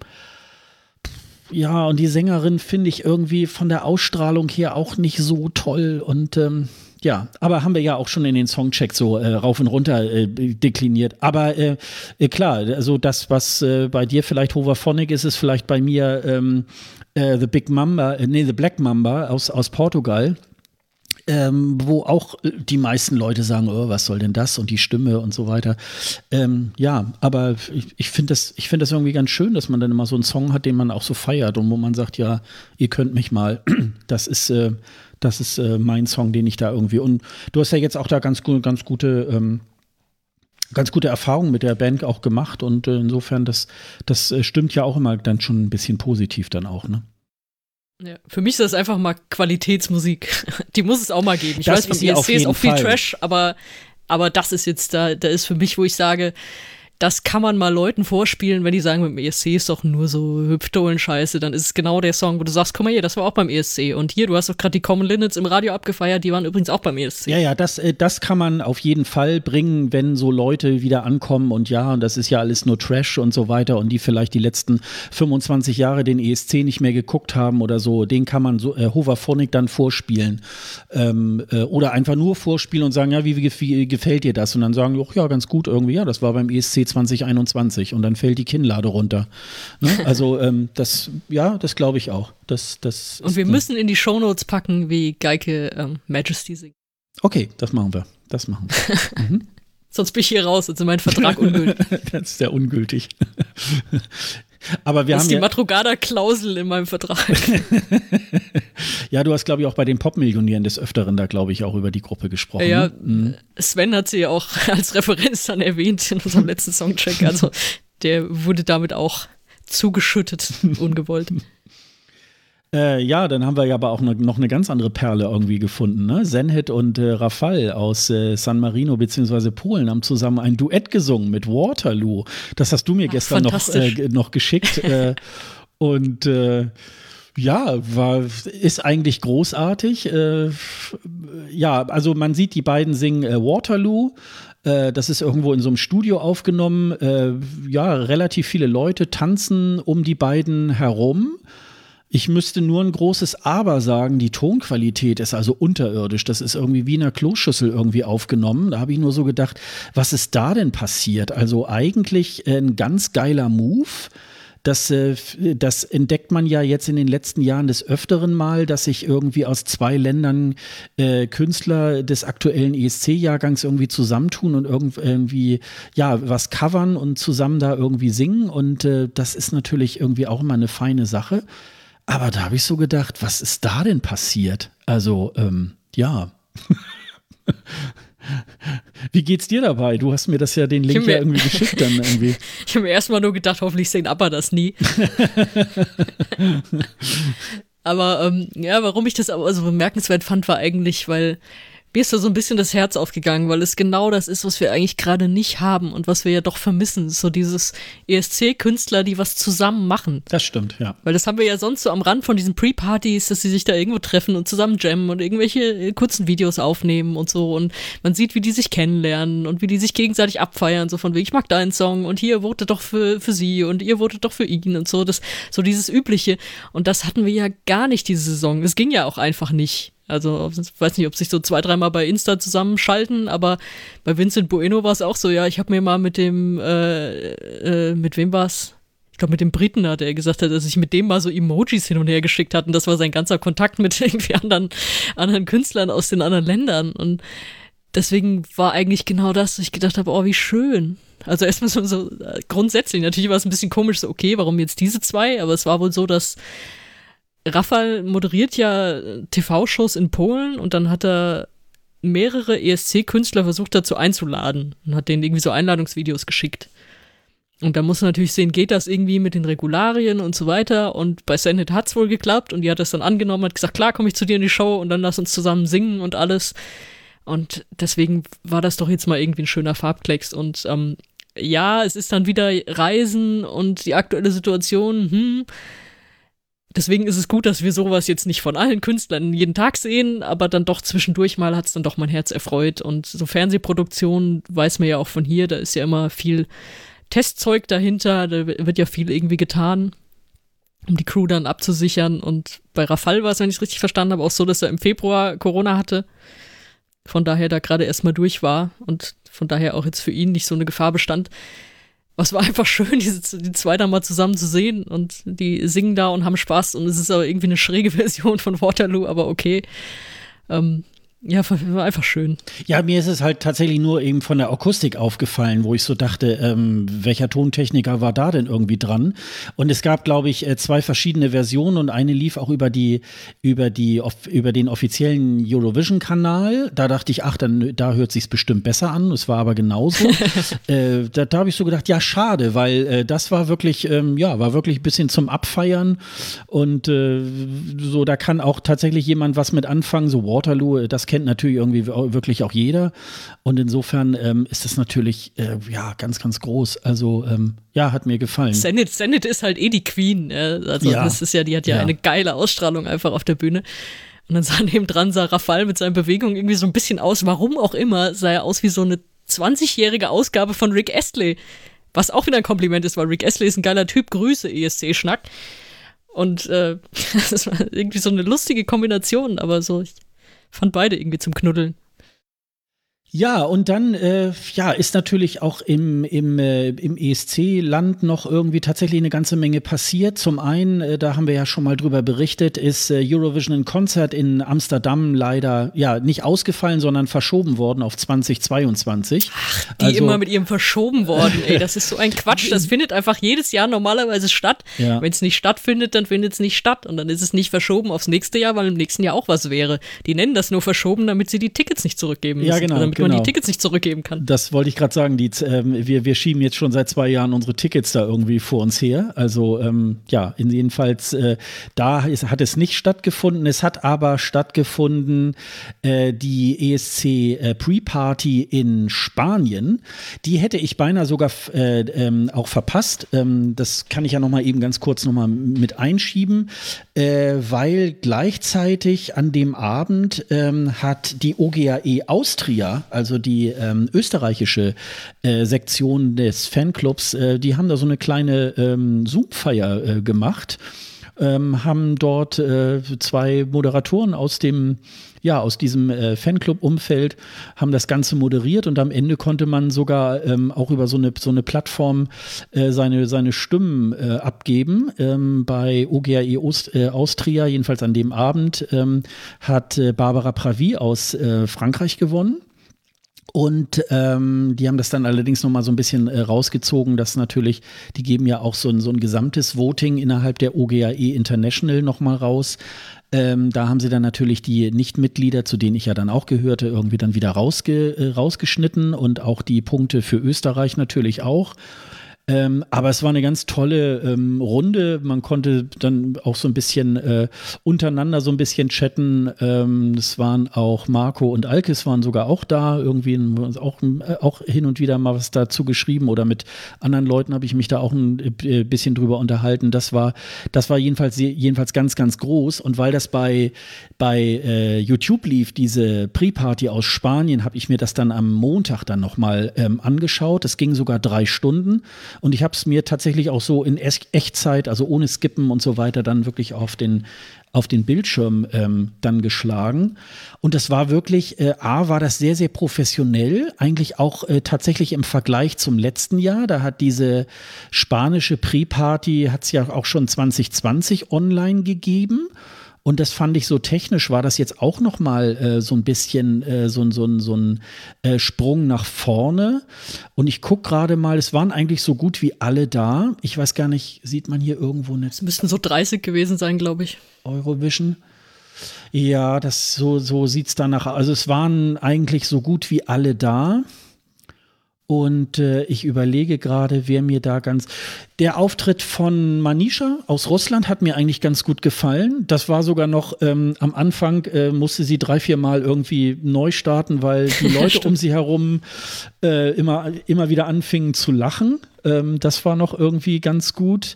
ja, und die Sängerin finde ich irgendwie von der Ausstrahlung her auch nicht so toll und ähm, ja, aber haben wir ja auch schon in den Songchecks so äh, rauf und runter äh, dekliniert. Aber äh, äh, klar, also das, was äh, bei dir vielleicht Hoverphonic ist, ist vielleicht bei mir ähm, äh, The Big Mamba, nee, The Black Mamba aus, aus Portugal ähm, wo auch äh, die meisten Leute sagen, oh, was soll denn das und die Stimme und so weiter. Ähm, ja, aber ich, ich finde das, ich das irgendwie ganz schön, dass man dann immer so einen Song hat, den man auch so feiert und wo man sagt, ja, ihr könnt mich mal. [clears throat] Das ist, äh, das ist äh, mein Song, den ich da irgendwie. Und du hast ja jetzt auch da ganz, ganz gute ähm, ganz gute Erfahrungen mit der Band auch gemacht und äh, insofern, das, das äh, stimmt ja auch immer dann schon ein bisschen positiv dann auch, ne? Ja, für mich ist das einfach mal Qualitätsmusik. [laughs] Die muss es auch mal geben. Ich das weiß, beim ESC ist auch viel Fall. Trash, aber, aber das ist jetzt da, da ist für mich, wo ich sage, das kann man mal Leuten vorspielen, wenn die sagen, mit dem ESC ist doch nur so Hüpfdohlen-Scheiße, dann ist es genau der Song, wo du sagst, guck mal hier, das war auch beim ESC. Und hier, du hast doch gerade die Common Linnets im Radio abgefeiert, die waren übrigens auch beim ESC. Ja, ja, das, äh, das kann man auf jeden Fall bringen, wenn so Leute wieder ankommen und ja, und das ist ja alles nur Trash und so weiter und die vielleicht die letzten 25 Jahre den ESC nicht mehr geguckt haben oder so, den kann man so äh, Hoverphonic dann vorspielen. Ähm, äh, oder einfach nur vorspielen und sagen, ja, wie, wie gefällt dir das? Und dann sagen, ja, ganz gut irgendwie, ja, das war beim ESC 2021 und dann fällt die Kinnlade runter. Ne? [laughs] Also ähm, das, ja, das glaube ich auch. Das, das und wir müssen in die Shownotes packen, wie Geike ähm, Majesty singt. Okay, das machen wir. Das machen wir. [laughs] Mhm. Sonst bin ich hier raus, also mein Vertrag ungültig. [laughs] das ist ja ungültig. Aber wir das haben ist die ja Matrugada-Klausel in meinem Vertrag. [laughs] ja, du hast, glaube ich, auch bei den Popmillionären des Öfteren da, glaube ich, auch über die Gruppe gesprochen. Ja, ne? mhm. Sven hat sie ja auch [laughs] als Referenz dann erwähnt in unserem letzten Songcheck. Also der wurde damit auch zugeschüttet, [laughs] ungewollt. Äh, ja, dann haben wir ja aber auch ne, noch eine ganz andere Perle irgendwie gefunden. Ne? Zenhit und äh, Rafal aus äh, San Marino bzw. Polen haben zusammen ein Duett gesungen mit Waterloo. Das hast du mir Ach, gestern noch, äh, noch geschickt. Äh, [laughs] und äh, ja, war, ist eigentlich großartig. ja, also man sieht, die beiden singen Waterloo. Das ist irgendwo in so einem Studio aufgenommen. Ja, relativ viele Leute tanzen um die beiden herum. Ich müsste nur ein großes Aber sagen, die Tonqualität ist also unterirdisch. Das ist irgendwie wie in einer Kloschüssel irgendwie aufgenommen. Da habe ich nur so gedacht, was ist da denn passiert? Also eigentlich ein ganz geiler Move. Das, äh, das entdeckt man ja jetzt in den letzten Jahren des Öfteren mal, dass sich irgendwie aus zwei Ländern äh, Künstler des aktuellen ESC-Jahrgangs irgendwie zusammentun und irgendwie ja was covern und zusammen da irgendwie singen. Und äh, das ist natürlich irgendwie auch immer eine feine Sache. Aber da habe ich so gedacht, was ist da denn passiert? Also, ähm, ja. [laughs] Wie geht's dir dabei? Du hast mir das ja den Link ja irgendwie [laughs] geschickt dann irgendwie. ich habe mir erstmal nur gedacht, hoffentlich sehen Abba das nie. [laughs] aber ähm, ja, warum ich das aber so bemerkenswert fand, war eigentlich, weil mir ist da so ein bisschen das Herz aufgegangen, weil es genau das ist, was wir eigentlich gerade nicht haben und was wir ja doch vermissen. So dieses ESC-Künstler, die was zusammen machen. Das stimmt, ja. Weil das haben wir ja sonst so am Rand von diesen Pre-Partys, dass sie sich da irgendwo treffen und zusammen jammen und irgendwelche äh, kurzen Videos aufnehmen und so. Und man sieht, wie die sich kennenlernen und wie die sich gegenseitig abfeiern, so von wegen, ich mag deinen Song und hier votet doch für, für sie und ihr votet doch für ihn und so. Das, so dieses Übliche. Und das hatten wir ja gar nicht diese Saison. Es ging ja auch einfach nicht. Also ich weiß nicht, ob sich so zwei, dreimal bei Insta zusammenschalten, aber bei Vincent Bueno war es auch so, ja, ich habe mir mal mit dem, äh, äh, mit wem war's? Ich glaube, mit dem Briten hat er gesagt hat, dass ich mit dem mal so Emojis hin und her geschickt hat und das war sein ganzer Kontakt mit [laughs] irgendwie anderen, anderen Künstlern aus den anderen Ländern und deswegen war eigentlich genau das, dass ich gedacht habe, oh, wie schön. Also erstmal so, so grundsätzlich, natürlich war es ein bisschen komisch, so okay, warum jetzt diese zwei, aber es war wohl so, dass Rafal moderiert ja TV-Shows in Polen und dann hat er mehrere ESC-Künstler versucht dazu einzuladen und hat denen irgendwie so Einladungsvideos geschickt. Und da muss man natürlich sehen, geht das irgendwie mit den Regularien und so weiter. Und bei hat es wohl geklappt und die hat das dann angenommen, hat gesagt, klar, komme ich zu dir in die Show und dann lass uns zusammen singen und alles. Und deswegen war das doch jetzt mal irgendwie ein schöner Farbklecks. Und ähm, ja, es ist dann wieder Reisen und die aktuelle Situation, hm, deswegen ist es gut, dass wir sowas jetzt nicht von allen Künstlern jeden Tag sehen, aber dann doch zwischendurch mal hat es dann doch mein Herz erfreut. Und so Fernsehproduktionen weiß man ja auch von hier, da ist ja immer viel Testzeug dahinter, da wird ja viel irgendwie getan, um die Crew dann abzusichern. Und bei Rafal war es, wenn ich es richtig verstanden habe, auch so, dass er im Februar Corona hatte. Von daher da gerade erstmal durch war und von daher auch jetzt für ihn nicht so eine Gefahr bestand. Es war einfach schön, diese, die zwei da mal zusammen zu sehen und die singen da und haben Spaß und es ist aber irgendwie eine schräge [laughs] Version von Waterloo, aber okay. Ähm, ja, war einfach schön. Ja, mir ist es halt tatsächlich nur eben von der Akustik aufgefallen, wo ich so dachte, ähm, welcher Tontechniker war da denn irgendwie dran? Und es gab, glaube ich, äh, zwei verschiedene Versionen und eine lief auch über die über die über den offiziellen Eurovision-Kanal. Da dachte ich, ach, dann da hört sich's bestimmt besser an. Es war aber genauso. [laughs] äh, da da habe ich so gedacht, ja, schade, weil äh, das war wirklich, ähm, ja, war wirklich ein bisschen zum Abfeiern und äh, so. Da kann auch tatsächlich jemand was mit anfangen. So Waterloo, äh, das kennt natürlich irgendwie wirklich auch jeder. Und insofern ähm, ist das natürlich äh, ja ganz, ganz groß. Also ähm, ja, hat mir gefallen. Senate, Senate ist halt eh die Queen. Äh? Also ja. das ist ja, die hat ja, ja, eine geile Ausstrahlung einfach auf der Bühne. Und dann [laughs] sah neben dran sah Rafal mit seinen Bewegungen irgendwie so ein bisschen aus, warum auch immer, sah er aus wie so eine 20-jährige Ausgabe von Rick Astley. Was auch wieder ein Kompliment ist, weil Rick Astley ist ein geiler Typ. Grüße, ESC-Schnack. Und äh, [laughs] das war irgendwie so eine lustige Kombination, aber so, ich fand beide irgendwie zum Knuddeln. Ja, und dann äh, ja, ist natürlich auch im, im, äh, im ESC-Land noch irgendwie tatsächlich eine ganze Menge passiert. Zum einen, äh, da haben wir ja schon mal drüber berichtet, ist äh, Eurovision in Konzert in Amsterdam leider ja nicht ausgefallen, sondern verschoben worden auf 2022. Ach, die also, immer mit ihrem verschoben worden, ey, das ist so ein Quatsch. Das [laughs] findet einfach jedes Jahr normalerweise statt. Ja. Wenn es nicht stattfindet, dann findet es nicht statt. Und dann ist es nicht verschoben aufs nächste Jahr, weil im nächsten Jahr auch was wäre. Die nennen das nur verschoben, damit sie die Tickets nicht zurückgeben müssen. Ja, genau genau. man die Tickets nicht zurückgeben kann. Das wollte ich gerade sagen. Die, ähm, wir, wir schieben jetzt schon seit zwei Jahren unsere Tickets da irgendwie vor uns her. Also ähm, ja, jedenfalls äh, da ist, hat es nicht stattgefunden. Es hat aber stattgefunden äh, die ESC äh, Pre-Party in Spanien. Die hätte ich beinahe sogar äh, ähm, auch verpasst. Ähm, das kann ich ja noch mal eben ganz kurz noch mal mit einschieben, äh, weil gleichzeitig an dem Abend ähm, hat die OGAE Austria, also die ähm, österreichische äh, Sektion des Fanclubs, äh, die haben da so eine kleine ähm, Zoom-Feier äh, gemacht. Ähm, haben dort äh, zwei Moderatoren aus dem ja, aus diesem äh, Fanclub-Umfeld haben das Ganze moderiert und am Ende konnte man sogar ähm, auch über so eine, so eine Plattform äh, seine, seine Stimmen äh, abgeben. Ähm, bei OGAE Ost, äh, Austria, jedenfalls an dem Abend, ähm, hat äh, Barbara Pravi aus Frankreich gewonnen. Und ähm, die haben das dann allerdings nochmal so ein bisschen äh, rausgezogen, dass natürlich, die geben ja auch so ein, so ein gesamtes Voting innerhalb der OGAE International nochmal raus. Ähm, da haben sie dann natürlich die Nichtmitglieder, zu denen ich ja dann auch gehörte, irgendwie dann wieder rausge, äh, rausgeschnitten und auch die Punkte für Österreich natürlich auch. Ähm, aber es war eine ganz tolle ähm, Runde. Man konnte dann auch so ein bisschen äh, untereinander so ein bisschen chatten. Ähm, es waren auch Marco und Alkes waren sogar auch da. Irgendwie auch, äh, auch hin und wieder mal was dazu geschrieben oder mit anderen Leuten habe ich mich da auch ein äh, bisschen drüber unterhalten. Das war, das war jedenfalls, jedenfalls ganz, ganz groß. Und weil das bei, bei äh, YouTube lief, diese Pre-Party aus Spanien, habe ich mir das dann am Montag dann nochmal ähm, angeschaut. Es ging sogar drei Stunden. Und ich habe es mir tatsächlich auch so in Echtzeit, also ohne Skippen und so weiter, dann wirklich auf den, auf den Bildschirm ähm, dann geschlagen. Und das war wirklich, äh, A, war das sehr, sehr professionell, eigentlich auch äh, tatsächlich im Vergleich zum letzten Jahr. Da hat diese spanische Pre-Party, hat es ja auch schon 2020 online gegeben. Und das fand ich so technisch, war das jetzt auch noch mal äh, so ein bisschen äh, so, so, so ein äh, Sprung nach vorne. Und ich gucke gerade mal, es waren eigentlich so gut wie alle da. Ich weiß gar nicht, sieht man hier irgendwo eine. Es müssten so 30 gewesen sein, glaube ich. Eurovision. Ja, das so, so sieht es danach aus. Also es waren eigentlich so gut wie alle da. Und äh, ich überlege gerade, wer mir da ganz. Der Auftritt von Manisha aus Russland hat mir eigentlich ganz gut gefallen. Das war sogar noch ähm, am Anfang, äh, musste sie drei, vier Mal irgendwie neu starten, weil die [laughs] Leute um sie herum äh, immer, immer wieder anfingen zu lachen. Ähm, das war noch irgendwie ganz gut.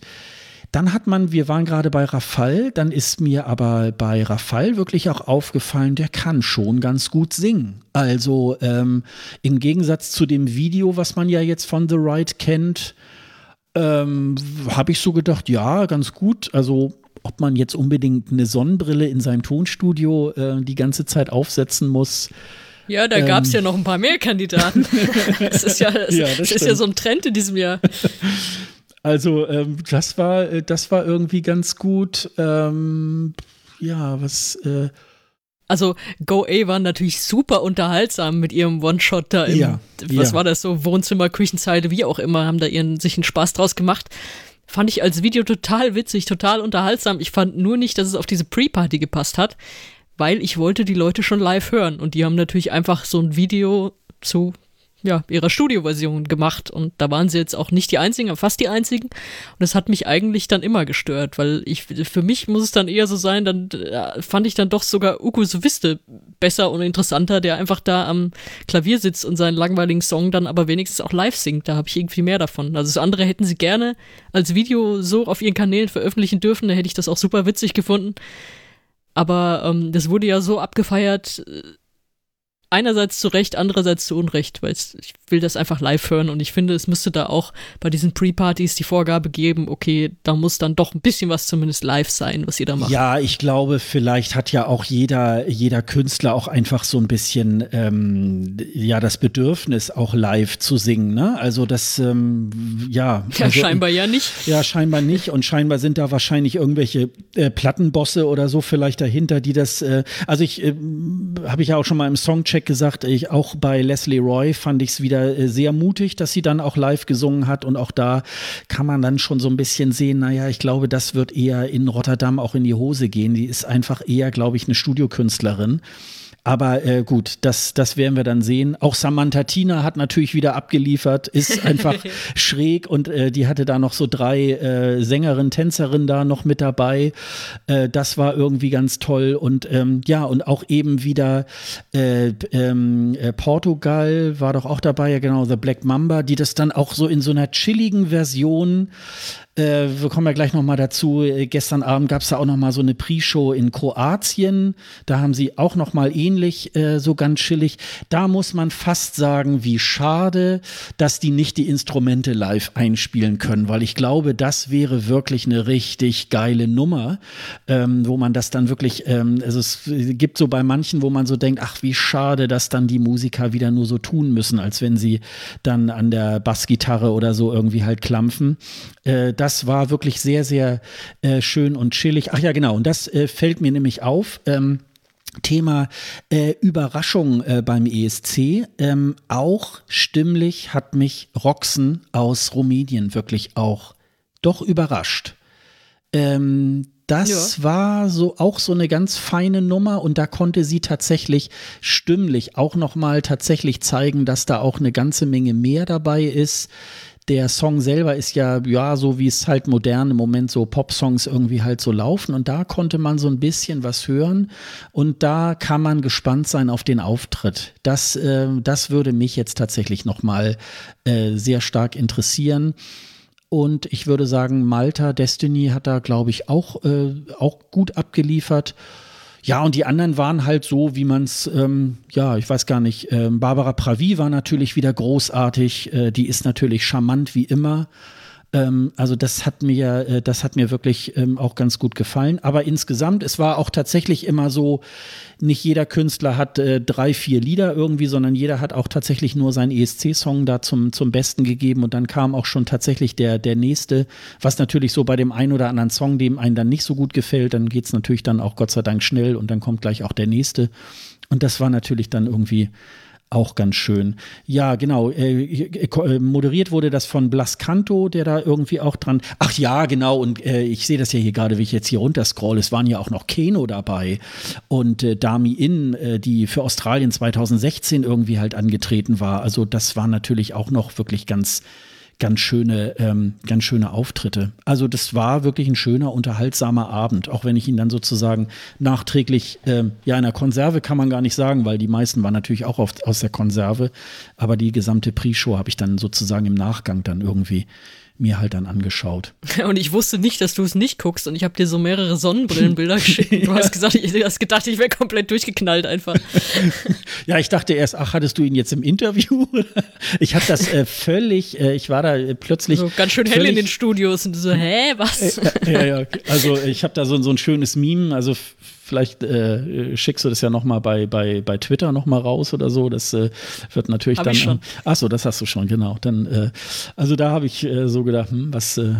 Dann hat man, wir waren gerade bei Rafal, dann ist mir aber bei Rafal wirklich auch aufgefallen, der kann schon ganz gut singen. Also ähm, im Gegensatz zu dem Video, was man ja jetzt von The Right kennt, ähm, habe ich so gedacht, ja, ganz gut. Also ob man jetzt unbedingt eine Sonnenbrille in seinem Tonstudio äh, die ganze Zeit aufsetzen muss. Ja, da gab es ja ähm. noch ein paar mehr Kandidaten. [laughs] das ist ja, das, ja, das das ist ja so ein Trend in diesem Jahr. [laughs] Also ähm, das war, äh, das war irgendwie ganz gut. Ähm, ja, was. Äh also Go A war natürlich super unterhaltsam mit ihrem One-Shot da im, ja, was ja. war das so, Wohnzimmer, Küchenzeile, wie auch immer, haben da ihren, sich einen Spaß draus gemacht. Fand ich als Video total witzig, total unterhaltsam. Ich fand nur nicht, dass es auf diese Pre-Party gepasst hat, weil ich wollte die Leute schon live hören und die haben natürlich einfach so ein Video zu ja, ihrer Studioversion gemacht und da waren sie jetzt auch nicht die einzigen, aber fast die einzigen und das hat mich eigentlich dann immer gestört, weil ich für mich muss es dann eher so sein, dann äh, fand ich dann doch sogar Uku Soviste besser und interessanter, der einfach da am Klavier sitzt und seinen langweiligen Song dann aber wenigstens auch live singt, da habe ich irgendwie mehr davon. Also das andere hätten sie gerne als Video so auf ihren Kanälen veröffentlichen dürfen, da hätte ich das auch super witzig gefunden. Aber ähm, das wurde ja so abgefeiert, äh, einerseits zu Recht, andererseits zu Unrecht, weil ich will das einfach live hören und ich finde, es müsste da auch bei diesen Pre-Partys die Vorgabe geben, okay, da muss dann doch ein bisschen was zumindest live sein, was ihr da macht. Ja, ich glaube, vielleicht hat ja auch jeder, jeder Künstler auch einfach so ein bisschen, ähm, ja, das Bedürfnis, auch live zu singen, ne? Also das, ähm, ja. Ja, also, [laughs] scheinbar ja nicht. Ja, scheinbar nicht und scheinbar sind da wahrscheinlich irgendwelche äh, Plattenbosse oder so vielleicht dahinter, die das, äh, also ich, äh, habe ich ja auch schon mal im Songcheck gesagt, ich, auch bei Leslie Roy fand ich es wieder äh, sehr mutig, dass sie dann auch live gesungen hat und auch da kann man dann schon so ein bisschen sehen, naja, ich glaube, das wird eher in Rotterdam auch in die Hose gehen. Die ist einfach eher, glaube ich, eine Studiokünstlerin. Aber äh, gut, das, das werden wir dann sehen. Auch Samantha Tina hat natürlich wieder abgeliefert, ist [laughs] einfach schräg und äh, die hatte da noch so drei äh, Sängerinnen, Tänzerinnen da noch mit dabei. Äh, das war irgendwie ganz toll. Und ähm, ja, und auch eben wieder äh, ähm, äh, Portugal war doch auch dabei, ja genau, The Black Mamba, die das dann auch so in so einer chilligen Version äh, wir kommen ja gleich noch mal dazu. Äh, gestern Abend gab es da auch noch mal so eine Pre-Show in Kroatien. Da haben sie auch noch mal ähnlich äh, so ganz chillig. Da muss man fast sagen, wie schade, dass die nicht die Instrumente live einspielen können, weil ich glaube, das wäre wirklich eine richtig geile Nummer, ähm, wo man das dann wirklich, ähm, also es gibt so bei manchen, wo man so denkt, ach wie schade, dass dann die Musiker wieder nur so tun müssen, als wenn sie dann an der Bassgitarre oder so irgendwie halt klampfen. Äh, das war wirklich sehr, sehr äh, schön und chillig. Ach ja, genau. Und das äh, fällt mir nämlich auf. Ähm, Thema äh, Überraschung äh, beim ESC. Ähm, auch stimmlich hat mich Roxen aus Rumänien wirklich auch doch überrascht. Ähm, das ja. war so auch so eine ganz feine Nummer und da konnte sie tatsächlich stimmlich auch noch mal tatsächlich zeigen, dass da auch eine ganze Menge mehr dabei ist der Song selber ist ja, ja, so wie es halt modern im Moment so Pop-Songs irgendwie halt so laufen. Und da konnte man so ein bisschen was hören. Und da kann man gespannt sein auf den Auftritt. Das, äh, das würde mich jetzt tatsächlich nochmal äh, sehr stark interessieren. Und ich würde sagen, Malta Destiny hat da, glaube ich, auch, äh, auch gut abgeliefert. Ja, und die anderen waren halt so, wie man es, ähm, ja, ich weiß gar nicht. Ähm, Barbara Pravi war natürlich wieder großartig. Äh, die ist natürlich charmant wie immer. Ähm, also das hat mir, äh, das hat mir wirklich ähm, auch ganz gut gefallen. Aber insgesamt, es war auch tatsächlich immer so, nicht jeder Künstler hat äh, drei, vier Lieder irgendwie, sondern jeder hat auch tatsächlich nur seinen ESC-Song da zum, zum Besten gegeben und dann kam auch schon tatsächlich der, der nächste, was natürlich so bei dem einen oder anderen Song, dem einen dann nicht so gut gefällt, dann geht es natürlich dann auch Gott sei Dank schnell und dann kommt gleich auch der nächste. Und das war natürlich dann irgendwie auch ganz schön. Ja, genau. Äh, äh, moderiert wurde das von Blas Canto, der da irgendwie auch dran. Ach ja, genau. Und äh, ich sehe das ja hier gerade, wie ich jetzt hier runterscroll. Es waren ja auch noch Keno dabei und äh, Dami In, äh, die für Australien 2016 irgendwie halt angetreten war. Also das war natürlich auch noch wirklich ganz ganz schöne, ähm, ganz schöne Auftritte. Also das war wirklich ein schöner, unterhaltsamer Abend, auch wenn ich ihn dann sozusagen nachträglich, ähm, ja, in der Konserve kann man gar nicht sagen, weil die meisten waren natürlich auch auf, aus der Konserve, aber die gesamte Pre-Show habe ich dann sozusagen im Nachgang dann irgendwie mir halt dann angeschaut. [laughs] Und ich wusste nicht, dass du es nicht guckst und ich habe dir so mehrere Sonnenbrillenbilder [laughs] geschickt. Du hast gesagt, ich hast gedacht, ich wäre komplett durchgeknallt einfach. [laughs] ja, ich dachte erst, ach, hattest du ihn jetzt im Interview? ich habe das äh, völlig, äh, ich war da äh, plötzlich. So ganz schön hell in den Studios und so, hä, was? Äh, äh, ja, ja, also ich habe da so, so ein schönes Meme, also Vielleicht äh, schickst du das ja nochmal bei, bei, bei Twitter nochmal raus oder so. Das äh, wird natürlich hab dann. Ich schon. Ach so, das hast du schon, genau. Dann, äh, also da habe ich äh, so gedacht, hm, was, äh,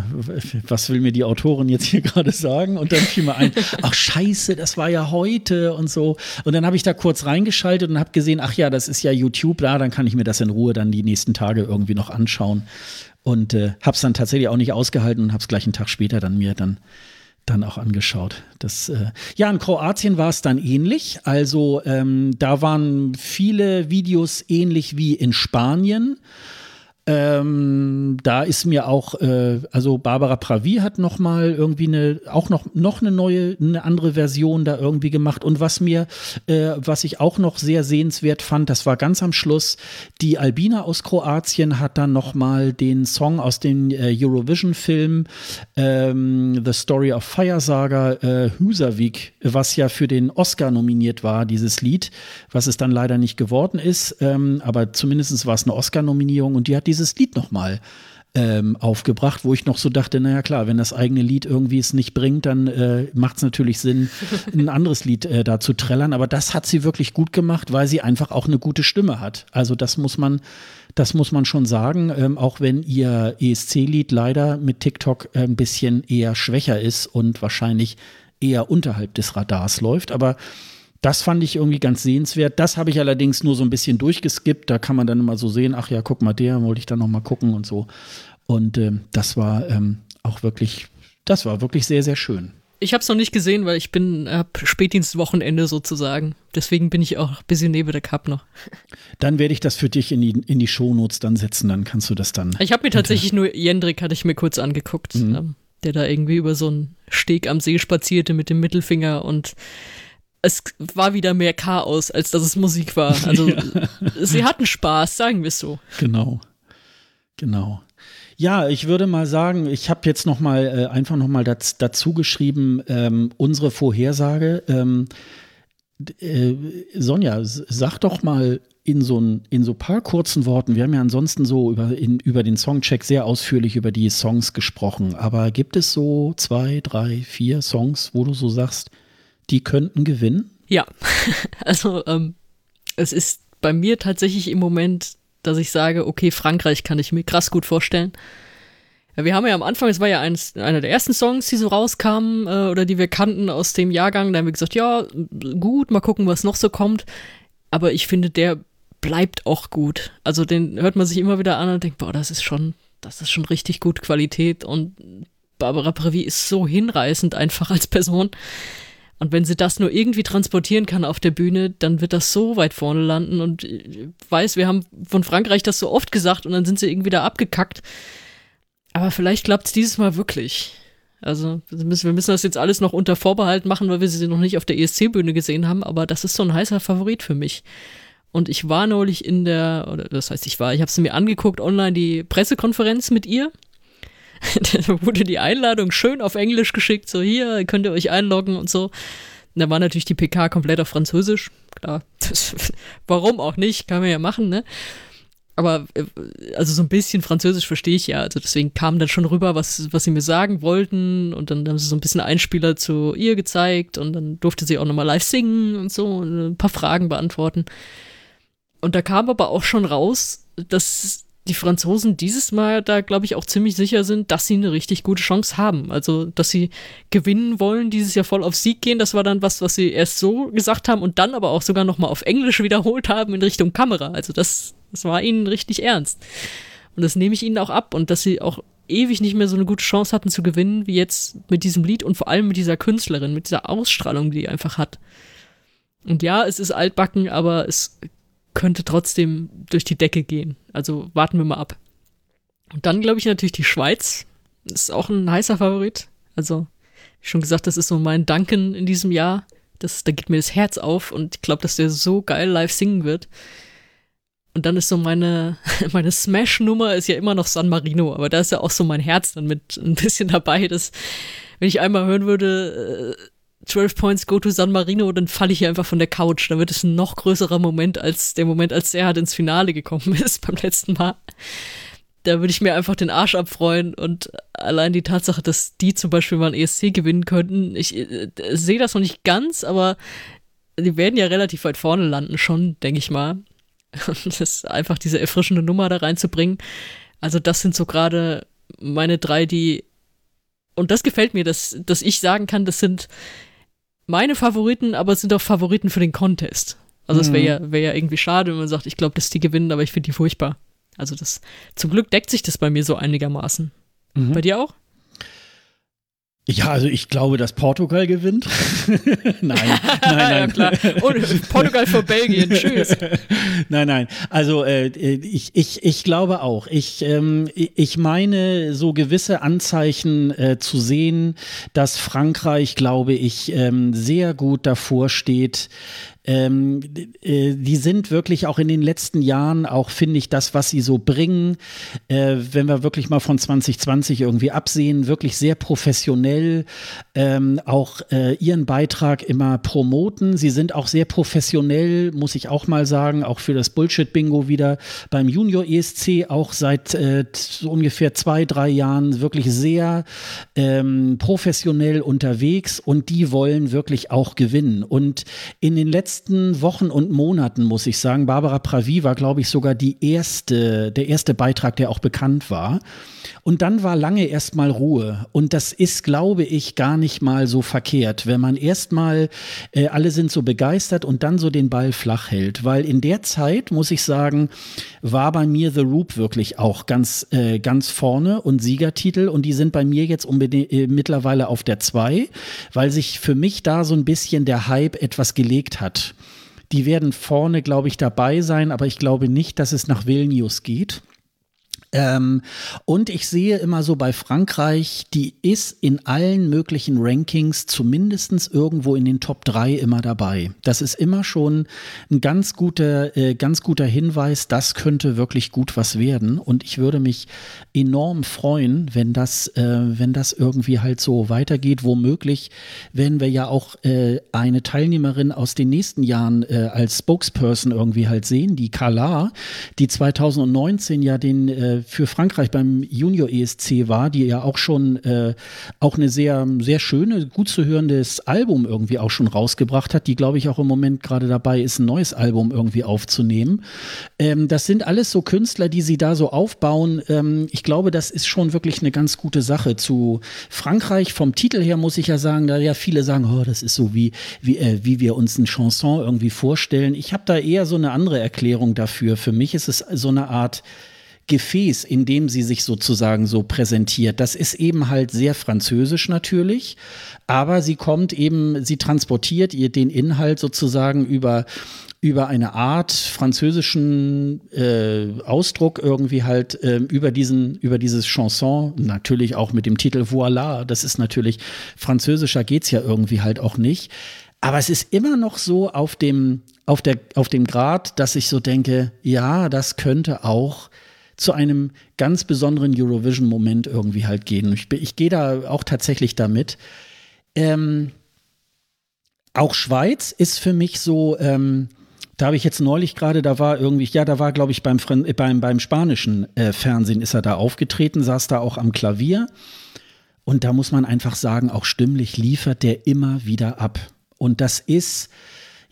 was will mir die Autorin jetzt hier [laughs] gerade sagen? Und dann fiel mir ein, ach scheiße, das war ja heute und so. Und dann habe ich da kurz reingeschaltet und habe gesehen, ach ja, das ist ja YouTube, da, dann kann ich mir das in Ruhe dann die nächsten Tage irgendwie noch anschauen. Und äh, habe es dann tatsächlich auch nicht ausgehalten und habe es gleich einen Tag später dann mir dann dann auch angeschaut. Das, äh ja, in Kroatien war es dann ähnlich. Also ähm, da waren viele Videos ähnlich wie in Spanien. Ähm, da ist mir auch, äh, also Barbara Pravi hat noch mal irgendwie eine, auch noch noch eine neue, eine andere Version da irgendwie gemacht. Und was mir, äh, was ich auch noch sehr sehenswert fand, das war ganz am Schluss, die Albina aus Kroatien hat dann noch mal den Song aus dem äh, Eurovision-Film ähm, The Story of Fire Saga äh, Husavik, was ja für den Oscar nominiert war, dieses Lied, was es dann leider nicht geworden ist, ähm, aber zumindest war es eine Oscar-Nominierung und die hat die dieses Lied nochmal ähm, aufgebracht, wo ich noch so dachte, naja klar, wenn das eigene Lied irgendwie es nicht bringt, dann äh, macht es natürlich Sinn, [laughs] ein anderes Lied äh, da zu trällern. Aber das hat sie wirklich gut gemacht, weil sie einfach auch eine gute Stimme hat. Also das muss man, das muss man schon sagen, ähm, auch wenn ihr ESC-Lied leider mit TikTok äh, ein bisschen eher schwächer ist und wahrscheinlich eher unterhalb des Radars läuft. Aber das fand ich irgendwie ganz sehenswert. Das habe ich allerdings nur so ein bisschen durchgeskippt. Da kann man dann immer so sehen, ach ja, guck mal, der wollte ich dann noch mal gucken und so. Und ähm, das war ähm, auch wirklich, das war wirklich sehr, sehr schön. Ich habe es noch nicht gesehen, weil ich bin ab Spätdienstwochenende sozusagen. Deswegen bin ich auch ein bisschen neben der Cup noch. [laughs] Dann werde ich das für dich in die, in die Shownotes dann setzen, dann kannst du das dann. Ich habe mir tatsächlich nur Jendrik, hatte ich mir kurz angeguckt, mhm. ähm, der da irgendwie über so einen Steg am See spazierte mit dem Mittelfinger und es war wieder mehr Chaos, als dass es Musik war. [laughs] Also ja. sie hatten Spaß, sagen wir es so. Genau, genau. Ja, ich würde mal sagen, ich habe jetzt noch mal äh, einfach noch mal das, dazu geschrieben ähm, unsere Vorhersage. Ähm, äh, Sonja, sag doch mal in so ein in so paar kurzen Worten. Wir haben ja ansonsten so über in, über den Songcheck sehr ausführlich über die Songs gesprochen. Aber gibt es so zwei, drei, vier Songs, wo du so sagst, die könnten gewinnen? Ja, [laughs] also ähm, es ist bei mir tatsächlich im Moment, dass ich sage, okay, Frankreich kann ich mir krass gut vorstellen. Ja, wir haben ja am Anfang, es war ja eines, einer der ersten Songs, die so rauskamen äh, oder die wir kannten aus dem Jahrgang. Da haben wir gesagt, ja, gut, mal gucken, was noch so kommt. Aber ich finde, der bleibt auch gut. Also den hört man sich immer wieder an und denkt, boah, das ist schon, das ist schon richtig gut Qualität und Barbara Previ ist so hinreißend einfach als Person. Und wenn sie das nur irgendwie transportieren kann auf der Bühne, dann wird das so weit vorne landen. Und ich weiß, wir haben von Frankreich das so oft gesagt und dann sind sie irgendwie da abgekackt. Aber vielleicht klappt es dieses Mal wirklich. Also wir müssen, das jetzt alles noch unter Vorbehalt machen, weil wir sie noch nicht auf der ESC-Bühne gesehen haben. Aber das ist so ein heißer Favorit für mich. Und ich war neulich in der, oder das heißt, ich war, ich habe sie mir angeguckt online, die Pressekonferenz mit ihr. Da [laughs] wurde die Einladung schön auf Englisch geschickt, so hier, könnt ihr euch einloggen und so. Und da war natürlich die PK komplett auf Französisch. Klar, [laughs] das, warum auch nicht, kann man ja machen, ne? Aber äh, also so ein bisschen Französisch verstehe ich ja. Also deswegen kam dann schon rüber, was, was sie mir sagen wollten. Und dann haben sie so ein bisschen Einspieler zu ihr gezeigt und dann durfte sie auch nochmal live singen und so und ein paar Fragen beantworten. Und da kam aber auch schon raus, dass die Franzosen dieses Mal da, glaube ich, auch ziemlich sicher sind, dass sie eine richtig gute Chance haben. Also, dass sie gewinnen wollen, dieses Jahr voll auf Sieg gehen. Das war dann was, was sie erst so gesagt haben und dann aber auch sogar nochmal auf Englisch [laughs] wiederholt haben in Richtung Kamera. Also, das, das war ihnen richtig ernst. Und das nehme ich ihnen auch ab. Und dass sie auch ewig nicht mehr so eine gute Chance hatten zu gewinnen, wie jetzt mit diesem Lied und vor allem mit dieser Künstlerin, mit dieser Ausstrahlung, die die einfach hat. Und ja, es ist altbacken, aber es könnte trotzdem durch die Decke gehen. Also warten wir mal ab. Und dann glaube ich natürlich die Schweiz. Ist auch ein heißer Favorit. Also, schon gesagt, das ist so mein Danken in diesem Jahr. Das, da geht mir das Herz auf und ich glaube, dass der so geil live singen wird. Und dann ist so meine, [laughs] meine Smash-Nummer ist ja immer noch San Marino, aber da ist ja auch so mein Herz dann mit ein bisschen dabei, dass, wenn ich einmal hören würde, äh, 12 Points go to San Marino, dann falle ich hier einfach von der Couch. Da wird es ein noch größerer Moment als der Moment, als er halt ins Finale gekommen [laughs] ist beim letzten Mal. Da würde ich mir einfach den Arsch abfreuen und allein die Tatsache, dass die zum Beispiel mal ein ESC gewinnen könnten, ich äh, sehe das noch nicht ganz, aber die werden ja relativ weit vorne landen schon, denke ich mal. Und [laughs] das ist einfach diese erfrischende Nummer da reinzubringen. Also das sind so gerade meine drei, die und das gefällt mir, dass, dass ich sagen kann, das sind meine Favoriten, aber es sind auch Favoriten für den Contest. Also es wäre mhm. ja, wär ja irgendwie schade, wenn man sagt, ich glaube, dass die gewinnen, aber ich finde die furchtbar. Also das, zum Glück deckt sich das bei mir so einigermaßen. Mhm. Bei dir auch? Ja, also ich glaube, dass Portugal gewinnt. [laughs] nein, nein, nein. klar. Und Portugal vor Belgien. Tschüss. [laughs] nein, nein. Also äh, ich, ich, ich glaube auch. Ich, ähm, ich meine, so gewisse Anzeichen äh, zu sehen, dass Frankreich, glaube ich, ähm, sehr gut davor steht, ähm, äh, die sind wirklich auch in den letzten Jahren, auch finde ich, das, was sie so bringen, äh, wenn wir wirklich mal von 2020 irgendwie absehen, wirklich sehr professionell, ähm, auch äh, ihren Beitrag immer promoten. Sie sind auch sehr professionell, muss ich auch mal sagen, auch für das Bullshit-Bingo wieder beim Junior ESC, auch seit äh, so ungefähr zwei, drei Jahren wirklich sehr ähm, professionell unterwegs und die wollen wirklich auch gewinnen. Und in den letzten letzten Wochen und Monaten, muss ich sagen, Barbara Pravi war, glaube ich, sogar die erste, der erste Beitrag, der auch bekannt war. Und dann war lange erstmal Ruhe. Und das ist, glaube ich, gar nicht mal so verkehrt, wenn man erstmal, äh, alle sind so begeistert und dann so den Ball flach hält. Weil in der Zeit, muss ich sagen, war bei mir The Roop wirklich auch ganz, äh, ganz vorne und Siegertitel. Und die sind bei mir jetzt äh, mittlerweile auf der 2, weil sich für mich da so ein bisschen der Hype etwas gelegt hat. Die werden vorne, glaube ich, dabei sein, aber ich glaube nicht, dass es nach Vilnius geht. Ähm, und ich sehe immer so bei Frankreich, die ist in allen möglichen Rankings zumindest irgendwo in den Top 3 immer dabei. Das ist immer schon ein ganz guter, äh, ganz guter Hinweis, das könnte wirklich gut was werden. Und ich würde mich enorm freuen, wenn das, äh, wenn das irgendwie halt so weitergeht. Womöglich werden wir ja auch äh, eine Teilnehmerin aus den nächsten Jahren äh, als Spokesperson irgendwie halt sehen, die Kala, die 2019 ja den äh, für Frankreich beim Junior ESC war, die ja auch schon äh, auch eine sehr, sehr schöne, gut zu hörendes Album irgendwie auch schon rausgebracht hat, die glaube ich auch im Moment gerade dabei ist, ein neues Album irgendwie aufzunehmen. Ähm, das sind alles so Künstler, die sie da so aufbauen. Ähm, ich glaube, das ist schon wirklich eine ganz gute Sache. Zu Frankreich vom Titel her muss ich ja sagen, da ja viele sagen, oh, das ist so wie, wie, äh, wie wir uns ein Chanson irgendwie vorstellen. Ich habe da eher so eine andere Erklärung dafür. Für mich ist es so eine Art Gefäß, in dem sie sich sozusagen so präsentiert, das ist eben halt sehr französisch natürlich, aber sie kommt eben, sie transportiert ihr den Inhalt sozusagen über über eine Art französischen äh, Ausdruck irgendwie halt äh, über diesen über dieses Chanson natürlich auch mit dem Titel Voila das ist natürlich französischer geht's ja irgendwie halt auch nicht. Aber es ist immer noch so auf dem auf der auf dem Grad dass ich so denke ja das könnte auch zu einem ganz besonderen Eurovision Moment irgendwie halt gehen ich, ich gehe da auch tatsächlich damit ähm, auch Schweiz ist für mich so ähm, da habe ich jetzt neulich gerade, da war irgendwie, ja, da war, glaube ich, beim, beim, beim spanischen äh, Fernsehen ist er da aufgetreten, saß da auch am Klavier. Und da muss man einfach sagen, auch stimmlich liefert der immer wieder ab. Und das ist,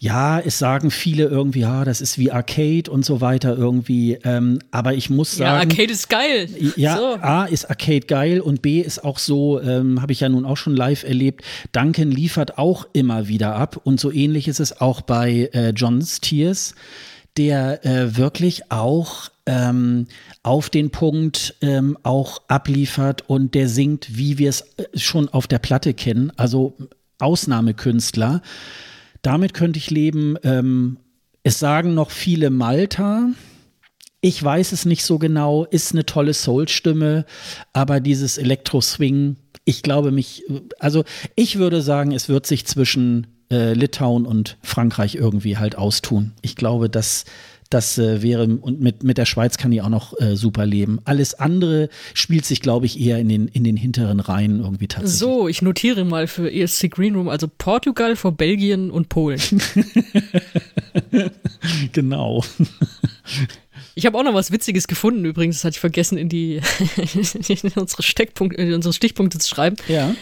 ja, es sagen viele irgendwie, ja, das ist wie Arcade und so weiter irgendwie. Ähm, aber ich muss sagen. Ja, Arcade ist geil. Ja, so. A ist Arcade geil und B ist auch so, ähm, habe ich ja nun auch schon live erlebt. Duncan liefert auch immer wieder ab und so ähnlich ist es auch bei äh, John's Tears, der äh, wirklich auch ähm, auf den Punkt ähm, auch abliefert und der singt, wie wir es äh, schon auf der Platte kennen. Also Ausnahmekünstler. Damit könnte ich leben. Ähm, es sagen noch viele Malta. Ich weiß es nicht so genau, ist eine tolle Soul-Stimme, aber dieses Elektro-Swing, ich glaube mich, also ich würde sagen, es wird sich zwischen äh, Litauen und Frankreich irgendwie halt austun. Ich glaube, dass das äh, wäre, und mit, mit der Schweiz kann die auch noch äh, super leben. Alles andere spielt sich, glaube ich, eher in den, in den hinteren Reihen irgendwie tatsächlich. So, ich notiere mal für ESC Green Room, also Portugal vor Belgien und Polen. [laughs] genau. Ich habe auch noch was Witziges gefunden übrigens, das hatte ich vergessen in die [laughs] in unsere Steckpunkte, in unsere Stichpunkte zu schreiben. Ja.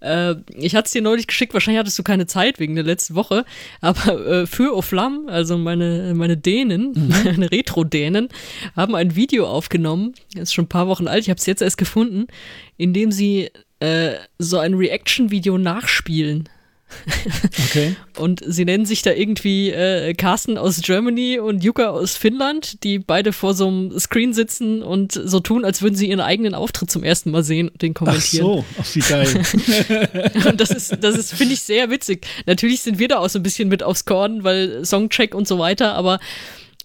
Äh, ich hatte es dir neulich geschickt, wahrscheinlich hattest du keine Zeit wegen der letzten Woche, aber äh, für Oflam, also meine, meine Dänen, mhm. [laughs] meine Retro-Dänen, haben ein Video aufgenommen, das ist schon ein paar Wochen alt, ich habe es jetzt erst gefunden, in dem sie äh, so ein Reaction-Video nachspielen. Okay. [laughs] Und sie nennen sich da irgendwie äh, Carsten aus Germany und Yuka aus Finnland, die beide vor so einem Screen sitzen und so tun, als würden sie ihren eigenen Auftritt zum ersten Mal sehen und den kommentieren. Ach so, ach, wie geil. [laughs] und das ist, das ist, finde ich, sehr witzig. Natürlich sind wir da auch so ein bisschen mit aufs Korn, weil Songcheck und so weiter, aber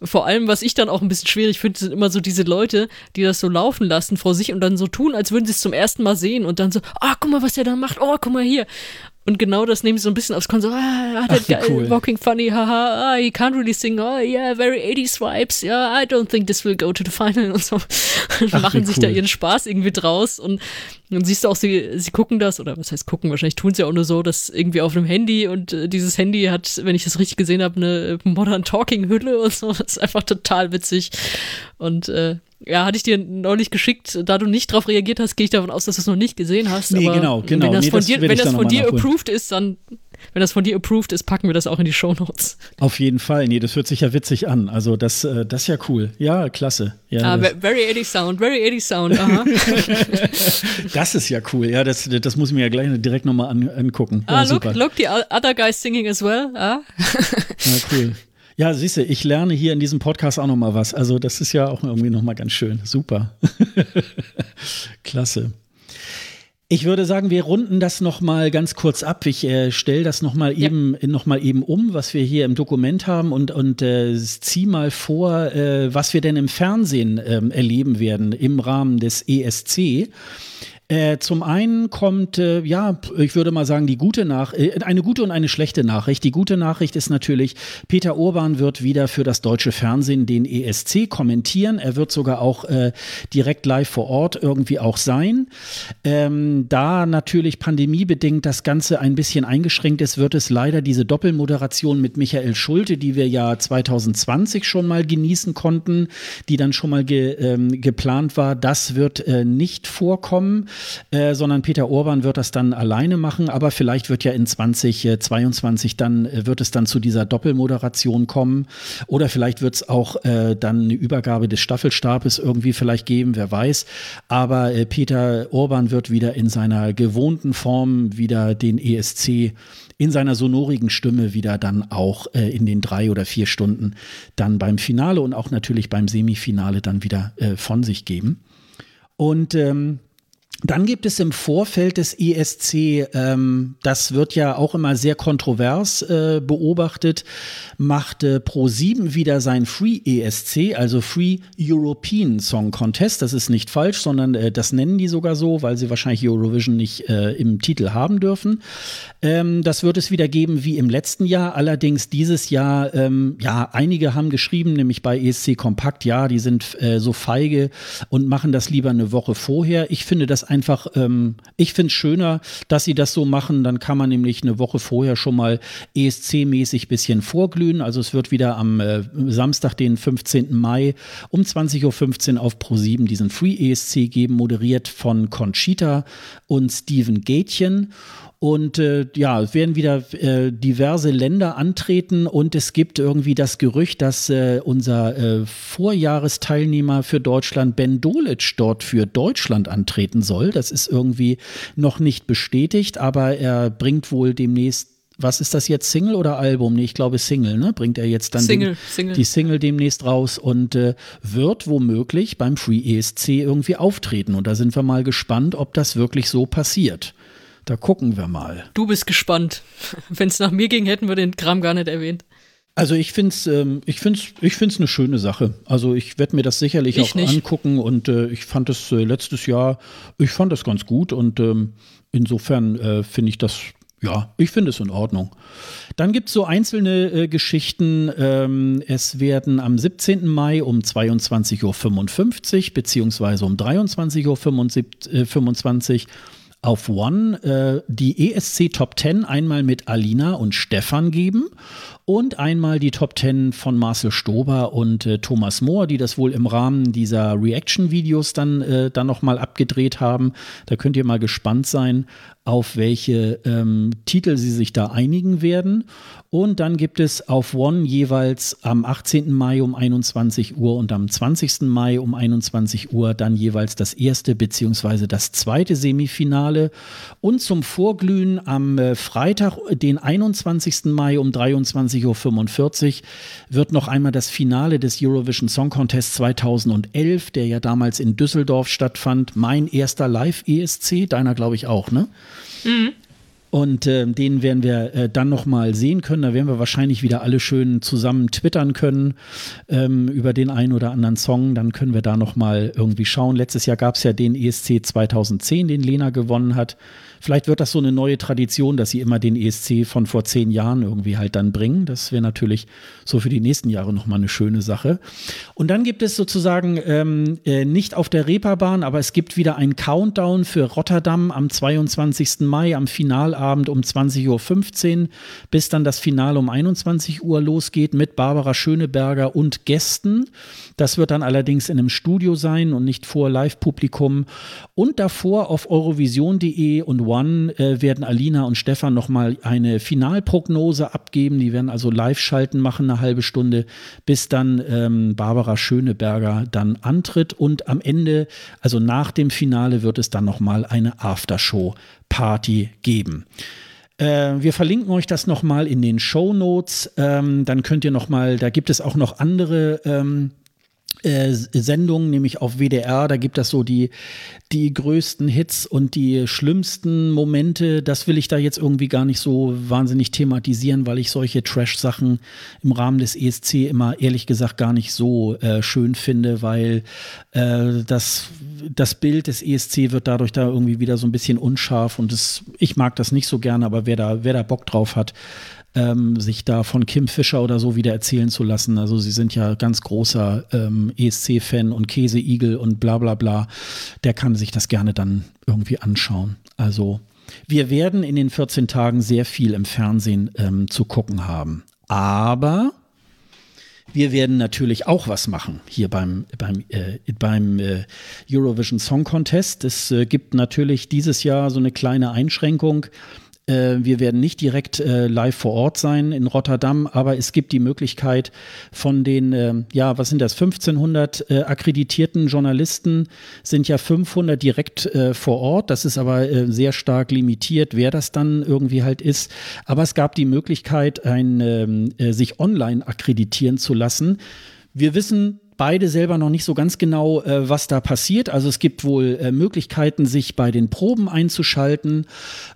vor allem, was ich dann auch ein bisschen schwierig finde, sind immer so diese Leute, die das so laufen lassen vor sich und dann so tun, als würden sie es zum ersten Mal sehen und dann so, ah, oh, guck mal, was der da macht, oh, guck mal hier. Und genau das nehme ich so ein bisschen aufs Konto. Ah, Ach, geil, cool. walking funny, haha, ah, he can't really sing, oh yeah, very 80s vibes, yeah, I don't think this will go to the final [laughs] und so. Und Ach, machen sich cool. da ihren Spaß irgendwie draus und dann siehst du auch, sie, sie gucken das, oder was heißt gucken, wahrscheinlich tun sie auch nur so, dass irgendwie auf einem Handy und äh, dieses Handy hat, wenn ich das richtig gesehen habe, eine Modern Talking Hülle [laughs] und so. Das ist einfach total witzig. Und äh, ja, hatte ich dir neulich geschickt, da du nicht darauf reagiert hast, gehe ich davon aus, dass du es noch nicht gesehen hast. Nee, genau, genau. Wenn das nee, von das dir, wenn das von dir approved ist, dann, wenn das von dir approved ist, packen wir das auch in die Show Notes. Auf jeden Fall. Nee, das hört sich ja witzig an. Also das, äh, das ist ja cool. Ja, klasse. Ja, ah, very 80 Sound, very 80 Sound, aha. [laughs] das ist ja cool. Ja, das, das muss ich mir ja gleich direkt nochmal an, angucken. Ah, ja, look, super. look, the other guys singing as well. Ah. ja, cool. Ja, siehst du, ich lerne hier in diesem Podcast auch noch mal was. Also das ist ja auch irgendwie noch mal ganz schön. Super. [laughs] Klasse. Ich würde sagen, wir runden das noch mal ganz kurz ab. Ich äh, stelle das noch mal ja. eben noch mal eben um, was wir hier im Dokument haben und und äh, zieh mal vor, äh, was wir denn im Fernsehen ähm, erleben werden im Rahmen des ESC. Äh, zum einen kommt, äh, ja, ich würde mal sagen, die gute Nachricht, äh, eine gute und eine schlechte Nachricht. Die gute Nachricht ist natürlich, Peter Urban wird wieder für das deutsche Fernsehen den ESC kommentieren. Er wird sogar auch äh, direkt live vor Ort irgendwie auch sein. Ähm, da natürlich pandemiebedingt das Ganze ein bisschen eingeschränkt ist, wird es leider diese Doppelmoderation mit Michael Schulte, die wir ja 2020 schon mal genießen konnten, die dann schon mal ge, ähm, geplant war, das wird äh, nicht vorkommen. Äh, sondern Peter Orban wird das dann alleine machen. Aber vielleicht wird ja in 2022 dann, äh, wird es dann zu dieser Doppelmoderation kommen. Oder vielleicht wird es auch äh, dann eine Übergabe des Staffelstabes irgendwie vielleicht geben, wer weiß. Aber äh, Peter Orban wird wieder in seiner gewohnten Form wieder den ESC in seiner sonorigen Stimme wieder dann auch äh, in den drei oder vier Stunden dann beim Finale und auch natürlich beim Semifinale dann wieder äh, von sich geben. Und ähm, dann gibt es im Vorfeld des ESC, ähm, das wird ja auch immer sehr kontrovers äh, beobachtet, machte Pro7 wieder sein Free ESC, also Free European Song Contest. Das ist nicht falsch, sondern äh, das nennen die sogar so, weil sie wahrscheinlich Eurovision nicht äh, im Titel haben dürfen. Ähm, das wird es wieder geben wie im letzten Jahr. Allerdings dieses Jahr, ähm, ja, einige haben geschrieben, nämlich bei ESC Kompakt, ja, die sind äh, so feige und machen das lieber eine Woche vorher. Ich finde das einfach, ähm, ich finde es schöner, dass sie das so machen. Dann kann man nämlich eine Woche vorher schon mal ESC-mäßig bisschen vorglühen. Also es wird wieder am äh, Samstag, den 15. Mai um 20.15 Uhr auf Pro7 diesen Free ESC geben, moderiert von Conchita und Steven Gätchen. Und äh, ja, es werden wieder äh, diverse Länder antreten und es gibt irgendwie das Gerücht, dass äh, unser äh, Vorjahresteilnehmer für Deutschland, Ben Dolic, dort für Deutschland antreten soll. Das ist irgendwie noch nicht bestätigt, aber er bringt wohl demnächst was ist das jetzt, Single oder Album? Nee, ich glaube Single, ne? Bringt er jetzt dann Single, den, Single. die Single demnächst raus und äh, wird womöglich beim Free ESC irgendwie auftreten. Und da sind wir mal gespannt, ob das wirklich so passiert. Da gucken wir mal. Du bist gespannt. [laughs] Wenn es nach mir ging, hätten wir den Kram gar nicht erwähnt. Also ich finde es ähm, ich find's, ich find's eine schöne Sache. Also ich werde mir das sicherlich Ich auch nicht. angucken und äh, ich fand es äh, letztes Jahr, ich fand das ganz gut und ähm, insofern äh, finde ich das, ja, ich finde es in Ordnung. Dann gibt es so einzelne äh, Geschichten. Ähm, es werden am 17. Mai um 22.55 Uhr beziehungsweise um 23.25 Uhr auf One äh, die ESC Top 10 einmal mit Alina und Stefan geben und einmal die Top 10 von Marcel Stober und äh, Thomas Mohr, die das wohl im Rahmen dieser Reaction-Videos dann, äh, dann nochmal abgedreht haben. Da könnt ihr mal gespannt sein, auf welche ähm, Titel sie sich da einigen werden. Und dann gibt es auf One jeweils am 18. Mai um 21 Uhr und am 20. Mai um 21 Uhr dann jeweils das erste beziehungsweise das zweite Semifinale. Und zum Vorglühen am äh, Freitag, den 21. Mai um 23.45 Uhr wird noch einmal das Finale des Eurovision Song Contest 2011, der ja damals in Düsseldorf stattfand. Mein erster Live-ESC, deiner glaube ich auch, ne? Und äh, den werden wir äh, dann nochmal sehen können. Da werden wir wahrscheinlich wieder alle schön zusammen twittern können ähm, über den einen oder anderen Song. Dann können wir da nochmal irgendwie schauen. Letztes Jahr gab es ja den ESC 2010, den Lena gewonnen hat. Vielleicht wird das so eine neue Tradition, dass sie immer den ESC von vor zehn Jahren irgendwie halt dann bringen. Das wäre natürlich so für die nächsten Jahre nochmal eine schöne Sache. Und dann gibt es sozusagen ähm, äh, nicht auf der Reeperbahn, aber es gibt wieder einen Countdown für Rotterdam am 22. Mai, am Finalabend um 20.15 Uhr, bis dann das Finale um 21 Uhr losgeht mit Barbara Schöneberger und Gästen. Das wird dann allerdings in einem Studio sein und nicht vor Live-Publikum. Und davor auf eurovision.de und One äh, werden Alina und Stefan nochmal eine Finalprognose abgeben. Die werden also live schalten, machen eine halbe Stunde, bis dann ähm, Barbara Schöneberger dann antritt. Und am Ende, also nach dem Finale, wird es dann nochmal eine Aftershow-Party geben. Äh, wir verlinken euch das nochmal in den Show Notes. Ähm, dann könnt ihr nochmal, da gibt es auch noch andere ähm, äh, Sendungen, nämlich auf WDR, da gibt es so die, die größten Hits und die schlimmsten Momente. Das will ich da jetzt irgendwie gar nicht so wahnsinnig thematisieren, weil ich solche Trash-Sachen im Rahmen des ESC immer ehrlich gesagt gar nicht so äh, schön finde, weil äh, das, das Bild des ESC wird dadurch da irgendwie wieder so ein bisschen unscharf und das, ich mag das nicht so gerne, aber wer da, wer da Bock drauf hat, ähm, sich da von Kim Fischer oder so wieder erzählen zu lassen. Also sie sind ja ganz großer ähm, ESC-Fan und Käseigel und bla bla bla. Der kann sich das gerne dann irgendwie anschauen. Also wir werden in den 14 Tagen sehr viel im Fernsehen ähm, zu gucken haben. Aber Wir werden natürlich auch was machen hier beim, beim, äh, beim äh, Eurovision Song Contest. Es äh, gibt natürlich dieses Jahr so eine kleine Einschränkung. Äh, wir werden nicht direkt äh, live vor Ort sein in Rotterdam, aber es gibt die Möglichkeit von den, äh, ja, was sind das, 1500 äh, akkreditierten Journalisten sind ja 500 direkt vor Ort. Das ist aber sehr stark limitiert, wer das dann irgendwie halt ist. Aber es gab die Möglichkeit, ein, ähm, sich online akkreditieren zu lassen. Wir wissen beide selber noch nicht so ganz genau, äh, was da passiert. Also es gibt wohl äh, Möglichkeiten, sich bei den Proben einzuschalten,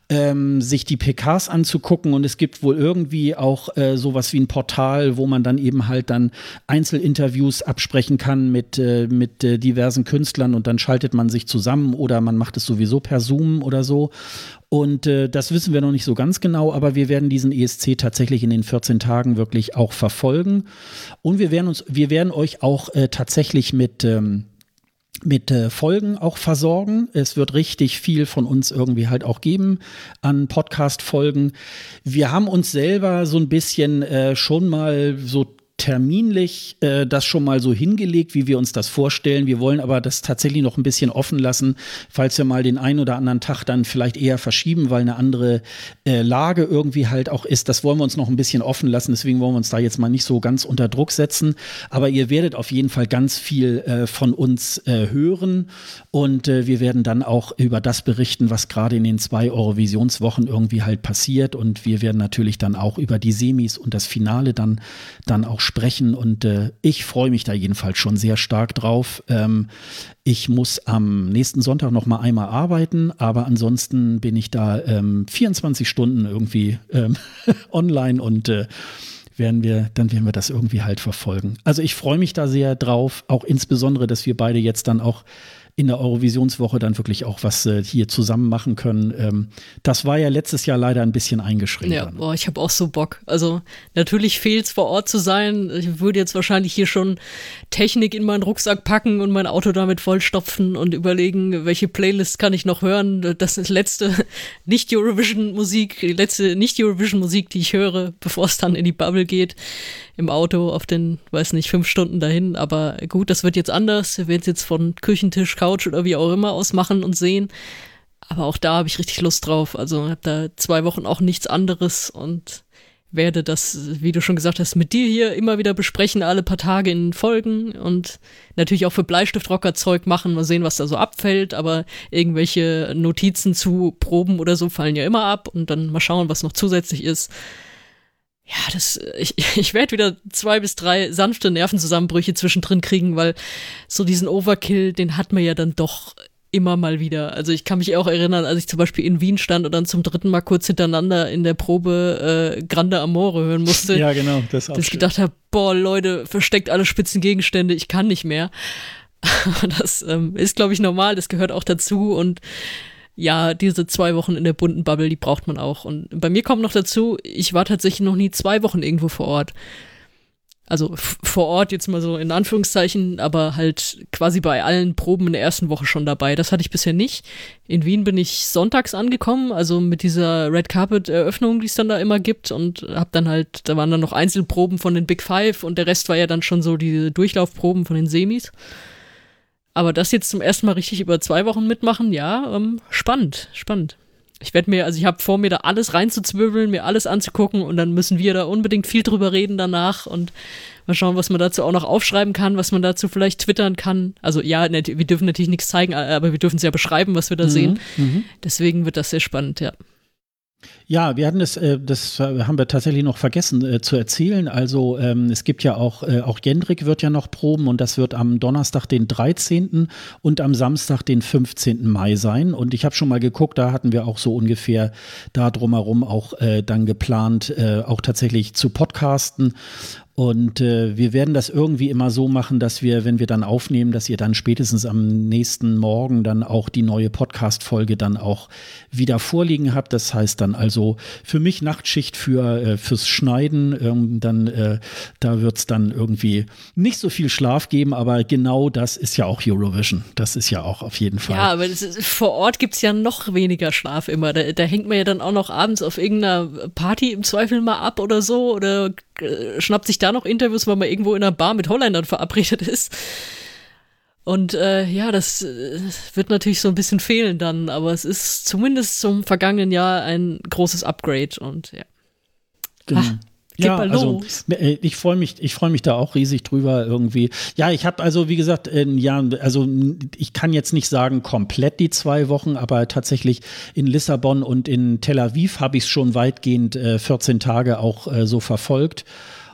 ähm, sich die PKs anzugucken und es gibt wohl irgendwie auch äh, sowas wie ein Portal, wo man dann eben halt dann Einzelinterviews absprechen kann mit, äh, mit äh, diversen Künstlern und dann schaltet man sich zusammen oder man macht es sowieso per Zoom oder so. Und äh, das wissen wir noch nicht so ganz genau, aber wir werden diesen ESC tatsächlich in den 14 Tagen wirklich auch verfolgen. Und wir werden uns, wir werden euch auch äh, tatsächlich mit ähm, mit äh, Folgen auch versorgen. Es wird richtig viel von uns irgendwie halt auch geben an Podcast-Folgen. Wir haben uns selber so ein bisschen äh, schon mal so terminlich äh, das schon mal so hingelegt, wie wir uns das vorstellen. Wir wollen aber das tatsächlich noch ein bisschen offen lassen, falls wir mal den einen oder anderen Tag dann vielleicht eher verschieben, weil eine andere äh, Lage irgendwie halt auch ist. Das wollen wir uns noch ein bisschen offen lassen. Deswegen wollen wir uns da jetzt mal nicht so ganz unter Druck setzen. Aber ihr werdet auf jeden Fall ganz viel äh, von uns äh, hören und äh, wir werden dann auch über das berichten, was gerade in den zwei Eurovisionswochen irgendwie halt passiert. Und wir werden natürlich dann auch über die Semis und das Finale dann, dann auch sprechen und äh, ich freue mich da jedenfalls schon sehr stark drauf. Ähm, ich muss am nächsten Sonntag noch mal einmal arbeiten, aber ansonsten bin ich da ähm, 24 Stunden irgendwie ähm, [laughs] online und äh, werden wir, dann werden wir das irgendwie halt verfolgen. Also ich freue mich da sehr drauf, auch insbesondere, dass wir beide jetzt dann auch in der Eurovisionswoche dann wirklich auch was äh, hier zusammen machen können. Ähm, das war ja letztes Jahr leider ein bisschen eingeschränkt. Ja, boah, ich habe auch so Bock. Also natürlich fehlt es vor Ort zu sein. Ich würde jetzt wahrscheinlich hier schon Technik in meinen Rucksack packen und mein Auto damit vollstopfen und überlegen, welche Playlist kann ich noch hören. Das ist letzte [laughs] Nicht-Eurovision-Musik, die letzte Nicht-Eurovision-Musik, die ich höre, bevor es dann in die Bubble geht im Auto auf den, weiß nicht, fünf Stunden dahin. Aber gut, das wird jetzt anders. Wir werden es jetzt von Küchentisch, Couch oder wie auch immer aus machen und sehen. Aber auch da habe ich richtig Lust drauf. Also habe da zwei Wochen auch nichts anderes und werde das, wie du schon gesagt hast, mit dir hier immer wieder besprechen, alle paar Tage in Folgen und natürlich auch für Bleistiftrocker Zeug machen, mal sehen, was da so abfällt, aber irgendwelche Notizen zu Proben oder so fallen ja immer ab und dann mal schauen, was noch zusätzlich ist ja, das, ich, [laughs] ich werde wieder zwei bis drei sanfte Nervenzusammenbrüche zwischendrin kriegen, weil so diesen Overkill, den hat man ja dann doch immer mal wieder. Also ich kann mich auch erinnern, als ich zum Beispiel in Wien stand und dann zum dritten Mal kurz hintereinander in der Probe äh, Grande Amore hören musste. Ja, genau. Das dass ich gedacht habe, boah, Leute, versteckt alle spitzen Gegenstände, ich kann nicht mehr. [laughs] das ähm, ist, glaube ich, normal, das gehört auch dazu und ja, diese zwei Wochen in der bunten Bubble, die braucht man auch. Und bei mir kommt noch dazu, ich war tatsächlich noch nie zwei Wochen irgendwo vor Ort. Also vor Ort jetzt mal so in Anführungszeichen, aber halt quasi bei allen Proben in der ersten Woche schon dabei. Das hatte ich bisher nicht. In Wien bin ich sonntags angekommen, also mit dieser Red Carpet Eröffnung, die es dann da immer gibt und hab dann halt, da waren dann noch Einzelproben von den Big Five und der Rest war ja dann schon so diese Durchlaufproben von den Semis. Aber das jetzt zum ersten Mal richtig über zwei Wochen mitmachen, ja, ähm, spannend, spannend. Ich werde mir, also ich habe vor mir da alles reinzuzwirbeln, mir alles anzugucken und dann müssen wir da unbedingt viel drüber reden danach und mal schauen, was man dazu auch noch aufschreiben kann, was man dazu vielleicht twittern kann. Also ja, wir dürfen natürlich nichts zeigen, aber wir dürfen es ja beschreiben, was wir da mhm, sehen. Mhm. Deswegen wird das sehr spannend, ja. Ja, wir hatten es, äh, das haben wir tatsächlich noch vergessen äh, zu erzählen. Also ähm, es gibt ja auch, äh, auch Jendrik wird ja noch proben und das wird am Donnerstag, den 13. und am Samstag, den 15. Mai sein. Und ich habe schon mal geguckt, da hatten wir auch so ungefähr da drumherum auch dann geplant, auch tatsächlich zu podcasten. Und äh, wir werden das irgendwie immer so machen, dass wir, wenn wir dann aufnehmen, dass ihr dann spätestens am nächsten Morgen dann auch die neue Podcast-Folge dann auch wieder vorliegen habt. Das heißt dann also Also für mich Nachtschicht für äh, fürs Schneiden, ähm, dann äh, da wird es dann irgendwie nicht so viel Schlaf geben, aber genau das ist ja auch Eurovision. Das ist ja auch auf jeden Fall. Ja, aber ist, vor Ort gibt es ja noch weniger Schlaf immer. Da, da hängt man ja dann auch noch abends auf irgendeiner Party im Zweifel mal ab oder so oder äh, schnappt sich da noch Interviews, weil man irgendwo in einer Bar mit Holländern verabredet ist. Und äh, ja, das äh, wird natürlich so ein bisschen fehlen dann, aber es ist zumindest zum vergangenen Jahr ein großes Upgrade und ja. Genau. Ah, ja, also äh, ich freue mich, ich freue mich da auch riesig drüber irgendwie. Ja, ich habe also wie gesagt, äh, ja, also ich kann jetzt nicht sagen komplett die zwei Wochen, aber tatsächlich in Lissabon und in Tel Aviv habe ich es schon weitgehend äh, 14 Tage auch äh, so verfolgt.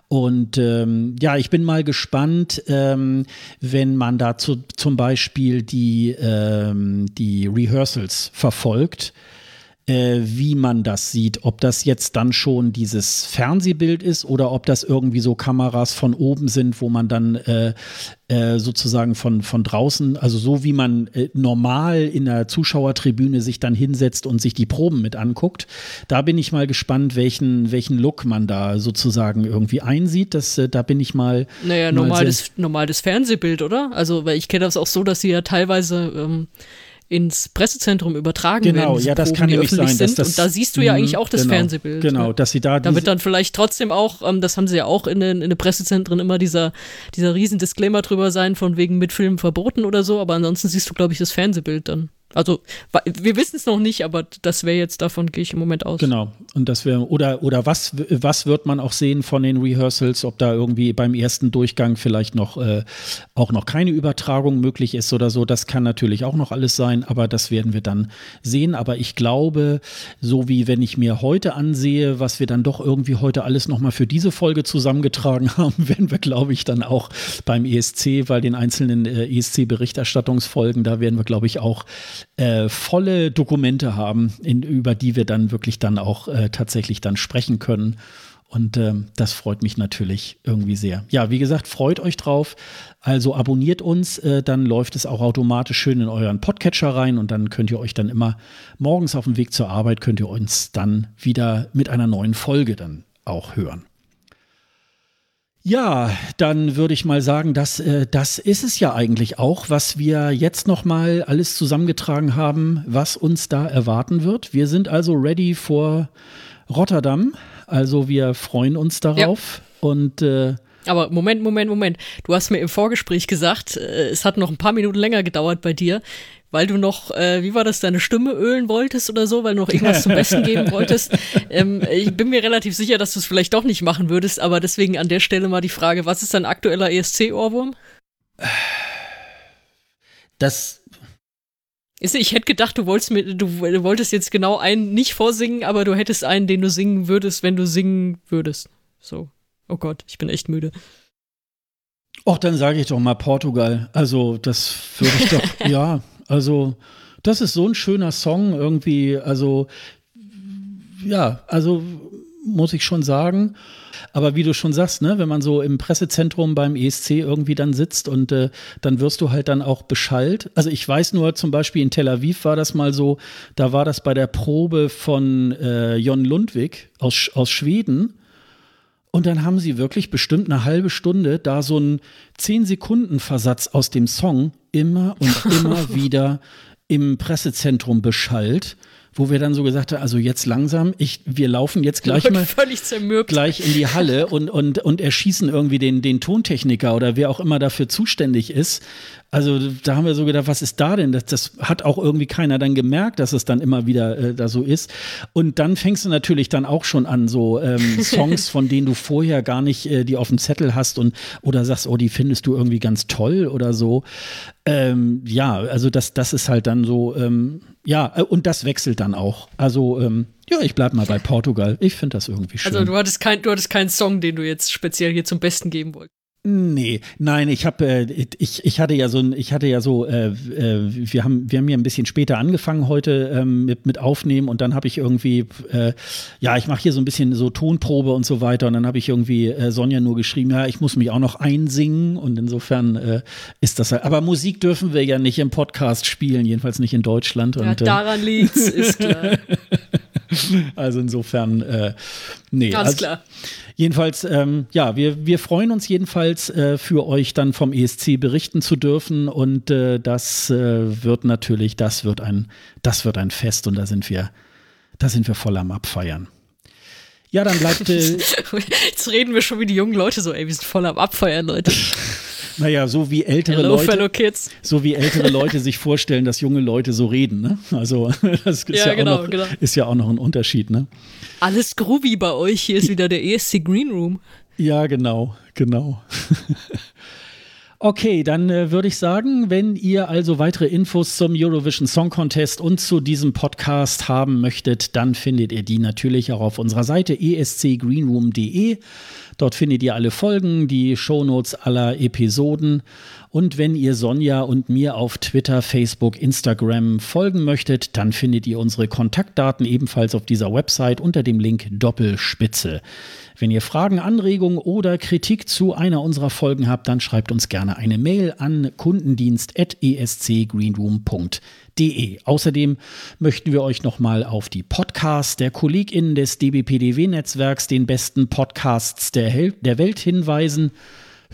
Und ähm, ja, ich bin mal gespannt, ähm, wenn man dazu zum Beispiel die, ähm, die Rehearsals verfolgt äh, wie man das sieht. Ob das jetzt dann schon dieses Fernsehbild ist oder ob das irgendwie so Kameras von oben sind, wo man dann äh, äh, sozusagen von, von draußen, also so wie man äh, normal in der Zuschauertribüne sich dann hinsetzt und sich die Proben mit anguckt. Da bin ich mal gespannt, welchen, welchen Look man da sozusagen irgendwie einsieht. Das, äh, da bin ich mal. Naja, mal normal, das, normal das Fernsehbild, oder? Also, weil ich kenne das auch so, dass sie ja teilweise. Ähm ins Pressezentrum übertragen genau, werden. ja, das Proben, kann nämlich sein. Dass das, und da siehst du ja eigentlich auch das genau, Fernsehbild. Genau, ne? dass sie da. Da wird dann vielleicht trotzdem auch, ähm, das haben sie ja auch in den, in den Pressezentren immer dieser, dieser riesen Disclaimer drüber sein, von wegen mit Filmen verboten oder so, aber ansonsten siehst du, glaube ich, das Fernsehbild dann. Also wir wissen es noch nicht, aber das wäre jetzt davon gehe ich im Moment aus. Genau. Und das wäre oder oder was was wird man auch sehen von den Rehearsals, ob da irgendwie beim ersten Durchgang vielleicht noch äh, auch noch keine Übertragung möglich ist oder so. Das kann natürlich auch noch alles sein, aber das werden wir dann sehen. Aber ich glaube, so wie wenn ich mir heute ansehe, was wir dann doch irgendwie heute alles noch mal für diese Folge zusammengetragen [laughs] haben, werden wir glaube ich dann auch beim ESC, weil den einzelnen äh, ESC-Berichterstattungsfolgen, da werden wir glaube ich auch äh, volle Dokumente haben, in, über die wir dann wirklich dann auch äh, tatsächlich dann sprechen können. Und äh, das freut mich natürlich irgendwie sehr. Ja, wie gesagt, freut euch drauf. Also abonniert uns, äh, dann läuft es auch automatisch schön in euren Podcatcher rein und dann könnt ihr euch dann immer morgens auf dem Weg zur Arbeit, könnt ihr uns dann wieder mit einer neuen Folge dann auch hören. Ja, dann würde ich mal sagen, dass äh, das ist es ja eigentlich auch, was wir jetzt noch mal alles zusammengetragen haben, was uns da erwarten wird. Wir sind also ready for Rotterdam, also wir freuen uns darauf ja. und äh, aber Moment, Moment, Moment. Du hast mir im Vorgespräch gesagt, äh, es hat noch ein paar Minuten länger gedauert bei dir weil du noch, äh, wie war das, deine Stimme ölen wolltest oder so, weil du noch irgendwas zum Besten geben [laughs] wolltest. Ähm, ich bin mir relativ sicher, dass du es vielleicht doch nicht machen würdest, aber deswegen an der Stelle mal die Frage, was ist dein aktueller ESC-Ohrwurm? Das ich hätte gedacht, du wolltest, mit, du wolltest jetzt genau einen nicht vorsingen, aber du hättest einen, den du singen würdest, wenn du singen würdest. So. Oh Gott, ich bin echt müde. Och, dann sage ich doch mal Portugal. Also, das würde ich doch, [laughs] ja. Also, das ist so ein schöner Song irgendwie. Also, ja, also muss ich schon sagen. Aber wie du schon sagst, ne, wenn man so im Pressezentrum beim ESC irgendwie dann sitzt und äh, dann wirst du halt dann auch beschallt. Also ich weiß nur zum Beispiel in Tel Aviv war das mal so, da war das bei der Probe von äh, Jon Lundwig aus, aus Schweden. Und dann haben sie wirklich bestimmt eine halbe Stunde da so einen 10-Sekunden-Versatz aus dem Song immer und [laughs] immer wieder im Pressezentrum beschallt wo wir dann so gesagt haben, also jetzt langsam, ich, wir laufen jetzt gleich mal gleich in die Halle und, und, und erschießen irgendwie den, den Tontechniker oder wer auch immer dafür zuständig ist. Also da haben wir so gedacht, was ist da denn? Das, das hat auch irgendwie keiner dann gemerkt, dass es dann immer wieder äh, da so ist. Und dann fängst du natürlich dann auch schon an, so ähm, [laughs] Songs, von denen du vorher gar nicht äh, die auf dem Zettel hast und oder sagst, oh, die findest du irgendwie ganz toll oder so. Ähm, ja, also das, das ist halt dann so, ähm, ja, äh, und das wechselt dann auch. Also, ähm, ja, ich bleib mal bei Portugal. Ich finde das irgendwie schön. Also du hattest, kein, du hattest keinen Song, den du jetzt speziell hier zum Besten geben wolltest. Nee, nein, ich habe, äh, ich, ich hatte ja so, ein, ich hatte ja so, äh, äh, wir haben, wir haben ja ein bisschen später angefangen heute ähm, mit, mit Aufnehmen und dann habe ich irgendwie, äh, ja, ich mache hier so ein bisschen so Tonprobe und so weiter und dann habe ich irgendwie äh, Sonja nur geschrieben, ja, ich muss mich auch noch einsingen und insofern äh, ist das halt, aber Musik dürfen wir ja nicht im Podcast spielen, jedenfalls nicht in Deutschland. Ja, und, daran liegt's, ist klar. [laughs] also insofern, äh, nee. Ganz also, klar. Jedenfalls, ähm, ja, wir, wir freuen uns jedenfalls äh, für euch dann vom ESC berichten zu dürfen und äh, das äh, wird natürlich, das wird ein, das wird ein Fest und da sind wir, da sind wir voll am Abfeiern. Ja, dann bleibt. [laughs] Äh, Jetzt reden wir schon wie die jungen Leute so, ey, wir sind voll am Abfeiern, Leute. [laughs] Naja, so wie ältere Hello, Leute, so wie ältere Leute sich vorstellen, dass junge Leute so reden. Ne? Also [laughs] das ist ja, Ja, genau, auch noch, genau. ist ja auch noch ein Unterschied. Ne? Alles groovy bei euch. Hier ist wieder der ESC Green Room. Ja, genau, genau. [laughs] Okay, dann äh, würde ich sagen, wenn ihr also weitere Infos zum Eurovision Song Contest und zu diesem Podcast haben möchtet, dann findet ihr die natürlich auch auf unserer Seite escgreenroom.de. Dort findet ihr alle Folgen, die Shownotes aller Episoden. Und wenn ihr Sonja und mir auf Twitter, Facebook, Instagram folgen möchtet, dann findet ihr unsere Kontaktdaten ebenfalls auf dieser Website unter dem Link Doppelspitze. Wenn ihr Fragen, Anregungen oder Kritik zu einer unserer Folgen habt, dann schreibt uns gerne eine Mail an kundendienst.escgreenroom.de. Außerdem möchten wir euch nochmal auf die Podcasts der KollegInnen des DBPDW-Netzwerks, den besten Podcasts der, Hel der Welt hinweisen.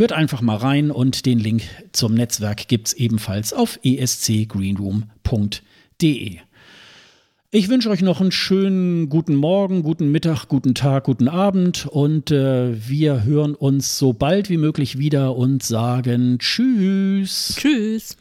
Hört einfach mal rein und den Link zum Netzwerk gibt es ebenfalls auf escgreenroom.de. Ich wünsche euch noch einen schönen guten Morgen, guten Mittag, guten Tag, guten Abend und äh, wir hören uns so bald wie möglich wieder und sagen Tschüss. Tschüss.